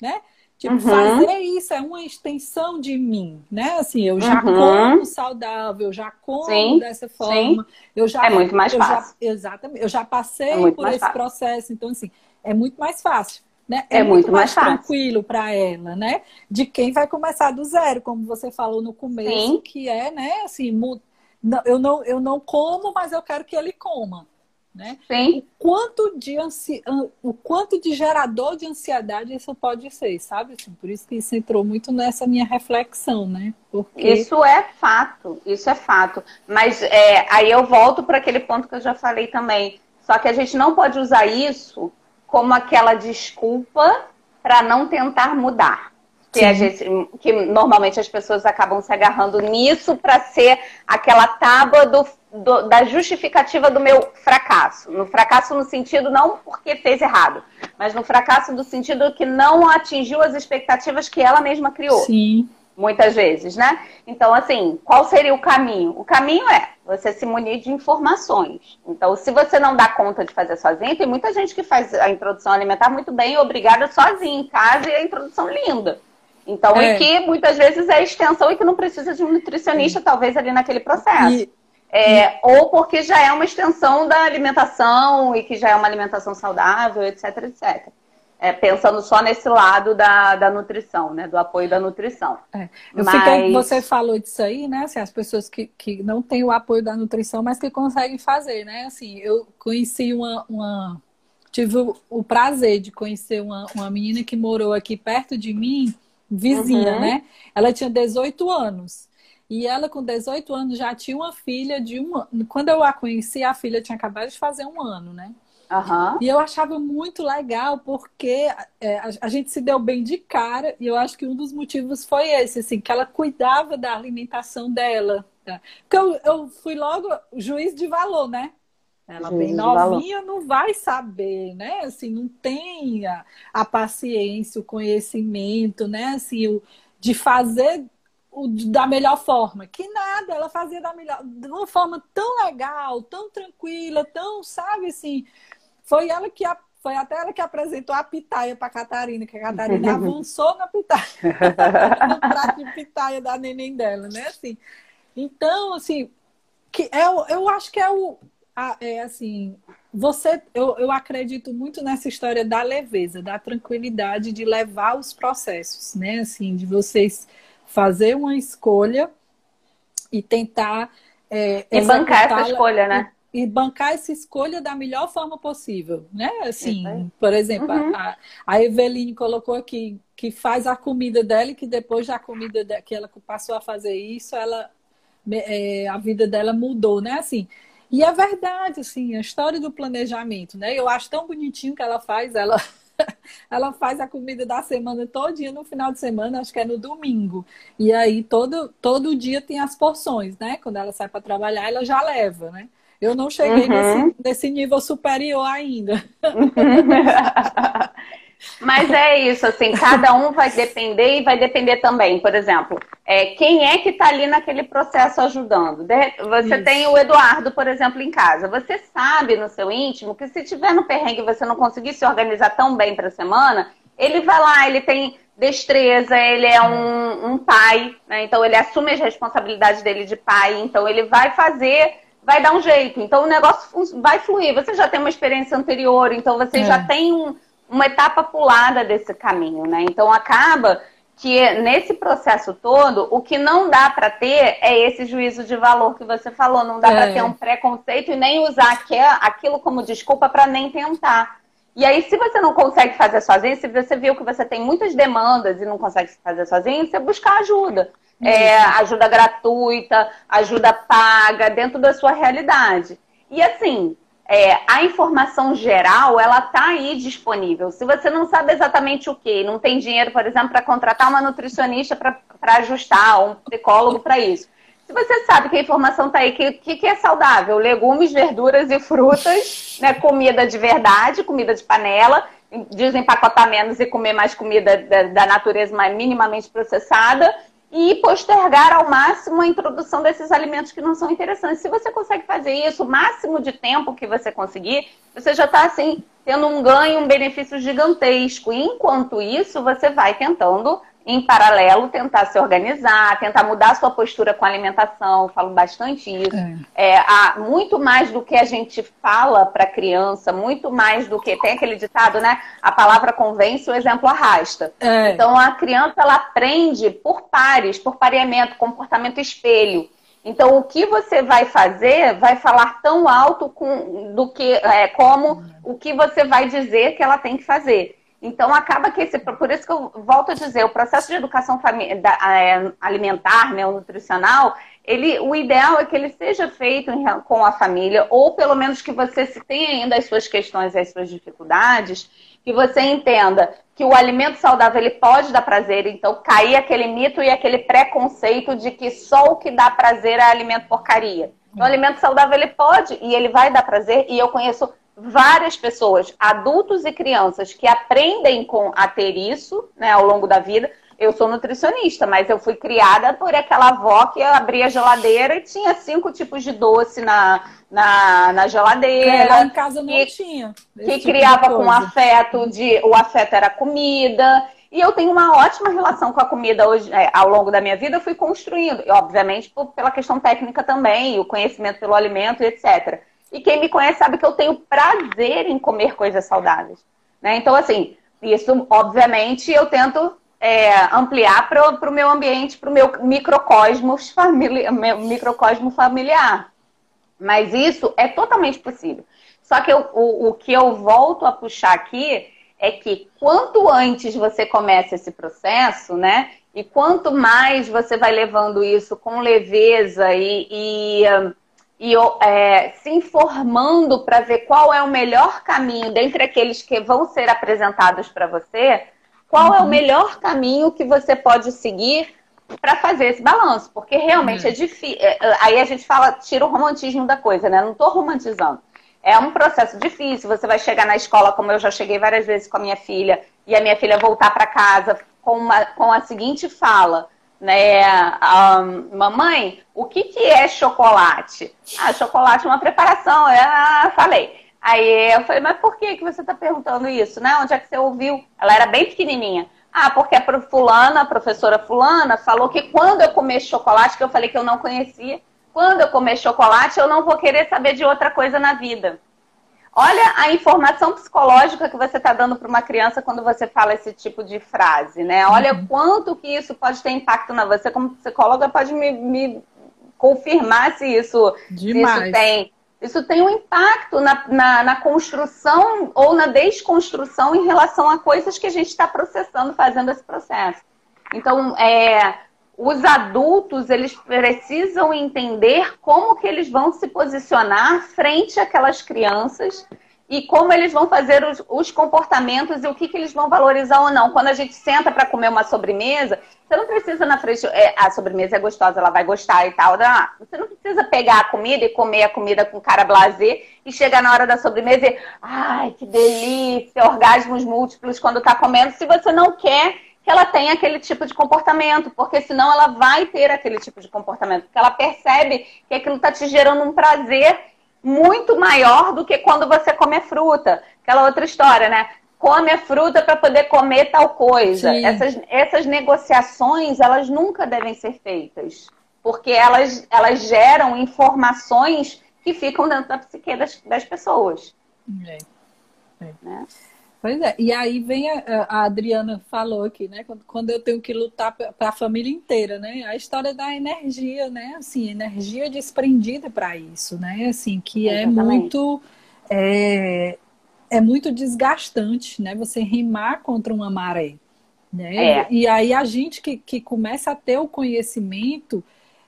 né? Tipo, uhum. fazer isso é uma extensão de mim, né? Assim, eu já uhum. como saudável, já como sim, dessa forma. Sim. Eu já, é muito mais fácil. Já, exatamente. Eu já passei é por esse fácil. processo, então, assim, é muito mais fácil. Né? É, é muito, muito, mais, mais tranquilo para ela, né? De quem vai começar do zero, como você falou no começo, Sim. que é, né? Assim, eu não, eu não como, mas eu quero que ele coma. Né? Sim. O quanto de ansi... o quanto de gerador de ansiedade isso pode ser, sabe? Assim, por isso que isso entrou muito nessa minha reflexão, né? Porque... Isso é fato, isso é fato. Mas é, aí eu volto para aquele ponto que eu já falei também. Só que a gente não pode usar isso como aquela desculpa para não tentar mudar. Que, a gente, que normalmente as pessoas acabam se agarrando nisso para ser aquela tábua do, do, da justificativa do meu fracasso. No fracasso no sentido não porque fez errado, mas no fracasso do sentido que não atingiu as expectativas que ela mesma criou. Sim muitas vezes, né? Então, assim, qual seria o caminho? O caminho é você se munir de informações. Então, se você não dá conta de fazer sozinho, tem muita gente que faz a introdução alimentar muito bem, obrigada sozinha em casa e a introdução linda. Então, é. e que muitas vezes é extensão e que não precisa de um nutricionista, talvez, ali naquele processo. E... É, ou porque já é uma extensão da alimentação e que já é uma alimentação saudável, etc, etc é, pensando só nesse lado da, da nutrição, né? Do apoio da nutrição. É. Eu mas... fiquei, você falou disso aí, né? Assim, as pessoas que, que não têm o apoio da nutrição, mas que conseguem fazer, né? Assim, eu conheci uma. uma... Tive o, o prazer de conhecer uma, uma menina que morou aqui perto de mim, vizinha, uhum. né? Ela tinha 18 anos. E ela, com 18 anos, já tinha uma filha de um ano. Quando eu a conheci, a filha tinha acabado de fazer um ano, né? Uhum. E eu achava muito legal porque é, a, a, gente se deu bem de cara e eu acho que um dos motivos foi esse, assim, que ela cuidava da alimentação dela. Tá? Porque eu, eu fui logo juiz de valor, né? Ela juiz bem novinha não vai saber, né? Assim, não tem a, a paciência, o conhecimento, né? Assim, o, de fazer o, da melhor forma. Que nada, ela fazia da melhor, de uma forma tão legal, tão tranquila, tão, sabe, assim, foi ela que foi até ela que apresentou a pitaia para Catarina, que a Catarina (laughs) avançou na pitaia, (laughs) no prato de pitaia da neném dela, né? Assim, então, assim, que é, eu acho que é o é assim você eu, eu acredito muito nessa história da leveza da tranquilidade de levar os processos né? Assim de vocês fazer uma escolha e tentar é, e bancar essa escolha né e bancar essa escolha da melhor forma possível, né? Assim, por exemplo, uhum. a, a Eveline colocou aqui que faz a comida dela e que depois da comida de, que ela passou a fazer isso, ela é, a vida dela mudou, né? Assim, e é verdade, assim, a história do planejamento, né? Eu acho tão bonitinho que ela faz, ela (laughs) ela faz a comida da semana todinha no final de semana, acho que é no domingo. E aí todo todo dia tem as porções, né? Quando ela sai para trabalhar, ela já leva, né? Eu não cheguei uhum. nesse, nesse nível superior ainda. (laughs) Mas é isso, assim, cada um vai depender e vai depender também, por exemplo, é, quem é que está ali naquele processo ajudando? Você isso. tem o Eduardo, por exemplo, em casa. Você sabe no seu íntimo que se tiver no perrengue e você não conseguir se organizar tão bem para a semana, ele vai lá, ele tem destreza, ele é um, um pai, né? então ele assume as responsabilidades dele de pai, então ele vai fazer vai dar um jeito. Então o negócio vai fluir. Você já tem uma experiência anterior, então você é. já tem um, uma etapa pulada desse caminho, né? Então acaba que nesse processo todo, o que não dá para ter é esse juízo de valor que você falou. Não dá é. para ter um preconceito e nem usar aquilo como desculpa para nem tentar. E aí, se você não consegue fazer sozinho, se você viu que você tem muitas demandas e não consegue fazer sozinho, você buscar ajuda é, ajuda gratuita, ajuda paga, dentro da sua realidade. E assim, é, a informação geral, ela está aí disponível. Se você não sabe exatamente o que, não tem dinheiro, por exemplo, para contratar uma nutricionista para ajustar, um psicólogo para isso. Se você sabe que a informação está aí, o que, que, que, é saudável? Legumes, verduras e frutas, né? comida de verdade, comida de panela, desempacotar menos e comer mais comida da, da natureza mais minimamente processada e postergar ao máximo a introdução desses alimentos que não são interessantes. Se você consegue fazer isso o máximo de tempo que você conseguir, você já está assim tendo um ganho, um benefício gigantesco. Enquanto isso, você vai tentando em paralelo, tentar se organizar, tentar mudar a sua postura com a alimentação, falo bastante isso. É. É, muito mais do que a gente fala para a criança, muito mais do que tem aquele ditado, né? A palavra convence, o exemplo arrasta. É. Então a criança ela aprende por pares, por pareamento, comportamento espelho. Então o que você vai fazer vai falar tão alto com, do que é, como o que você vai dizer que ela tem que fazer. Então, acaba que esse. Por isso que eu volto a dizer, o processo de educação é, alimentar, né, o nutricional, ele, o ideal é que ele seja feito com a família, ou pelo menos que você se tenha ainda as suas questões e as suas dificuldades, que você entenda que o alimento saudável ele pode dar prazer, então cair aquele mito e aquele preconceito de que só o que dá prazer é alimento porcaria. O alimento saudável ele pode e ele vai dar prazer, e eu conheço várias pessoas, adultos e crianças, que aprendem com a ter isso né, ao longo da vida. Eu sou nutricionista, mas eu fui criada por aquela avó que abria a geladeira e tinha cinco tipos de doce na, na, na geladeira. É, lá em casa não que, tinha. Que tipo criava com afeto de. O afeto era comida. E eu tenho uma ótima relação com a comida hoje, é, ao longo da minha vida, eu fui construindo, e, obviamente por, pela questão técnica também, o conhecimento pelo alimento, etc. E quem me conhece sabe que eu tenho prazer em comer coisas saudáveis. Né? Então, assim, isso, obviamente, eu tento é, ampliar para o meu ambiente, para o meu microcosmos famili meu microcosmo familiar. Mas isso é totalmente possível. Só que eu, o, o que eu volto a puxar aqui é que quanto antes você começa esse processo, né? E quanto mais você vai levando isso com leveza e, e e é, se informando para ver qual é o melhor caminho dentre aqueles que vão ser apresentados para você, qual uhum. é o uhum. melhor caminho que você pode seguir para fazer esse balanço, porque realmente uhum. é difícil. É, é, aí a gente fala, tira o romantismo da coisa, né? Não estou romantizando. É um processo difícil. Você vai chegar na escola, como eu já cheguei várias vezes com a minha filha, e a minha filha voltar para casa com, uma, com a seguinte fala: né? Um, mamãe, o que, que é chocolate? Ah, chocolate é uma preparação. Eu ah, falei. Aí eu falei, mas por que, que você está perguntando isso? Né? Onde é que você ouviu? Ela era bem pequenininha. Ah, porque a fulana, a professora fulana, falou que quando eu comer chocolate, que eu falei que eu não conhecia, quando eu comer chocolate, eu não vou querer saber de outra coisa na vida. Olha a informação psicológica que você está dando para uma criança quando você fala esse tipo de frase, né? Olha uhum. quanto que isso pode ter impacto na você. Como psicóloga, pode me, me confirmar se isso, se isso tem. Isso tem um impacto na, na, na, construção ou na desconstrução em relação a coisas que a gente está processando, fazendo esse processo. Então, é, os adultos eles precisam entender como que eles vão se posicionar frente àquelas crianças e como eles vão fazer os, os comportamentos e o que, que eles vão valorizar ou não. Quando a gente senta para comer uma sobremesa, você não precisa na frente, é, a sobremesa é gostosa, ela vai gostar e tal. Não, você não precisa pegar a comida e comer a comida com cara blazer e chegar na hora da sobremesa e, ai, que delícia, orgasmos múltiplos quando está comendo, se você não quer que ela tenha aquele tipo de comportamento, porque senão ela vai ter aquele tipo de comportamento, porque ela percebe que aquilo está te gerando um prazer muito maior do que quando você come fruta. Aquela outra história, né? Come a fruta para poder comer tal coisa. Essas, essas negociações, elas nunca devem ser feitas, porque elas, elas geram informações que ficam dentro da psique das, das pessoas. É. É. Né? Pois é, e aí vem a, a Adriana falou aqui, né? Quando, quando eu tenho que lutar para a família inteira, né? A história da energia, né? Assim, energia desprendida para isso, né? Assim, que é muito é, é muito desgastante, né? Você rimar contra uma maré, né? É. E aí a gente que, que começa a ter o conhecimento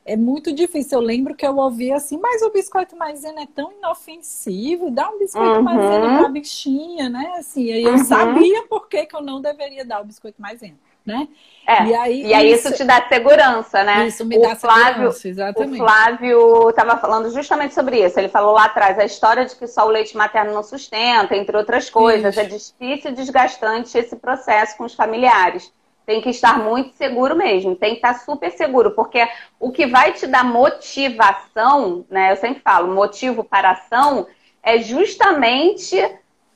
é muito difícil. Eu lembro que eu ouvi assim, mas o biscoito maisena é tão inofensivo, dá um biscoito uhum. maisena pra bichinha, né? Assim, aí eu uhum. sabia por que, que eu não deveria dar o biscoito maisena. Né? É, e aí, e aí isso, isso, te dá segurança, né? Isso me o dá Flávio, segurança, exatamente. O Flávio estava falando justamente sobre isso. Ele falou lá atrás a história de que só o leite materno não sustenta, entre outras coisas. Isso. É difícil e desgastante esse processo com os familiares. Tem que estar muito seguro mesmo, tem que estar super seguro, porque o que vai te dar motivação, né? Eu sempre falo, motivo para ação é justamente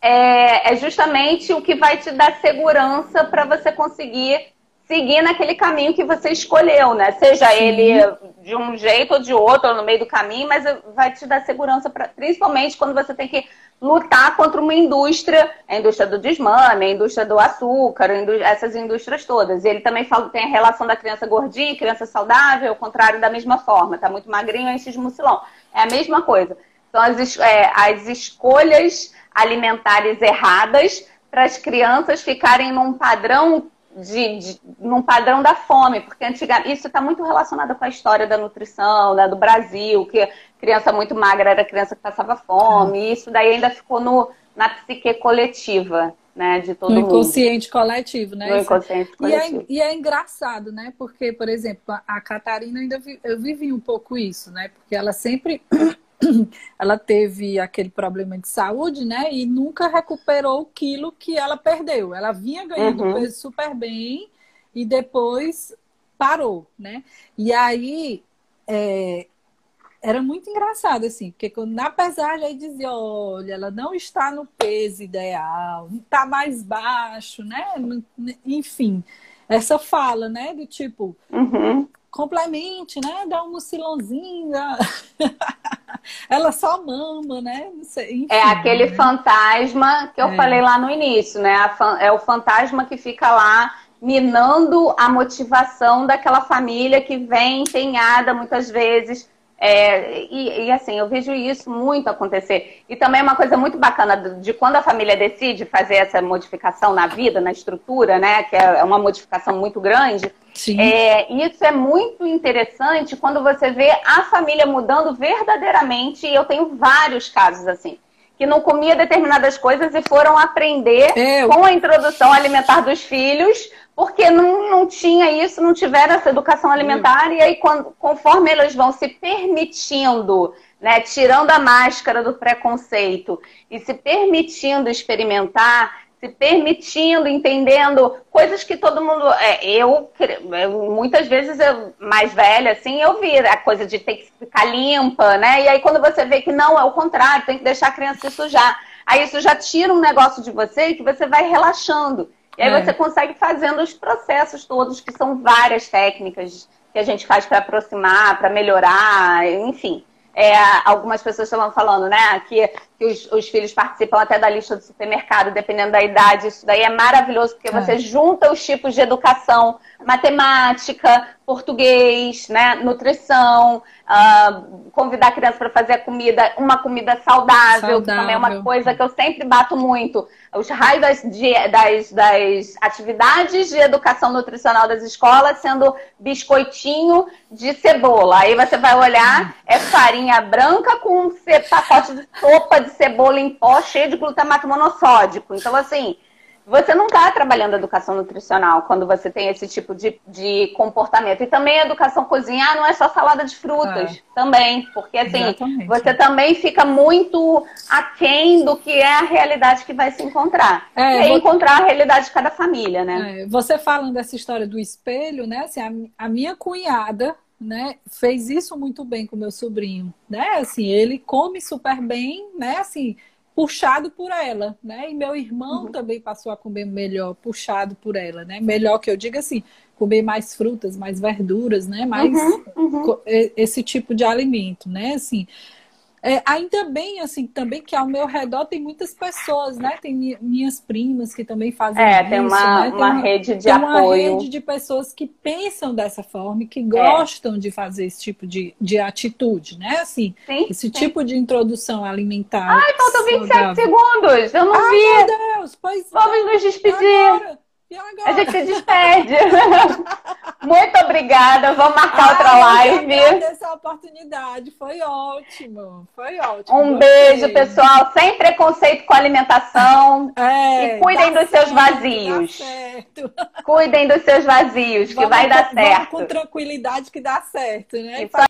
é, é justamente o que vai te dar segurança para você conseguir seguir naquele caminho que você escolheu, né? Seja Sim. ele de um jeito ou de outro, ou no meio do caminho, mas vai te dar segurança, pra, principalmente quando você tem que lutar contra uma indústria, a indústria do desmame, a indústria do açúcar, essas indústrias todas. E ele também fala tem a relação da criança gordinha, criança saudável, ao contrário da mesma forma, tá muito magrinho, enche de mucilão. É a mesma coisa. São as, é, as escolhas alimentares erradas para as crianças ficarem num padrão de, de, num padrão da fome, porque antigamente isso está muito relacionado com a história da nutrição, né, do Brasil, que criança muito magra era criança que passava fome, e isso daí ainda ficou no, na psique coletiva. Né, de todo no inconsciente mundo. coletivo, né? No inconsciente coletivo. E é, e é, engraçado, né? Porque, por exemplo, a Catarina ainda vi, eu vivi um pouco isso, né? Porque ela sempre (clears throat) ela teve aquele problema de saúde, né? E nunca recuperou o quilo que ela perdeu. Ela vinha ganhando uhum. peso super bem e depois parou, né? E aí é, era muito engraçado, assim, porque quando, na pesagem aí dizia, olha, ela não está no peso ideal, está mais baixo, né? Enfim, essa fala, né? Do tipo, uhum complemente, né? Dá um mucilãozinho. Dá... (laughs) Ela só mama, né? Sei, é aquele né? fantasma que eu é. falei lá no início, né? É o fantasma que fica lá minando a motivação daquela família que vem empenhada muitas vezes. É, e, e, assim, eu vejo isso muito acontecer. E também é uma coisa muito bacana de quando a família decide fazer essa modificação na vida, na estrutura, né? Que é uma modificação muito grande Sim. É, isso é muito interessante quando você vê a família mudando verdadeiramente, e eu tenho vários casos assim, que não comia determinadas coisas e foram aprender eu... com a introdução alimentar dos filhos, porque não, não tinha isso, não tiveram essa educação alimentar, e aí quando, conforme eles vão se permitindo, né, tirando a máscara do preconceito e se permitindo experimentar, se permitindo, entendendo coisas que todo mundo. É, eu, eu, muitas vezes, eu, mais velha, assim, eu vi a coisa de ter que ficar limpa, né? E aí, quando você vê que não, é o contrário, tem que deixar a criança se sujar. Aí isso já tira um negócio de você que você vai relaxando. E aí é. você consegue fazendo os processos todos, que são várias técnicas que a gente faz para aproximar, para melhorar, enfim. É, algumas pessoas estavam falando, né, que, que os, os, filhos participam até da lista do supermercado, dependendo da idade. Isso daí é maravilhoso, porque você é. junta os tipos de educação, matemática, português, né, nutrição, uh, convidar a criança para fazer comida, uma comida saudável, saudável, que também é uma coisa que eu sempre bato muito. Os raios das, das, das atividades de educação nutricional das escolas sendo biscoitinho de cebola. Aí você vai olhar, é farinha branca com um pacote de sopa de cebola em pó cheio de glutamato monossódico. Então, assim, você não está trabalhando educação nutricional quando você tem esse tipo de, de comportamento. E também a educação cozinhar não é só salada de frutas, é. também. Porque assim, Exatamente. você também fica muito aquém do que é a realidade que vai se encontrar. É, e vou... encontrar a realidade de cada família, né? É, você falando dessa história do espelho, né? Assim, a, a minha cunhada, né, fez isso muito bem com meu sobrinho, né? Assim, ele come super bem, né? Assim, puxado por ela, né? E meu irmão uhum. também passou a comer melhor, puxado por ela, né? Melhor que eu diga assim, comer mais frutas, mais verduras, né? Mais uhum, uhum. esse tipo de alimento, né? Assim, é, ainda bem, assim, também que ao meu redor tem muitas pessoas, né? Tem minhas primas que também fazem é, isso. Tem uma, né? tem uma, rede de tem apoio. Tem uma rede de pessoas que pensam dessa forma e que é. gostam é. de fazer esse tipo de, de atitude, né? Assim, sim, esse sim. tipo de introdução alimentar. Ai, faltam 27 segundos! Eu não Ai, vi! Meu Deus! Pois Vamos é. nos despedir! Agora. A gente se despede. (laughs) Muito obrigada. Vamos marcar outra live. agradeço a oportunidade. Foi ótimo. Foi ótimo. Um beijo, pessoal. Sem preconceito com alimentação. É, e cuidem dos certo, seus vazios. Cuidem dos seus vazios, que vamos, vai dar certo. com tranquilidade que dá certo, né?